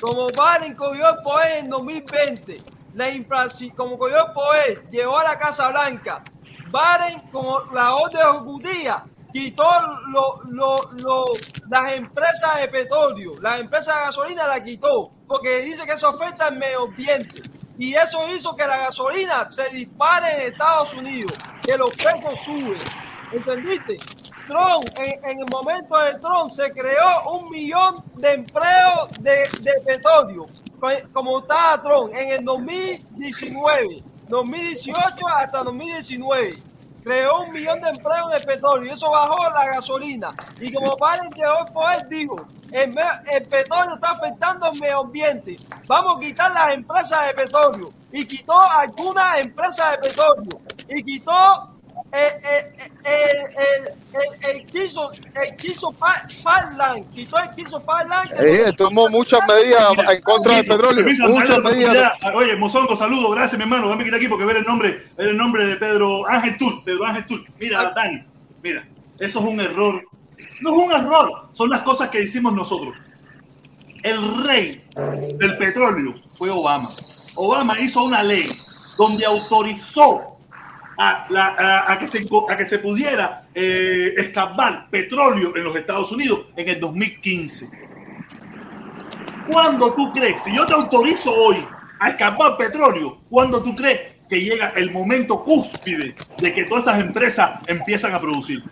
Como Biden cogió el poder en 2020, la inflación, como cogió el poder, llegó a la Casa Blanca. Biden, como la orden ejecutiva, quitó lo- lo- lo- las empresas de petróleo, las empresas de gasolina la quitó, porque dice que eso afecta al medio ambiente. Y eso hizo que la gasolina se dispare en Estados Unidos, que los precios suben. ¿Entendiste? Trump, en, en el momento de Trump, se creó un millón de empleos de, de petróleo, como estaba Trump en el 2019, 2018 hasta 2019. Creó un millón de empleos de petróleo y eso bajó la gasolina. Y como Biden llegó al poder, dijo, el, el petróleo está afectando el medio ambiente. Vamos a quitar las empresas de petróleo. Y quitó algunas empresas de petróleo. Y quitó el, el, el, el, el quiso, el quiso pa- Parlan, quitó el quiso Parlan. que- Eh, tomó muchas medidas en contra del petróleo, muchas medidas. Oye, Mozongo, saludo, gracias, mi hermano. Dame quitar aquí porque ver el nombre, ver el nombre de Pedro Ángel Tur, Pedro Ángel Tur. Mira, Dani, mira, eso es un error. No es un error, son las cosas que hicimos nosotros. El rey del petróleo fue Obama. Obama hizo una ley donde autorizó a, que, se, a que se pudiera eh, escapar petróleo en los Estados Unidos en el 2015. ¿Cuándo tú crees, si yo te autorizo hoy a escapar petróleo, cuándo tú crees que llega el momento cúspide de que todas esas empresas empiezan a producir?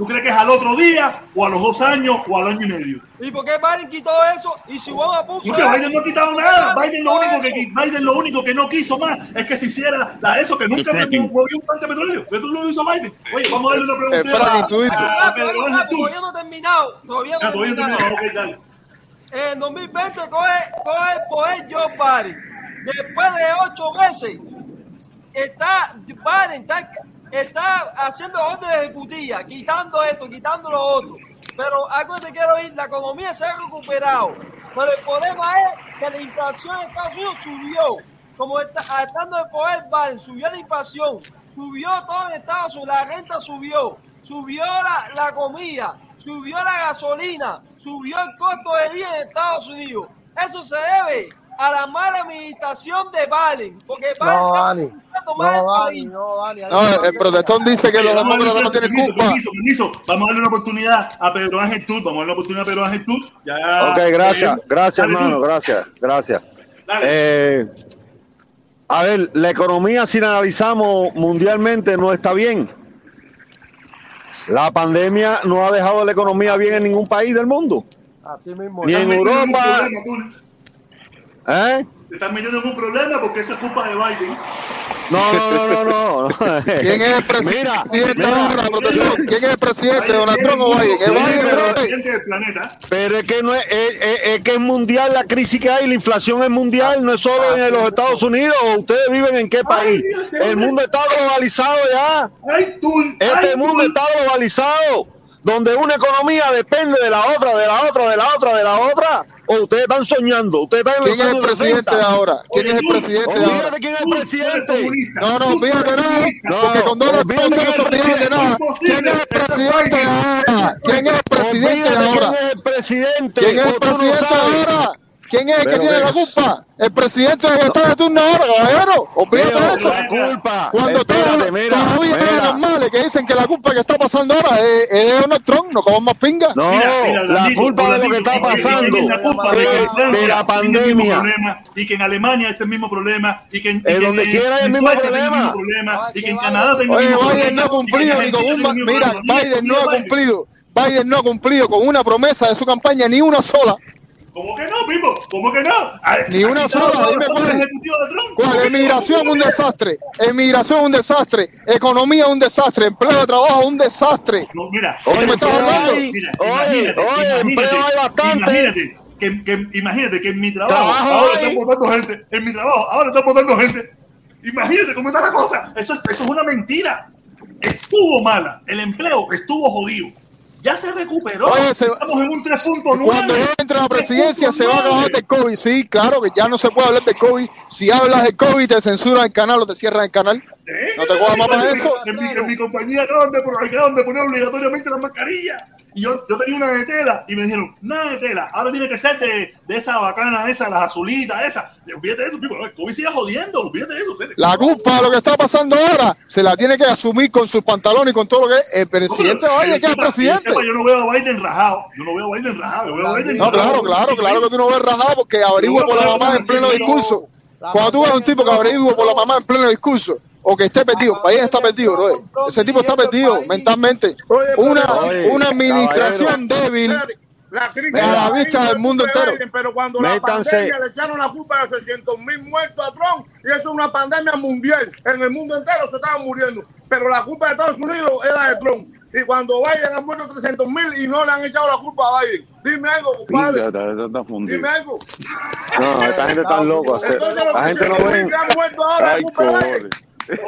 ¿Tú crees que es al otro día, o a los dos años, o al año y medio? ¿Y por qué Biden quitó eso? Y si Obama puso Porque Biden no ha quitado nada. Biden lo, único que. Biden lo único que no quiso más es que se hiciera la, eso, que nunca me fracking. movió un tanque de petróleo. Eso lo hizo Biden. Oye, vamos a darle una pregunta fracking, a, tú dices. a Rápido, Pedro Ángel rápido, Tur. todavía no he terminado. Todavía no Ah, he todavía no terminado. dale. En 2020 coge, coge el poder Joe Biden. Después de ocho meses, está Biden está, está haciendo orden ejecutiva, quitando esto, quitando lo otro. Pero algo que te quiero decir, la economía se ha recuperado. Pero el problema es que la inflación en Estados Unidos subió. Como está, estando en poder Biden, subió la inflación, subió todo en Estados Unidos, la renta subió, subió la, la comida, subió la gasolina, subió el costo de vida en Estados Unidos. Eso se debe a la mala administración de Biden. Porque Biden No, está Dani. administrando mal el No, Dani, país. no, Dani. No, el protestón dice que los demócratas no tienen culpa. Permiso, permiso. Vamos a darle una oportunidad a Pedro Ángel Tur. Vamos a darle una oportunidad a Pedro Ángel Tur. Ya, Ok, gracias, eh, gracias dale, hermano, gracias, gracias. Dale. Eh, a ver, la economía si la analizamos mundialmente no está bien. La pandemia no ha dejado la economía bien en ningún país del mundo. Así mismo. Ni en Europa. ¿Eh? Te estás metiendo en un problema porque eso es culpa de Biden. No, no, no, no, no. ¿Quién es el presidente Mira, ahora? ¿Quién es el presidente, Donald Trump o Biden? ¿Es Biden, del planeta. Pero es que no es, es, es- es que es mundial la crisis que hay, la inflación es mundial, no es solo en los Estados Unidos. ¿Ustedes viven en qué país? Dios, El mundo está globalizado ya. Ay, tú. Este ay, mundo tú. está globalizado, donde una economía depende de la otra, de la otra, de la otra, de la otra. O ustedes están soñando, ustedes están en ¿Quién es el presidente 60. de ahora? ¿Quién es el presidente de ahora? Quién es el presidente. No, no, eres nada, porque con Donald Trump no se olvidan de nada. ¿Quién es el presidente de ahora? ¿Quién es el presidente de ahora? quién es el presidente. ¿Quién es o el tú no presidente sabes. ahora? ¿Quién es el que Pero tiene la culpa? El presidente que está de turno ahora, caballero. Olvídate eso. la culpa. Cuando todos mira, todavía hay mira. normales que dicen que la culpa que está pasando ahora es, es de Donald Trump, no como más pinga. No, Mira, mira, la culpa de lo que está pasando la culpa de la pandemia. problema, y que en Alemania este mismo problema y que en, y En que donde en- quiera hay el mismo el problema. y que en Biden- Canadá tiene el Oye, mismo Biden problema, no ha y que cumplido ni con un... Mira. Biden no ha cumplido. Biden no ha cumplido con una promesa de su campaña, ni una sola. ¿Cómo que no, Pipo? ¿Cómo que no? Ay, Ni una sola, dime cuál. Emigración ¿Cómo un desastre. Emigración un desastre. Economía un desastre. Empleo de trabajo un desastre. No, mira, ¿Cómo me estás hablando? hay, Mira, oye, imagínate, oye, imagínate, empleo hay bastante. Imagínate que, que- imagínate que en mi trabajo Trabajo ahora hay. están votando gente. En mi trabajo ahora están votando gente. Imagínate cómo está la cosa. Eso, eso es una mentira. Estuvo mala. El empleo estuvo jodido. Ya se recuperó. Oye, se- Estamos en un 3.9. Cuando él entre a la presidencia se va a acabar del COVID. Sí, claro que ya no se puede hablar del COVID. Si hablas del COVID te censuran el canal o te cierran el canal. ¿Eh? No te cojas más para eso. En mi, en mi compañía acaban de, acaban de poner obligatoriamente las mascarillas. Y yo, yo tenía una de tela y me dijeron, nada de tela, ahora tiene que ser de, de esa bacana, esa, las azulitas, esa. Olvídate de eso, el COVID sigue jodiendo, olvídate de eso. serio. La culpa de lo que está pasando ahora se la tiene que asumir con sus pantalones y con todo lo que es el presidente No, Biden, que es el presidente. sepa, Yo no veo a Biden rajado. Yo no veo a Biden rajado. Yo veo a Biden No, claro, claro, claro que tú no ves rajado porque averigua por la mamá en pleno discurso. Cuando tú ves a un tipo que averigua por la mamá en pleno discurso o que esté perdido, el país está perdido, bro. Ese tipo está perdido mentalmente. Una, una administración débil. La crisis A la vista del mundo entero. Biden, Pero cuando la pandemia le echaron la culpa de 600 mil muertos a Trump, y eso es una pandemia mundial. En el mundo entero se estaban muriendo. Pero la culpa de Estados Unidos era de Trump. Y cuando Biden ha muerto 300 mil y no le han echado la culpa a Biden. Dime algo, compadre. Dime algo. No, esta gente está loca. Entonces, los La gente no 300.000 ven. que han muerto ahora, Ay,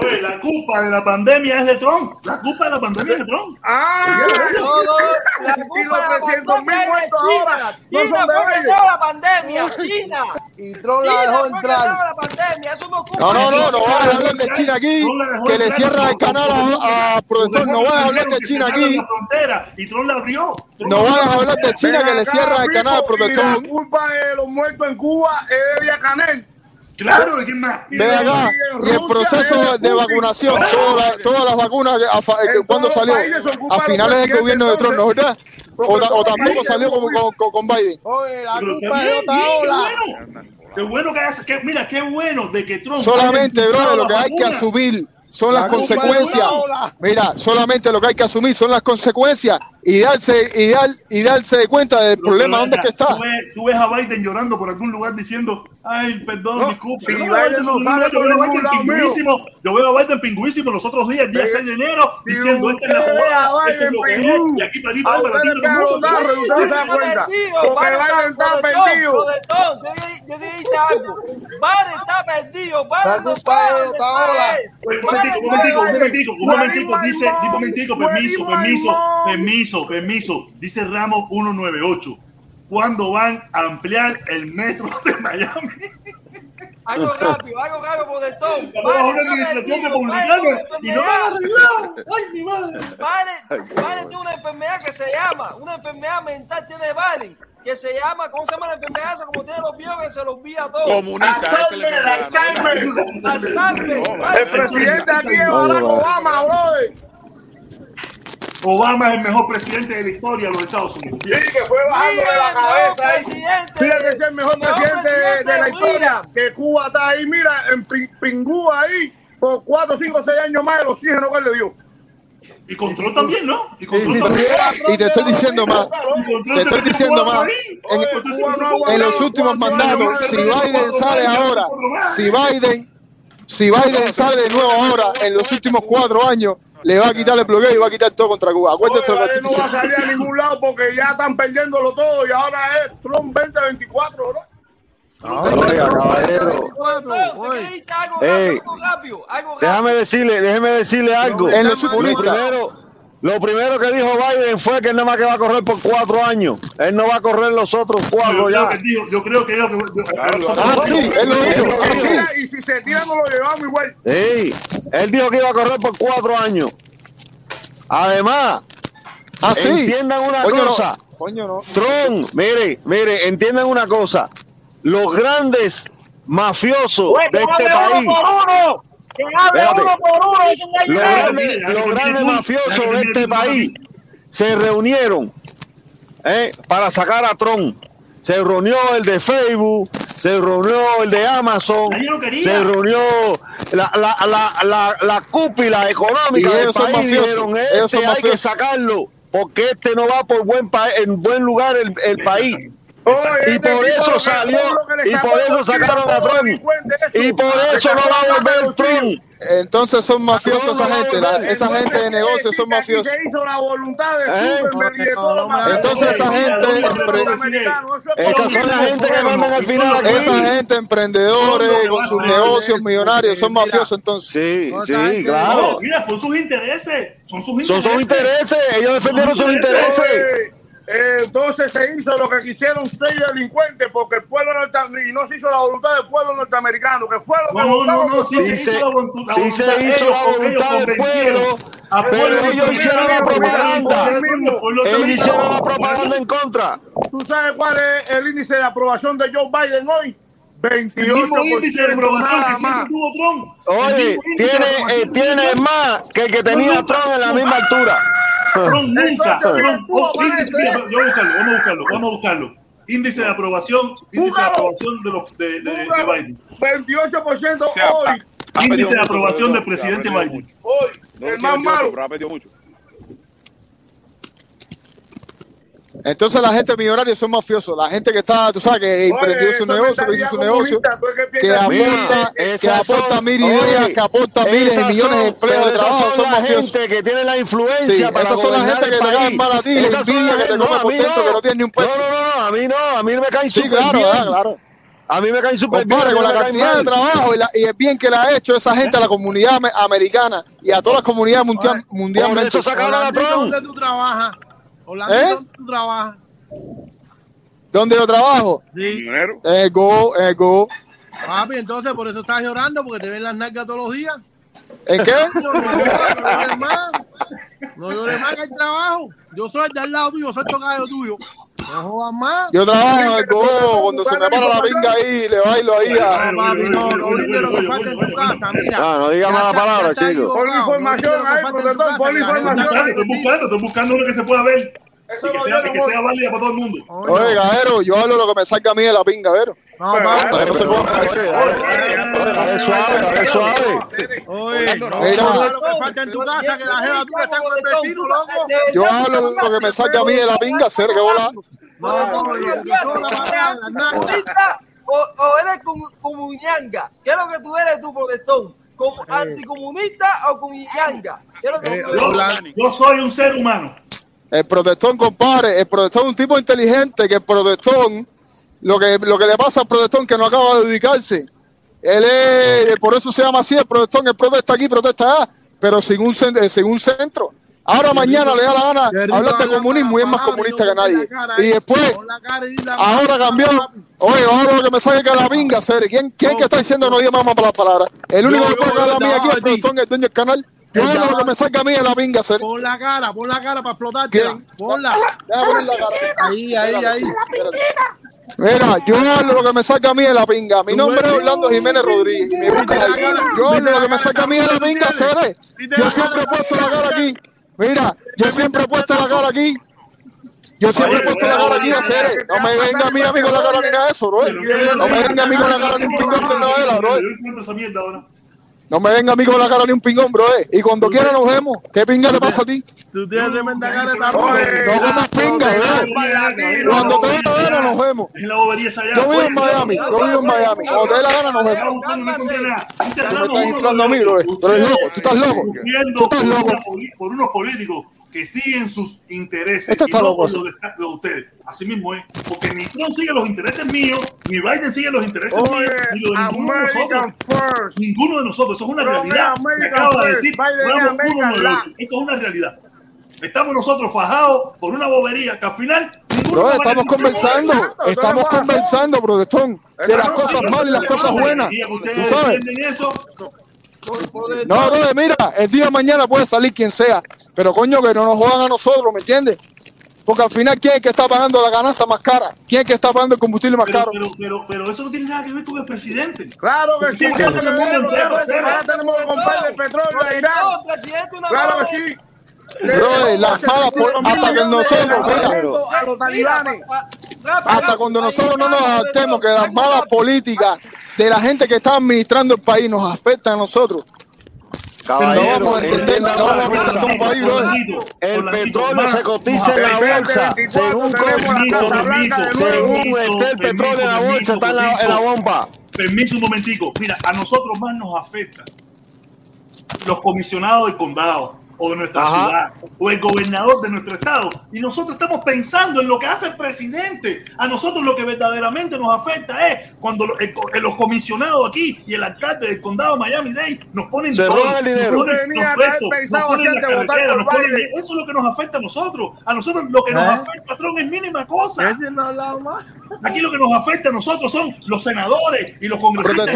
Oye, la culpa de la pandemia es de Trump. La culpa de la pandemia es de Trump. Ah, No, no, la culpa de la 300.000 pandemia es de China. China fue la pandemia. China. Y Trump la dejó entrar. la pandemia. Eso no No, no, no, no van a hablar de China aquí, que le cierran el canal a, a protector. No van a hablar de China aquí. La frontera y Trump la abrió. No van a hablar de China que le acá, cierran el canal y protector. La culpa de los muertos en Cuba es de Canel. Claro, ¿de quién más? Ve acá, y el proceso de vacunación, todas las, todas las vacunas, cuando salió, a finales del gobierno de Trump, ¿no es verdad? O, o tampoco salió con, con- con- con Biden. Oye, la Pero culpa de otra bien, qué ola. bueno. Qué bueno que hace, que, mira, qué bueno de que Trump. Solamente, haya bro, lo que hay que asumir son las La consecuencias. Mira, solamente lo que hay que asumir son las consecuencias y darse y, dar, y darse de cuenta del Pero, problema pero, dónde es que está. Tú ves, tú ves a Biden llorando por algún lugar diciendo, ay, perdón, No, disculpe. si Yo veo a Biden no sale yo veo a pingüísimo, yo veo a Biden pingüísimo los otros días, el día Sí. 6 de enero, diciendo, esta es la jugada, esto es Biden lo que es, y aquí queda todo tarros, usted no se da cuenta. Porque Biden está perdido. Protector, yo di- yo dije algo. Biden está perdido. Biden no está ola. Momentico, un momentico, un momentico, un momentico, dice, un momentico, permiso, permiso, permiso, permiso, dice Ramos 198. ¿Cuándo van a ampliar el metro de Miami? Algo rápido, algo rápido. Estamos a una administración republicana y no van a enfermedad. arreglar. ¡Ay, mi madre! Biden tiene una enfermedad que se llama, una enfermedad mental tiene Biden, que se llama, ¿cómo se llama la enfermedad esa? Como tiene los viejos que se los olvida todo. Comunista. esa es la Alzheimer. Alzheimer. Alzheimer. El presidente aquí es Barack Obama, brother. Obama es el mejor presidente de la historia de los Estados Unidos. Sí, que fue bajando de la cabeza. ahí. presidente. Tiene que ser el mejor Mejor presidente de, de la historia. Que Cuba está ahí, mira, en Pin- Pingú ahí, por 4, 5, 6 años más el oxígeno que él le dio. Y control también, ¿no? Y control y- también. y te estoy diciendo más, te estoy diciendo más. En, ha en los últimos mandatos, si Biden sale ahora, si Biden si Biden sale de nuevo ahora en los últimos cuatro años, le va a quitar el bloqueo y va a quitar todo contra Cuba. Acuérdense de lo que Oye, no va a salir a ningún lado porque ya están perdiéndolo todo y ahora es Trump 2024, ¿no? Oiga, caballero. Ey, déjame decirle, déjeme decirle algo. En los lo, primero, lo primero que dijo Biden fue que él nada más que va a correr por cuatro años. Él no va a correr los otros Yo cuatro creo ya. que yo creo que yo- yo- Ah, sí, él lo dijo. Ah, sí. Y si se tira, no lo llevamos igual. Sí, él dijo que iba a correr por cuatro años. Además, Ah, sí. entiendan una Coño, no. cosa. Coño, no. Trump, mire, mire, entiendan una cosa. Los grandes mafiosos Güey, de este país, uno por uno. Que hable Espérate. uno por uno. Es un los grandes, los mafiosos de este país se reunieron eh, para sacar a Trump. Se reunió el de Facebook, se reunió el de Amazon, se reunió la, la, la, la, la cúpula económica Y del país. mafiosos, Dijeron, ellos este son hay que sacarlo, porque este no va por buen pa- en buen lugar el, el país. Y por eso salió, y por eso sacaron a Trump. Y por eso no va a volver. Trump. Entonces son mafiosos No, esa gente. esa gente de negocios son mafiosos. ¿Eh? Entonces esa gente Esas son la gente que mandan al final. Esa gente emprendedores con sus negocios millonarios son mafiosos entonces. Sí, sí, claro. Mira, son sus intereses. Son sus Son intereses. sus intereses, ellos defendieron sus intereses. Eh, entonces se hizo lo que quisieron seis delincuentes porque el pueblo norteamericano y no se hizo la voluntad del pueblo norteamericano que fue lo que No, no, votaron no, sí Sí se hizo la voluntad. sí se hizo la voluntad del pueblo, a pero ellos hicieron la propaganda. el Ellos hicieron la propaganda en contra. ¿Tú sabes cuál es el índice de aprobación de Joe Biden hoy? El 28 mismo índice de aprobación que siempre tuvo Trump. El Oye, tiene, eh, tiene más que el que tenía No, Trump en la misma altura. Trump nunca. Tú oh, índice de- yo voy a buscarlo, vamos a buscarlo, vamos a buscarlo. Índice de aprobación, índice de aprobación de, los, de, de, de. Biden. 28% sea, hoy. Índice de aprobación del presidente Biden. mucho. Hoy, No el más tiempo, malo. pero ha perdido mucho. Entonces la gente millonaria son mafiosos. La gente que está, tú sabes, que emprendió su negocio, que hizo su negocio, comunista, tú es que aporta, que aporta son- mil oye, ideas, que aporta miles y millones de empleos de trabajo, son la mafiosos. gente que tiene la influencia Sí, para esas son la gente que te caen mal a ti, la Esas son envidia que te come no, por dentro, que no tiene ni un peso. No, no, no, a mí no, a mí me caen Sí, claro, bien. ah, claro. A mí me caen súper bien. Con la cantidad de trabajo y, la- y el bien que le ha hecho esa gente a la comunidad ame- americana y a todas las comunidades mundial- Por mundialmente. eso sacaron a Trump. ¿dónde tú trabajas? Orlandito, ¿Eh? ¿dónde tú trabajas? ¿Dónde yo trabajo? Sí. Dinero. En el Go, en el Go. Papi, entonces por eso estás llorando, porque te ven las nalgas todos los días. ¿En qué? No, llores más. No llores más que hay trabajo. Yo soy de al lado tuyo, soy tocayo tuyo. No jodas más. Yo trabajo en el Go. Cuando se me para la pinga ahí, le bailo ahí a... No, papi, no, lo que falta en tu casa, mira. Ah, no diga Ya malas palabras, chicos. Ponle información ahí, protector, gente información Estoy buscando, estoy buscando, uno que se pueda ver. Eso Y que sea, válida para todo el mundo. Oye, Gajero, yo hablo lo que me salga a mí de la pinga, ¿vero? No, papi. Para que no se ponga suave, suave. Oye, no, Mira. no, lo que falta en tu casa, que la jeva tuya está con el vecino, loco. Yo hablo lo que me salga a mí de la pinga, ser que bola. No, no, no, o, o eres comunianga. ¿Qué es lo que tú eres, tu protestón? ¿Como ¿Anticomunista o comunianga? ¿Qué es lo que tú Yo, eres? yo soy un ser humano. El protestón, compadre, el protestón es un tipo inteligente que el protestón, lo que, lo que le pasa al protestón que no acaba de ubicarse. Él es, por eso se llama así el protestón, él protesta aquí, protesta allá, pero sin un, eh, sin un centro. Ahora mañana le da la gana hablar de comunismo y es más comunista que la nadie. cara Y después, pon la cara y la- ahora cambió. Oye, ahora lo que me sale que la pinga, ser. ¿Quién, quién que está diciendo no diga más para las palabras? El único Yo, que puede yo, hablar a mí yo, aquí es el protestón, el dueño del canal. Yo El lo que me salga a mí de la pinga, ser. Pon la cara, pon la cara para explotarte. ¿Quién? Ponla. Déjame poner la cara. Ahí, ahí, ahí. Mira, yo hablo lo que me saca a mí de la pinga. Mi nombre es Orlando Jiménez Rodríguez. Me ahí. Yo hablo lo que me saca a mí de la pinga, Cere. Yo siempre he puesto la cara aquí. Mira, yo siempre he puesto la cara aquí. Yo siempre he puesto la cara aquí de Cere. No me venga a mí a mí con la cara ni nada de eso, bro. No me venga a mí con la cara ni un nada de la, bro. No me venga a mí con la cara ni un pingón, bro. eh. Y cuando quiera nos vemos. ¿Qué pinga te pasa a ti? Tú tienes tremenda cara de No comas pinga, bro. Cuando te dé la gana nos vemos. Yo vivo en Miami, yo vivo en Miami. Cuando te dé la gana nos vemos. Tú me estás inflando a mí, bro. Tú eres loco, tú estás loco. Tú estás loco. por unos políticos que siguen sus intereses y está no sí. los de, ustedes. Así mismo es. Porque ni Trump sigue los intereses míos, ni Biden sigue los intereses Oye, míos, ni los de ninguno de nosotros. first. Ninguno de nosotros. Eso es una Bro, realidad. Me acaba de decir. Eso es una realidad. Estamos nosotros fajados por una bobería que al final. Bro, estamos conversando, estamos conversando, protestón, de las cosas malas y las cosas buenas. ¿Tú sabes? No, bro, mira, el día de mañana puede salir quien sea, pero coño que no nos jodan a nosotros, ¿me entiendes? Porque al final, ¿quién es el que está pagando la canasta más cara? ¿Quién es el que está pagando el combustible más Pero, caro? pero, pero, pero eso no tiene nada que ver con el presidente. Claro que sí. No, Claro que sí. Bro, las malas, por- hasta que nosotros, mira, a los talibanes. hasta cuando nosotros no nos adaptemos que las malas políticas de la gente que está administrando el país nos afectan a nosotros. No vamos a entender, no vamos a pensar que un país, bro. el petróleo se cotiza en la bolsa según Permiso, permiso, según esté el petróleo en la bolsa, está en la, en la bomba. Permiso un momentico. Mira, a nosotros más nos afecta los comisionados del condado o de nuestra Ajá. ciudad o el gobernador de nuestro estado. Y nosotros estamos pensando en lo que hace el presidente. A nosotros lo que verdaderamente nos afecta es cuando lo- el co- los comisionados aquí y el alcalde del condado de Miami-Dade nos ponen Se todo, roban el dinero. nos ponen los nos la carretera, nos eso es lo que nos afecta a nosotros. A nosotros lo que nos ¿Eh? afecta Trump es mínima cosa. Aquí lo que nos afecta a nosotros son los senadores y los congresistas.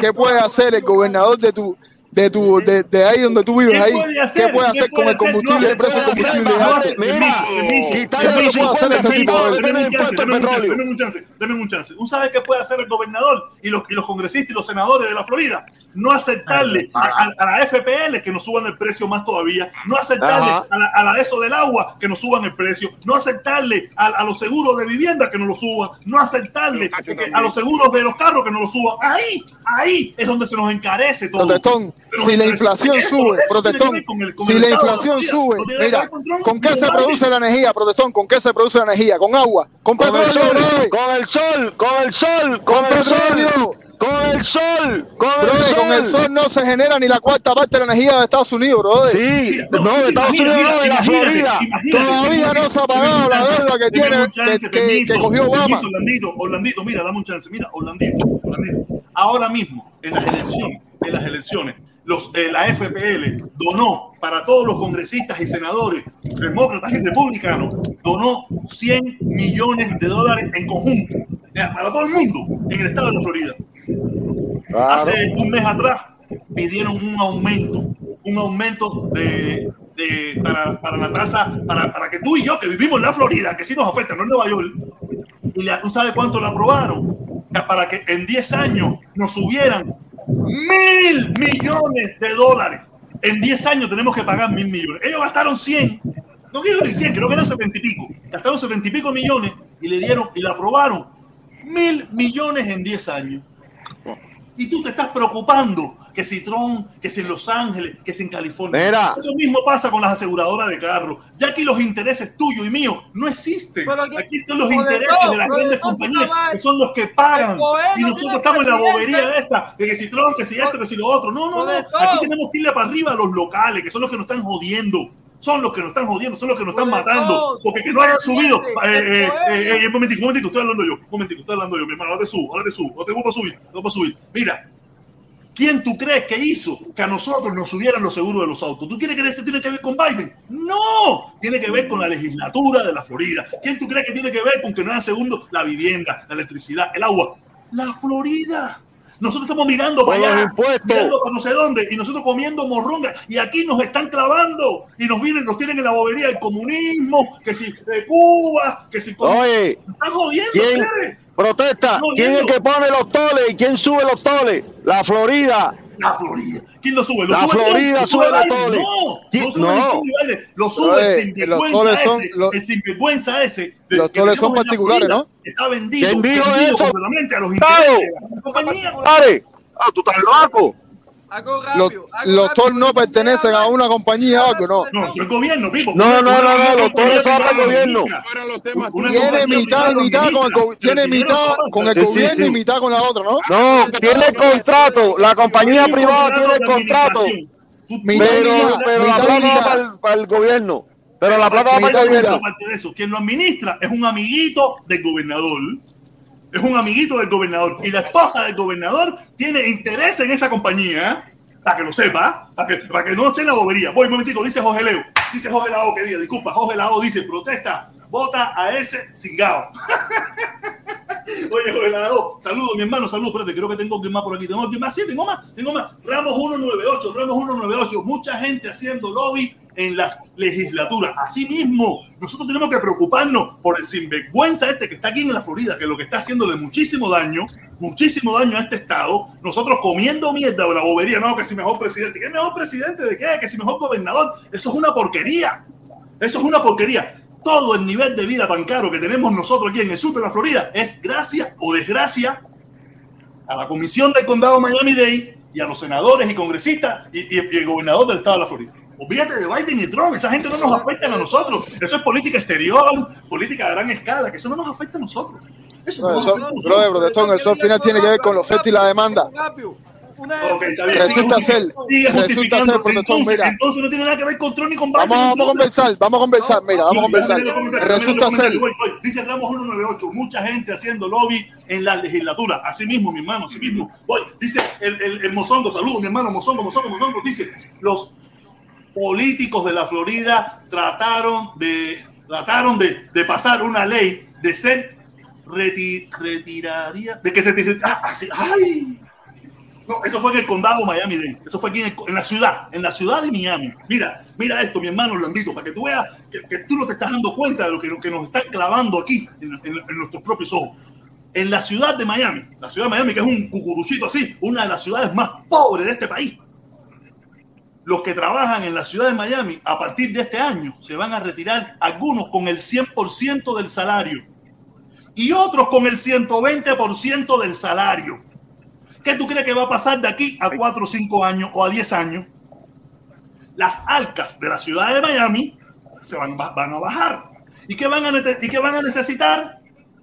¿Qué puede hacer el gobernador de tu de tu de, de ahí donde tú vives ¿Qué ahí? puede hacer? ¿Qué puede ¿Qué hacer con puede el combustible, No el precio del combustible? bajar- alto? Mira, Permiso, permiso. quitarle ¿Qué los puede hacer ese 50 tipo de- centavos Deme en un el chance, impuesto al deme un chance, petróleo. deme un chance, deme un chance. ¿Un sabe qué puede hacer el gobernador y los, y los congresistas y los senadores de la Florida? No aceptarle a, la FPL que nos suban el precio más todavía, no aceptarle a la, a la eso del agua que nos suban el precio, no aceptarle a, a los seguros de vivienda que nos lo suban, no aceptarle que- a los seguros de los carros que nos lo suban. Ahí, ahí es donde se nos encarece todo. Protestón, si la inflación eso- sube, protestón, ver con el- con si la inflación sube, mira, con Trump, ¿con qué se produce la energía, protestón? ¿Con qué se produce la energía? ¿Con agua? ¿Con Con el petróleo, con el sol, con el sol, ¿Con con el petróleo? Con el sol, con el Brother, con el sol. no se genera ni la cuarta parte de la energía de Estados Unidos, brother. Sí, No, no, de Estados Unidos no, de la Florida. Todavía no se ha pagado la deuda que tiene, chance, que- que- permiso, que cogió Obama. permiso, Orlandito, Orlandito, mira, dame un chance. Mira, Orlandito, Orlandito. Ahora mismo, en las elecciones, en las elecciones, los, eh, la FPL donó para todos los congresistas y senadores, demócratas y republicanos, donó 100 millones de dólares en conjunto, para todo el mundo, en el estado de la Florida. Claro. Hace un mes atrás pidieron un aumento, un aumento de, de- para, para la tasa, para, para que tú y yo que vivimos en la Florida, que sí nos afecta, no en Nueva York, y tú sabes cuánto la aprobaron, para que en 10 años nos subieran mil millones de dólares. En 10 años tenemos que pagar mil millones. Ellos gastaron 100, no quiero ni 100, creo que eran 70 y pico. Gastaron 70 y pico millones y le dieron y la aprobaron mil millones en 10 años. Y tú te estás preocupando que si Trump, que si en Los Ángeles, que si en California. Mira. Eso mismo pasa con las aseguradoras de carros. Ya aquí los intereses tuyos y míos no existen. Pero aquí- aquí están los intereses de las grandes compañías que son los que pagan. Y nosotros estamos en la bobería de esta, de que si Trump, que si esto, que si lo otro. No, no, no. Aquí tenemos que irle para arriba a los locales, que son los que nos están jodiendo. Son los que nos están jodiendo, son los que nos están matando. Porque que no hayan subido. Eh, eh, eh, eh, un momentico, un momentico, estoy hablando yo. Un momentico, estoy hablando yo, mi hermano. Ahora te subo, ahora te subo. No te voy a subir, no te a subir. Mira, ¿Quién tú crees que hizo que a nosotros nos subieran los seguros de los autos? ¿Tú quieres que esto tiene que ver con Biden? No, tiene que ver con la legislatura de la Florida. ¿Quién tú crees que tiene que ver con que no hagan segundo la vivienda, la electricidad, el agua? La Florida. Nosotros estamos mirando para allá, mirando para no sé dónde, y nosotros comiendo morronga, y aquí nos están clavando, y nos vienen, nos tienen en la bobería del comunismo, que si de Cuba, que si... Oye, están jodiendo, ¿quién protesta? ¿Quién es el que pone los toles y quién sube los toles? La Florida. La Florida. ¿Quién lo sube? ¿Lo La sube Florida sube los toles. No, ¿Quién- no sube no. Lo sube Oye, el sinvergüenza son- ese. los- el sinvergüenza ese. de- los que toles son particulares, ¿no? Está vendido. ¿Quién dijo eso? a los intereses de la compañía. Ah, tú estás loco. Los, rápido. los rápido. TOR no pertenecen a una compañía o algo, no. No, soy gobierno, Pipo. No, no, no, no, los toros son gobierno. Los temas. Una Tiene mitad, mitad con el, tiene el mitad con el gobierno y mitad con la otra, ¿no? No, tiene contrato. La compañía privada tiene de contrato. Pero, mitad, pero la plata va para el, para el gobierno. Pero la plata va para el gobierno. quien lo administra es un amiguito del gobernador. Es un amiguito del gobernador. Y la esposa del gobernador tiene interés en esa compañía. ¿eh? Para que lo sepa, para que, para que no esté en la bobería. Voy un momentico, dice Jorge Leo. Dice Jorge Lao que diga, disculpa, Jorge Lao dice, protesta, vota a ese cingado. Oye, Jorge Lao, saludos, mi hermano, saludos. Espérate, creo que tengo alguien más por aquí. Tengo alguien más, sí, tengo más, tengo más. Ramos 198, Ramos 198. Mucha gente haciendo lobby en las legislaturas. Asimismo, nosotros tenemos que preocuparnos por el sinvergüenza este que está aquí en la Florida, que lo que está haciéndole muchísimo daño, muchísimo daño a este estado. Nosotros comiendo mierda de la bobería, no, que si mejor presidente. ¿Qué mejor presidente de qué? Que si mejor gobernador. Eso es una porquería. Eso es una porquería. Todo el nivel de vida tan caro que tenemos nosotros aquí en el sur de la Florida es gracias o desgracia a la comisión del condado Miami-Dade y a los senadores y congresistas y el gobernador del estado de la Florida. Olvídate de Biden y Trump, esa gente no nos afecta a nosotros. Eso es política exterior, política a gran escala, que eso no nos afecta a nosotros. Eso no No, nos eso, afecta a nosotros. eso al final tiene que ver con la oferta y la demanda. Resulta ser, resulta ser, protestón, entonces, mira. entonces no tiene nada que ver con Trump ni con Biden. Vamos, vamos a conversar, vamos a conversar, mira, vamos a conversar. Resulta ser. Dice Ramos 198, mucha gente haciendo lobby en la legislatura. Así mismo, mi hermano, así mismo. Voy. Dice el, el, el Mozongo, saludos, mi hermano Mozongo, Mozongo, Mozongo. Dice, los políticos de la Florida trataron de, trataron de, de pasar una ley de ser reti- retiraría, de que se ah, así, ay. No, eso fue en el condado Miami-Dade. Eso fue aquí en, el- en la ciudad, en la ciudad de Miami. Mira, mira esto, mi hermano Orlandito, para que tú veas que, tú no te estás dando cuenta de lo que, que nos están clavando aquí en, en- en nuestros propios ojos. En la ciudad de Miami, la ciudad de Miami, que es un cucuruchito así, una de las ciudades más pobres de este país. Los que trabajan en la ciudad de Miami, a partir de este año, se van a retirar algunos con el 100% del salario y otros con el 120% del salario. ¿Qué tú crees que va a pasar de aquí a 4 o 5 años o a 10 años? Las arcas de la ciudad de Miami se van, a bajar. ¿Y qué, ¿Y qué van a necesitar?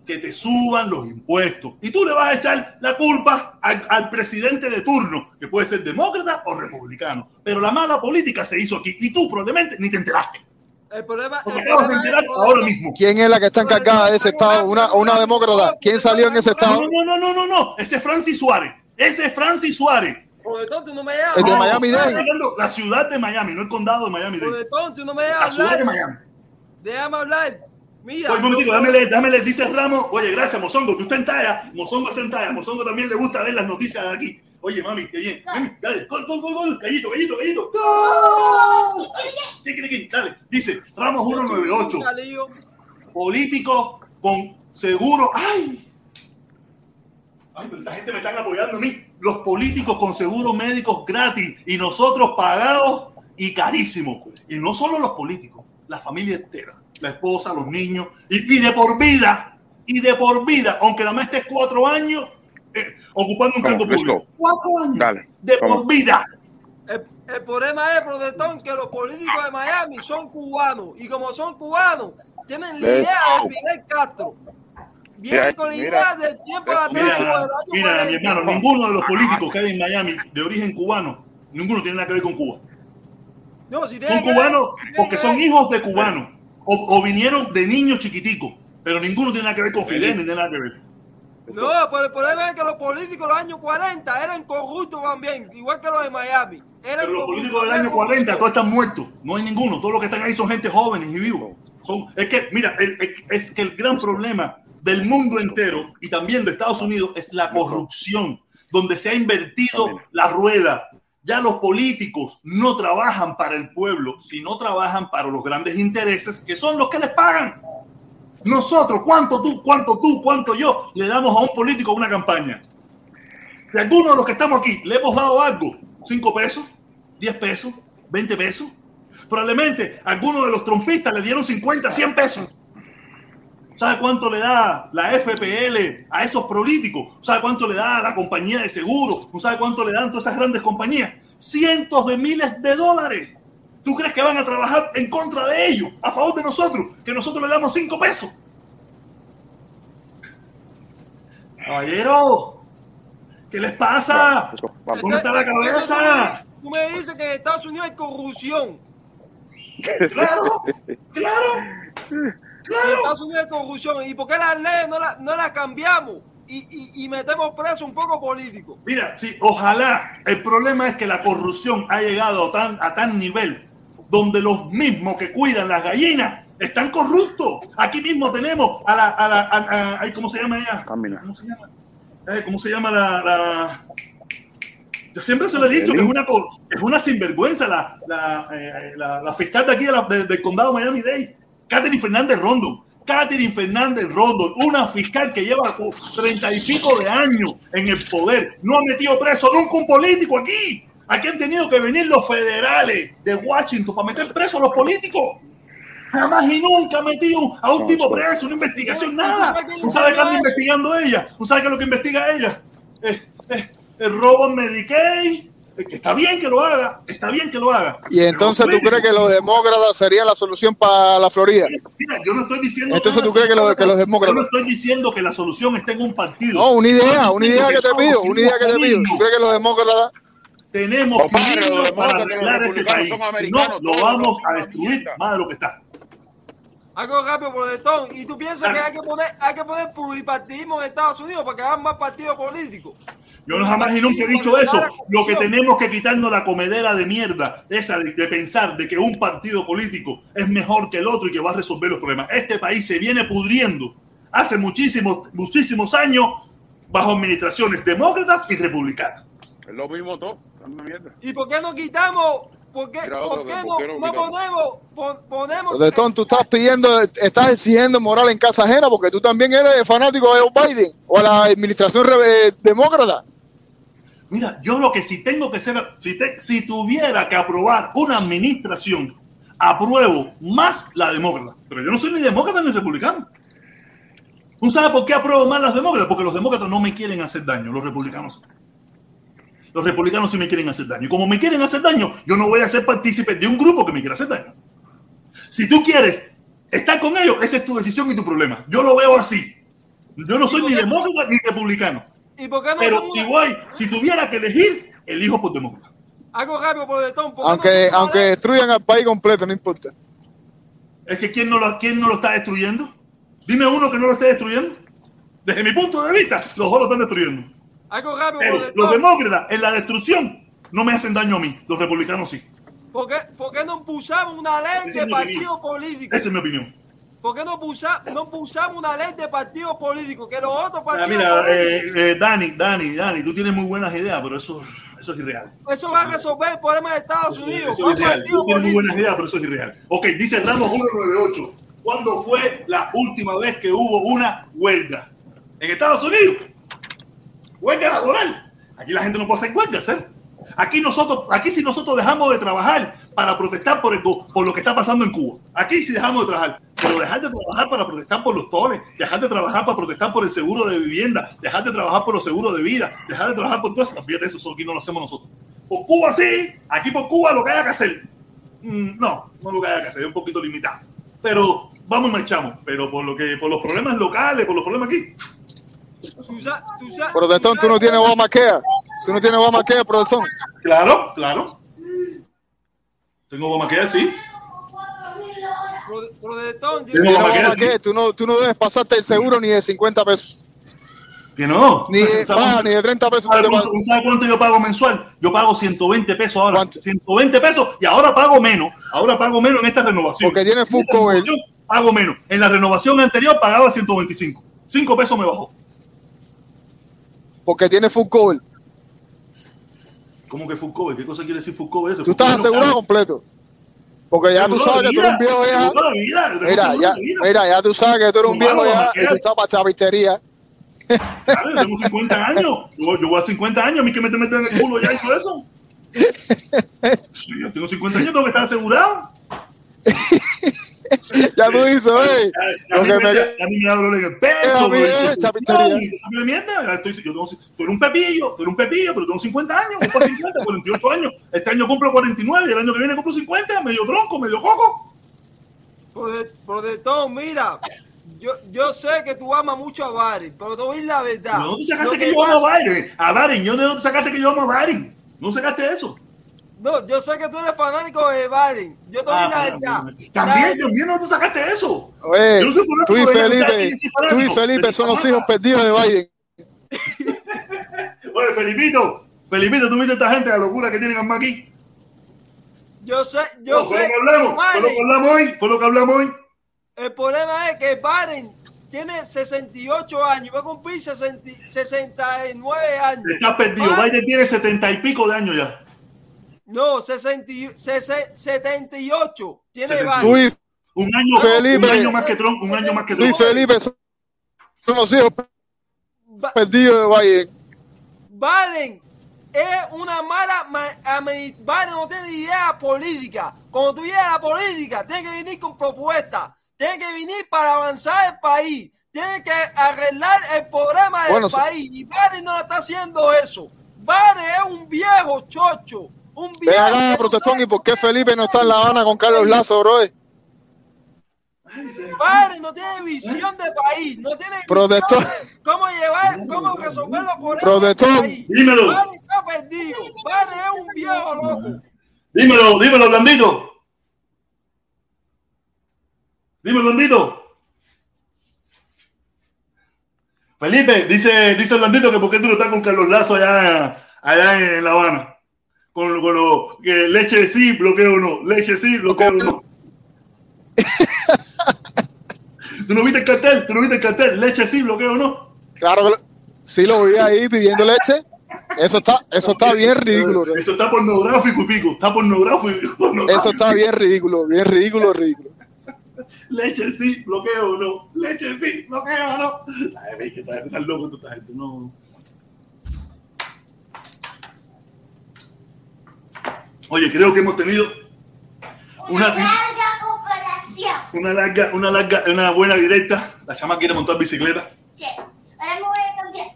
Que te suban los impuestos. Y tú le vas a echar la culpa al, al presidente de turno, que puede ser demócrata o republicano. Pero la mala política se hizo aquí y tú probablemente ni te enteraste. El problema, el acabas de problema enterar es- ahora mismo. ¿quién es la que está encargada de ese estado? Una, una demócrata. ¿Quién salió en ese estado? No, no, no, no, no, no. Ese es Francis Suárez. Ese es Francis Suárez. Por de tonto, tú no me El de. Miami Dade. La ciudad de Miami, no el condado de Miami. Por Dade. de tonto, tú no me La ciudad de. Miami. Déjame hablar. Mira. Oye, un momentito, no- dame leer. Dice Ramos, oye, gracias, Mozongo, que usted en talla. Mozongo está en talla. Mozongo también le gusta ver las noticias de aquí. Oye, mami, qué bien. Ven, dale, gol, gol, gol, gol. Gallito, gallito, gallito. ¡Gol! ¿Qué quiere que? Dale, dice Ramos 198. Calillo. Político con seguro. ¡Ay! Ay, pero esta gente me están apoyando a mí. Los políticos con seguros médicos gratis y nosotros pagados y carísimos. Y no solo los políticos, la familia entera, la esposa, los niños, y, y de por vida, y de por vida, aunque la más estés cuatro años eh, ocupando un cargo público. Cuatro años. Dale, De por vida. El, el problema es, protestón, que los políticos de Miami son cubanos. Y como son cubanos, tienen la idea de Fidel Castro. Vienen con la idea del tiempo de atrás. Mira, mira, 40. mi hermano, ninguno de los políticos que hay en Miami de origen cubano, ninguno tiene nada que ver con Cuba. No, si Son cubanos porque que son hijos de cubanos o, o vinieron de niños chiquiticos, pero ninguno tiene nada que ver con Fidel ni tiene nada que ver. No, pero el problema es que los políticos de los años 40 eran corruptos también, igual que los de Miami. Eran Pero los políticos del año 40 corruptos. todos están muertos, no hay ninguno, todos los que están ahí son gente jóvenes y vivos. Son, es que, mira, el- el- es que el gran problema del mundo entero y también de Estados Unidos es la corrupción, donde se ha invertido la rueda. Ya los políticos no trabajan para el pueblo, sino trabajan para los grandes intereses, que son los que les pagan. Nosotros, ¿cuánto tú, cuánto tú, cuánto yo le damos a un político una campaña? Si alguno de los que estamos aquí le hemos dado algo, 5 pesos, 10 pesos, 20 pesos, probablemente algunos de los trompistas le dieron 50, 100 pesos. ¿Sabe cuánto le da la FPL a esos políticos? ¿Sabe cuánto le da a la compañía de seguro? ¿Sabe cuánto le dan todas esas grandes compañías? Cientos de miles de dólares. ¿Tú crees que van a trabajar en contra de ellos, a favor de nosotros, que nosotros le damos cinco pesos? Caballero, ¿qué les pasa? ¿Dónde está la cabeza? Tú me dices que en Estados Unidos hay corrupción. Claro, claro, claro. Estados Unidos hay corrupción. ¿Y por qué las leyes no las no las cambiamos? Y, y, y metemos preso un poco político. Mira, sí, ojalá. El problema es que la corrupción ha llegado a tan, a tan nivel donde los mismos que cuidan las gallinas están corruptos. Aquí mismo tenemos a la, a la, a- a- ay, ¿cómo se llama ella? ¿Cómo se llama? Eh, ¿Cómo se llama la, la- Yo siempre se lo he dicho que es una, es una sinvergüenza la, la, eh, la- la fiscal de aquí de la- de- del condado de Miami-Dade, Catherine Fernández Rondon. Catherine Fernández Rondon, una fiscal que lleva treinta y pico de años en el poder, no ha metido preso nunca un político aquí. Aquí han tenido que venir los federales de Washington para meter preso a los políticos. Jamás y nunca ha metido a un tipo preso, una investigación, nada. ¿Tú sabes qué anda investigando ella? ¿Tú sabes qué es lo que investiga ella? Es, es el robo en Medicaid. Que Está bien que lo haga, está bien que lo haga. Y entonces tú crees que los demócratas serían la solución para la Florida. Mira, yo no estoy diciendo. Entonces nada, tú crees que los, que los Yo no demócratas. estoy diciendo que la solución está en un partido. No, una idea, una idea que te pido, una idea que te pido. ¿Tú crees que los demócratas Tenemos que para demócratas arreglar este país. Si no, lo vamos a destruir más de lo que está. Algo rápido, Brodetón. ¿Y tú piensas que hay que poner, hay que poner pluripartidismo en Estados Unidos para que hagan más partidos políticos? Yo no jamás y nunca he dicho eso. Lo que tenemos que quitarnos la comedera de mierda, esa de, de pensar de que un partido político es mejor que el otro y que va a resolver los problemas. Este país se viene pudriendo hace muchísimos, muchísimos años bajo administraciones demócratas y republicanas. Es lo mismo todo. ¿Y por qué no quitamos? ¿Por qué, Mira, por qué ¿por no, qué no ponemos, pon- ponemos Protestón, tú estás pidiendo, estás exigiendo moral en casa ajena porque tú también eres fanático de Joe Biden o a la administración re- eh, demócrata. Mira, yo lo que si tengo que ser, si, te- si tuviera que aprobar una administración, apruebo más la demócrata. Pero yo no soy ni demócrata ni republicano. ¿Tú sabes por qué apruebo más las demócratas? Porque los demócratas no me quieren hacer daño, los republicanos. Los republicanos sí me quieren hacer daño. Y como me quieren hacer daño, yo no voy a ser partícipe de un grupo que me quiera hacer daño. Si tú quieres estar con ellos, esa es tu decisión y tu problema. Yo lo veo así. Yo no soy ni demócrata ni republicano. ¿Y por qué no Pero si voy, si tuviera que elegir, elijo por demócrata. algo rápido? ¿por qué no Aunque, aunque destruyan al país completo, no importa. Es que ¿quién no, lo, ¿quién no lo está destruyendo? Dime uno que no lo esté destruyendo. Desde mi punto de vista, los dos lo están destruyendo. Algo rápido, Pero los demócratas en la destrucción no me hacen daño a mí. Los republicanos sí. ¿Por qué, por qué no pusimos una ley Esa de partido opinión. político? Esa es mi opinión. ¿Por qué no, pusa, no pusimos una ley de partido político? Que los otros Ah, partidos mira, políticos, eh, eh, Dani, Dani, Dani, tú tienes muy buenas ideas, pero eso, eso es irreal. eso va a resolver el problema de Estados Unidos. Eso es Más irreal. partidos Tú tienes muy políticos. buenas ideas, pero eso es irreal. Ok, dice Ramos 198. ¿Cuándo fue la última vez que hubo una huelga? En Estados Unidos. Huelga laboral. Aquí la gente no puede hacer huelgas, ¿eh? Aquí nosotros, aquí si nosotros dejamos de trabajar para protestar por, el, por lo que está pasando en Cuba. Aquí sí dejamos de trabajar. Pero dejar de trabajar para protestar por los toles, dejar de trabajar para protestar por el seguro de vivienda, dejar de trabajar por los seguros de vida, dejar de trabajar por todo eso. Fíjate, eso aquí no lo hacemos nosotros. Por Cuba sí, aquí por Cuba lo que haya que hacer. Mm, no, no lo que haya que hacer, es un poquito limitado. Pero vamos marchamos. Pero por lo que, por los problemas locales, por los problemas aquí, Protestón, tú no tienes Obamacare. Tú no tienes Obamacare, protestón. Claro, claro. Tengo Obamacare, sí. Sí. tú no, tú no debes pasarte el seguro ni de 50 pesos. Que no. Ni de, ¿Sabes ah, cuánto- ni de 30 pesos. tú ¿Sabes cuánto, pagas. ¿Sabes cuánto yo pago mensual? Yo pago 120 pesos ahora. ¿Cuánto? 120 pesos y ahora pago menos. Ahora pago menos en esta renovación. Porque tiene full cover. Pago menos. En la renovación anterior pagaba 125. 5 pesos me bajó. Porque tiene full cover. ¿Cómo que full cover? ¿Qué cosa quiere decir full cover? Eso? Tú Full estás asegurado completo. Porque ya tú sabes que tú eres un viejo ya. Mira, ya, mira, ya tú sabes que tú eres un viejo ya y tú estás para chavistería. Claro, yo tengo 50 años. Yo, yo voy a 50 años. A mí que me te meten en el culo ya y todo eso. Sí, yo tengo 50 años, tengo que estar asegurado. Ya tú dices, oye, A lo mí me, da dolor en el pecho. a mí dolor en es el chapitería. mierda. Estoy- yo tengo- tú eres un pepillo, tú eres un pepillo, pero tengo 50 años, por 50, 48 años. Este año cumplo 49 y el año que viene cumplo 50, medio tronco, medio coco. Protector, mira, yo, yo sé que tú amas mucho a Biden, pero te voy a decir la verdad. ¿De dónde sacaste que yo amo a Biden? A ¿yo de dónde sacaste que yo amo a Biden? ¿No sacaste eso? No, yo sé que tú eres fanático de Biden. Yo te a Ah, la verdad. También, también, ¿de dónde sacaste eso? Oye, Yo no soy tú y de él, ¿sabes quién Felipe, tú y? Felipe son los hijos perdidos de Biden. Oye, Felipito, Felipito, ¿tú viste esta gente la locura que tienen aquí? Yo sé, yo No, fue sé. lo que hablamos, fue lo que hablamos hoy, fue lo que hablamos hoy. el problema es que Biden tiene 68 años, va a cumplir 60 69 años. Estás perdido. Biden- Biden tiene setenta y pico de años ya. No, 60 y- sese- 78 tiene 78. Tú Biden. y, Un año, Felipe. un año más que Trump, un año más que Trump. Felipe son los hijos perdidos de Biden. Biden es una mala. Biden no tiene idea política. Cuando tú llegas a la política, tienes que venir con propuestas. Tienes que venir para avanzar el país. Tienes que arreglar el problema del Bueno, país. Y Biden no está haciendo eso. Biden es un viejo chocho. Un Ve acá, protestón, ¿y por qué Felipe no está en La Habana con Carlos Lazo, bro? Biden no tiene visión de país. No tiene visión Protestón. de cómo llevar, cómo resolver los problemas Protestón. Dímelo. Biden está perdido. Biden es un viejo loco. Dímelo, dímelo, Blandito. Dímelo, Blandito. Felipe, dice, dice Blandito que por qué tú no estás con Carlos Lazo allá, allá en La Habana. Con, con lo que leche sí, bloqueo no. Leche sí, bloqueo no. ¿Tú no viste el cartel? ¿Tú no viste el cartel? Leche sí, bloqueo no. Claro que lo- sí lo vi ahí pidiendo leche. Eso está, eso está bien ridículo. Eso está pornográfico pico. Está pornográfico. pornográfico. Eso está bien ridículo, bien ridículo, ridículo. Leche sí, bloqueo no. Leche sí, bloqueo no. Ay, que está, está loco toda esta gente. No. Oye, creo que hemos tenido Una una, larga comparación. una larga, una larga, una buena directa. La chama quiere montar bicicleta. Che, ahora me voy a cambiar.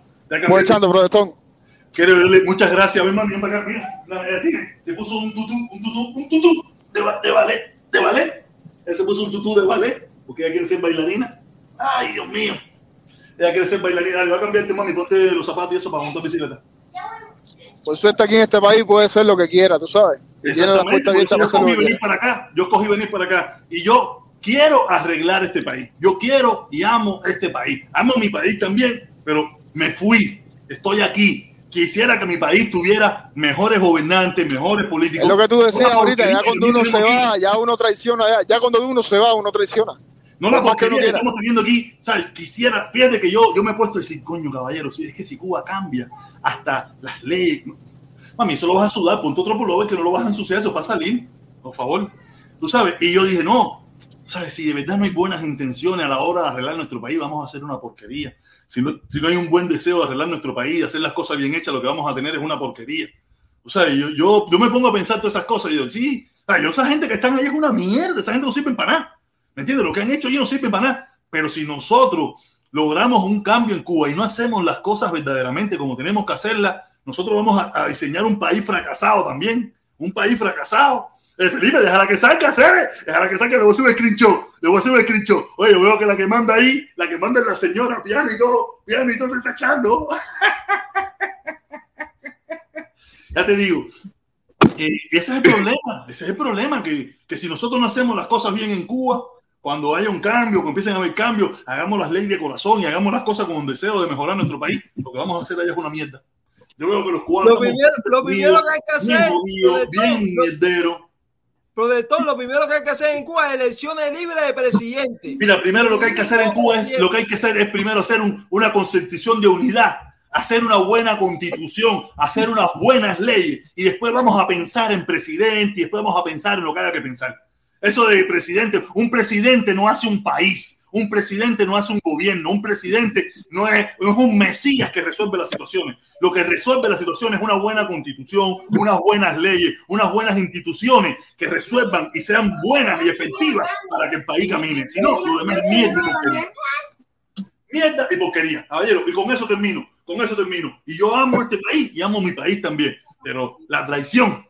Ya. Voy echando, protestón. Quiero darle muchas gracias. Ven, mami, ven para acá. Mira, la, se puso un tutú, un tutú, un tutú de, de ballet, de ballet. Ella se puso un tutú de ballet porque ella quiere ser bailarina. Ay, Dios mío. Ella quiere ser bailarina. Dale, va a cambiarte, mami. Ponte los zapatos y eso para montar bicicleta. Por suerte aquí en este país puede ser lo que quiera, tú sabes. Y tiene la puerta abierta para yo que venir para acá. Yo escogí venir para acá. Y yo quiero arreglar este país. Yo quiero y amo este país. Amo mi país también, pero me fui. Estoy aquí. Quisiera que mi país tuviera mejores gobernantes, mejores políticos. Es lo que tú decías ahorita, ya cuando uno se aquí. va, ya uno traiciona, ya, ya cuando uno se va, uno traiciona. No la que que estamos teniendo aquí, ¿sabes? Quisiera, fíjate que yo, yo me he puesto a decir, coño, caballero, si es que si Cuba cambia, hasta las leyes. Mami, eso lo vas a sudar, ponte otro pullover que no lo vas a ensuciar, eso va a salir, por favor. Tú sabes, y yo dije, no, ¿sabes? Si de verdad no hay buenas intenciones a la hora de arreglar nuestro país, vamos a hacer una porquería. Si no, si no hay un buen deseo de arreglar nuestro país, de hacer las cosas bien hechas, lo que vamos a tener es una porquería. O sea, yo, yo, yo me pongo a pensar todas esas cosas y digo, sí, esa gente que están ahí es una mierda, esa gente no sirve para nada. ¿Me entiendes? Lo que han hecho allí no sirve para nada. Pero si nosotros logramos un cambio en Cuba y no hacemos las cosas verdaderamente como tenemos que hacerlas, nosotros vamos a, a diseñar un país fracasado también. Un país fracasado. Eh, Felipe, déjala que salga, hacer, déjala que salga, le voy a hacer un screenshot, le voy a hacer un screenshot. Oye, veo que la que manda ahí, la que manda es la señora, piano y todo, piano y todo te está echando. ya te digo, eh, ese es el problema, ese es el problema, que, que si nosotros no hacemos las cosas bien en Cuba, cuando haya un cambio, cuando empiecen a haber cambios, hagamos las leyes de corazón y hagamos las cosas con un deseo de mejorar nuestro país, lo que vamos a hacer allá es una mierda. Yo veo que los cubanos Lo primero, lo primero que hay que hacer, jodidos, bien mierdero. protector, lo primero que hay que hacer en Cuba es elecciones libres de presidente. Mira, primero lo que hay que hacer en Cuba es lo que hay que hacer es primero hacer un- una constitución de unidad, hacer una buena constitución, hacer unas buenas leyes y después vamos a pensar en presidente y después vamos a pensar en lo que haya que pensar. Eso de presidente, un presidente no hace un país, Un presidente no hace un gobierno, un presidente no es, un mesías que resuelve las situaciones. Lo que resuelve las situaciones es una buena constitución, unas buenas leyes, unas buenas instituciones que resuelvan y sean buenas y efectivas para que el país camine. Si no, lo demás es mierda y porquería. Mierda y porquería. Caballero, y con eso termino, con eso termino. Y yo amo este país y amo mi país también. Pero la traición,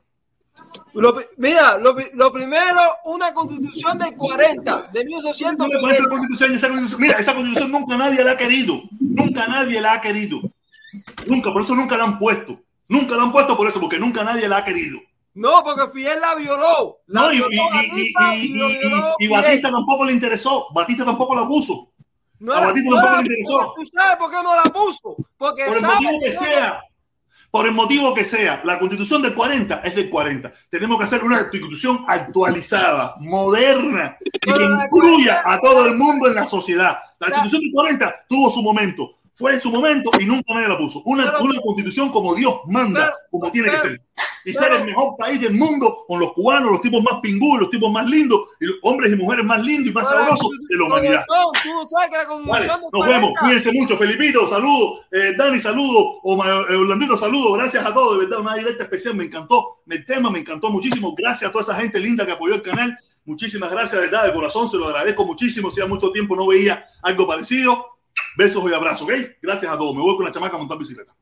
Lo mira, lo, pri- lo primero, una constitución del 40, de No me parece la 1840. constitución, esa constitución- Mira, esa constitución nunca nadie la ha querido. Nunca nadie la ha querido. Nunca, por eso nunca la han puesto. Nunca la han puesto por eso, porque nunca nadie la ha querido. No, porque Fidel la violó. La No, y, violó y- y- Batista y- tampoco le interesó. Batista tampoco la puso. No a Batista no tampoco le interesó. ¿Tú sabes por qué no la puso? Porque Por el sabe motivo que que no- sea. Por el motivo que sea, la constitución del 40 es del 40. Tenemos que hacer una constitución actualizada, moderna y que incluya 40 a todo el mundo en la sociedad. La- constitución del 40 tuvo su momento, fue en su momento y nunca nadie la puso. Una, Pero- una constitución como Dios manda, Pero- como tiene que pero- ser. Y ser el mejor país del mundo con los cubanos, los tipos más pingú, los tipos más lindos, y los hombres y mujeres más lindos y más sabrosos de la humanidad. Tú no sabes que la Vale, nos 40 vemos. Cuídense mucho. Felipito, saludos. Eh, Dani, saludos. Eh, Orlandito, saludos. Gracias a todos. De verdad, una directa especial. Me encantó el tema, me encantó muchísimo. Gracias a toda esa gente linda que apoyó el canal. Muchísimas gracias, de verdad, de corazón. Se lo agradezco muchísimo. Hacía mucho tiempo no veía algo parecido. Besos y abrazos, ¿ok? Gracias a todos. Me voy con la chamaca a montar bicicleta.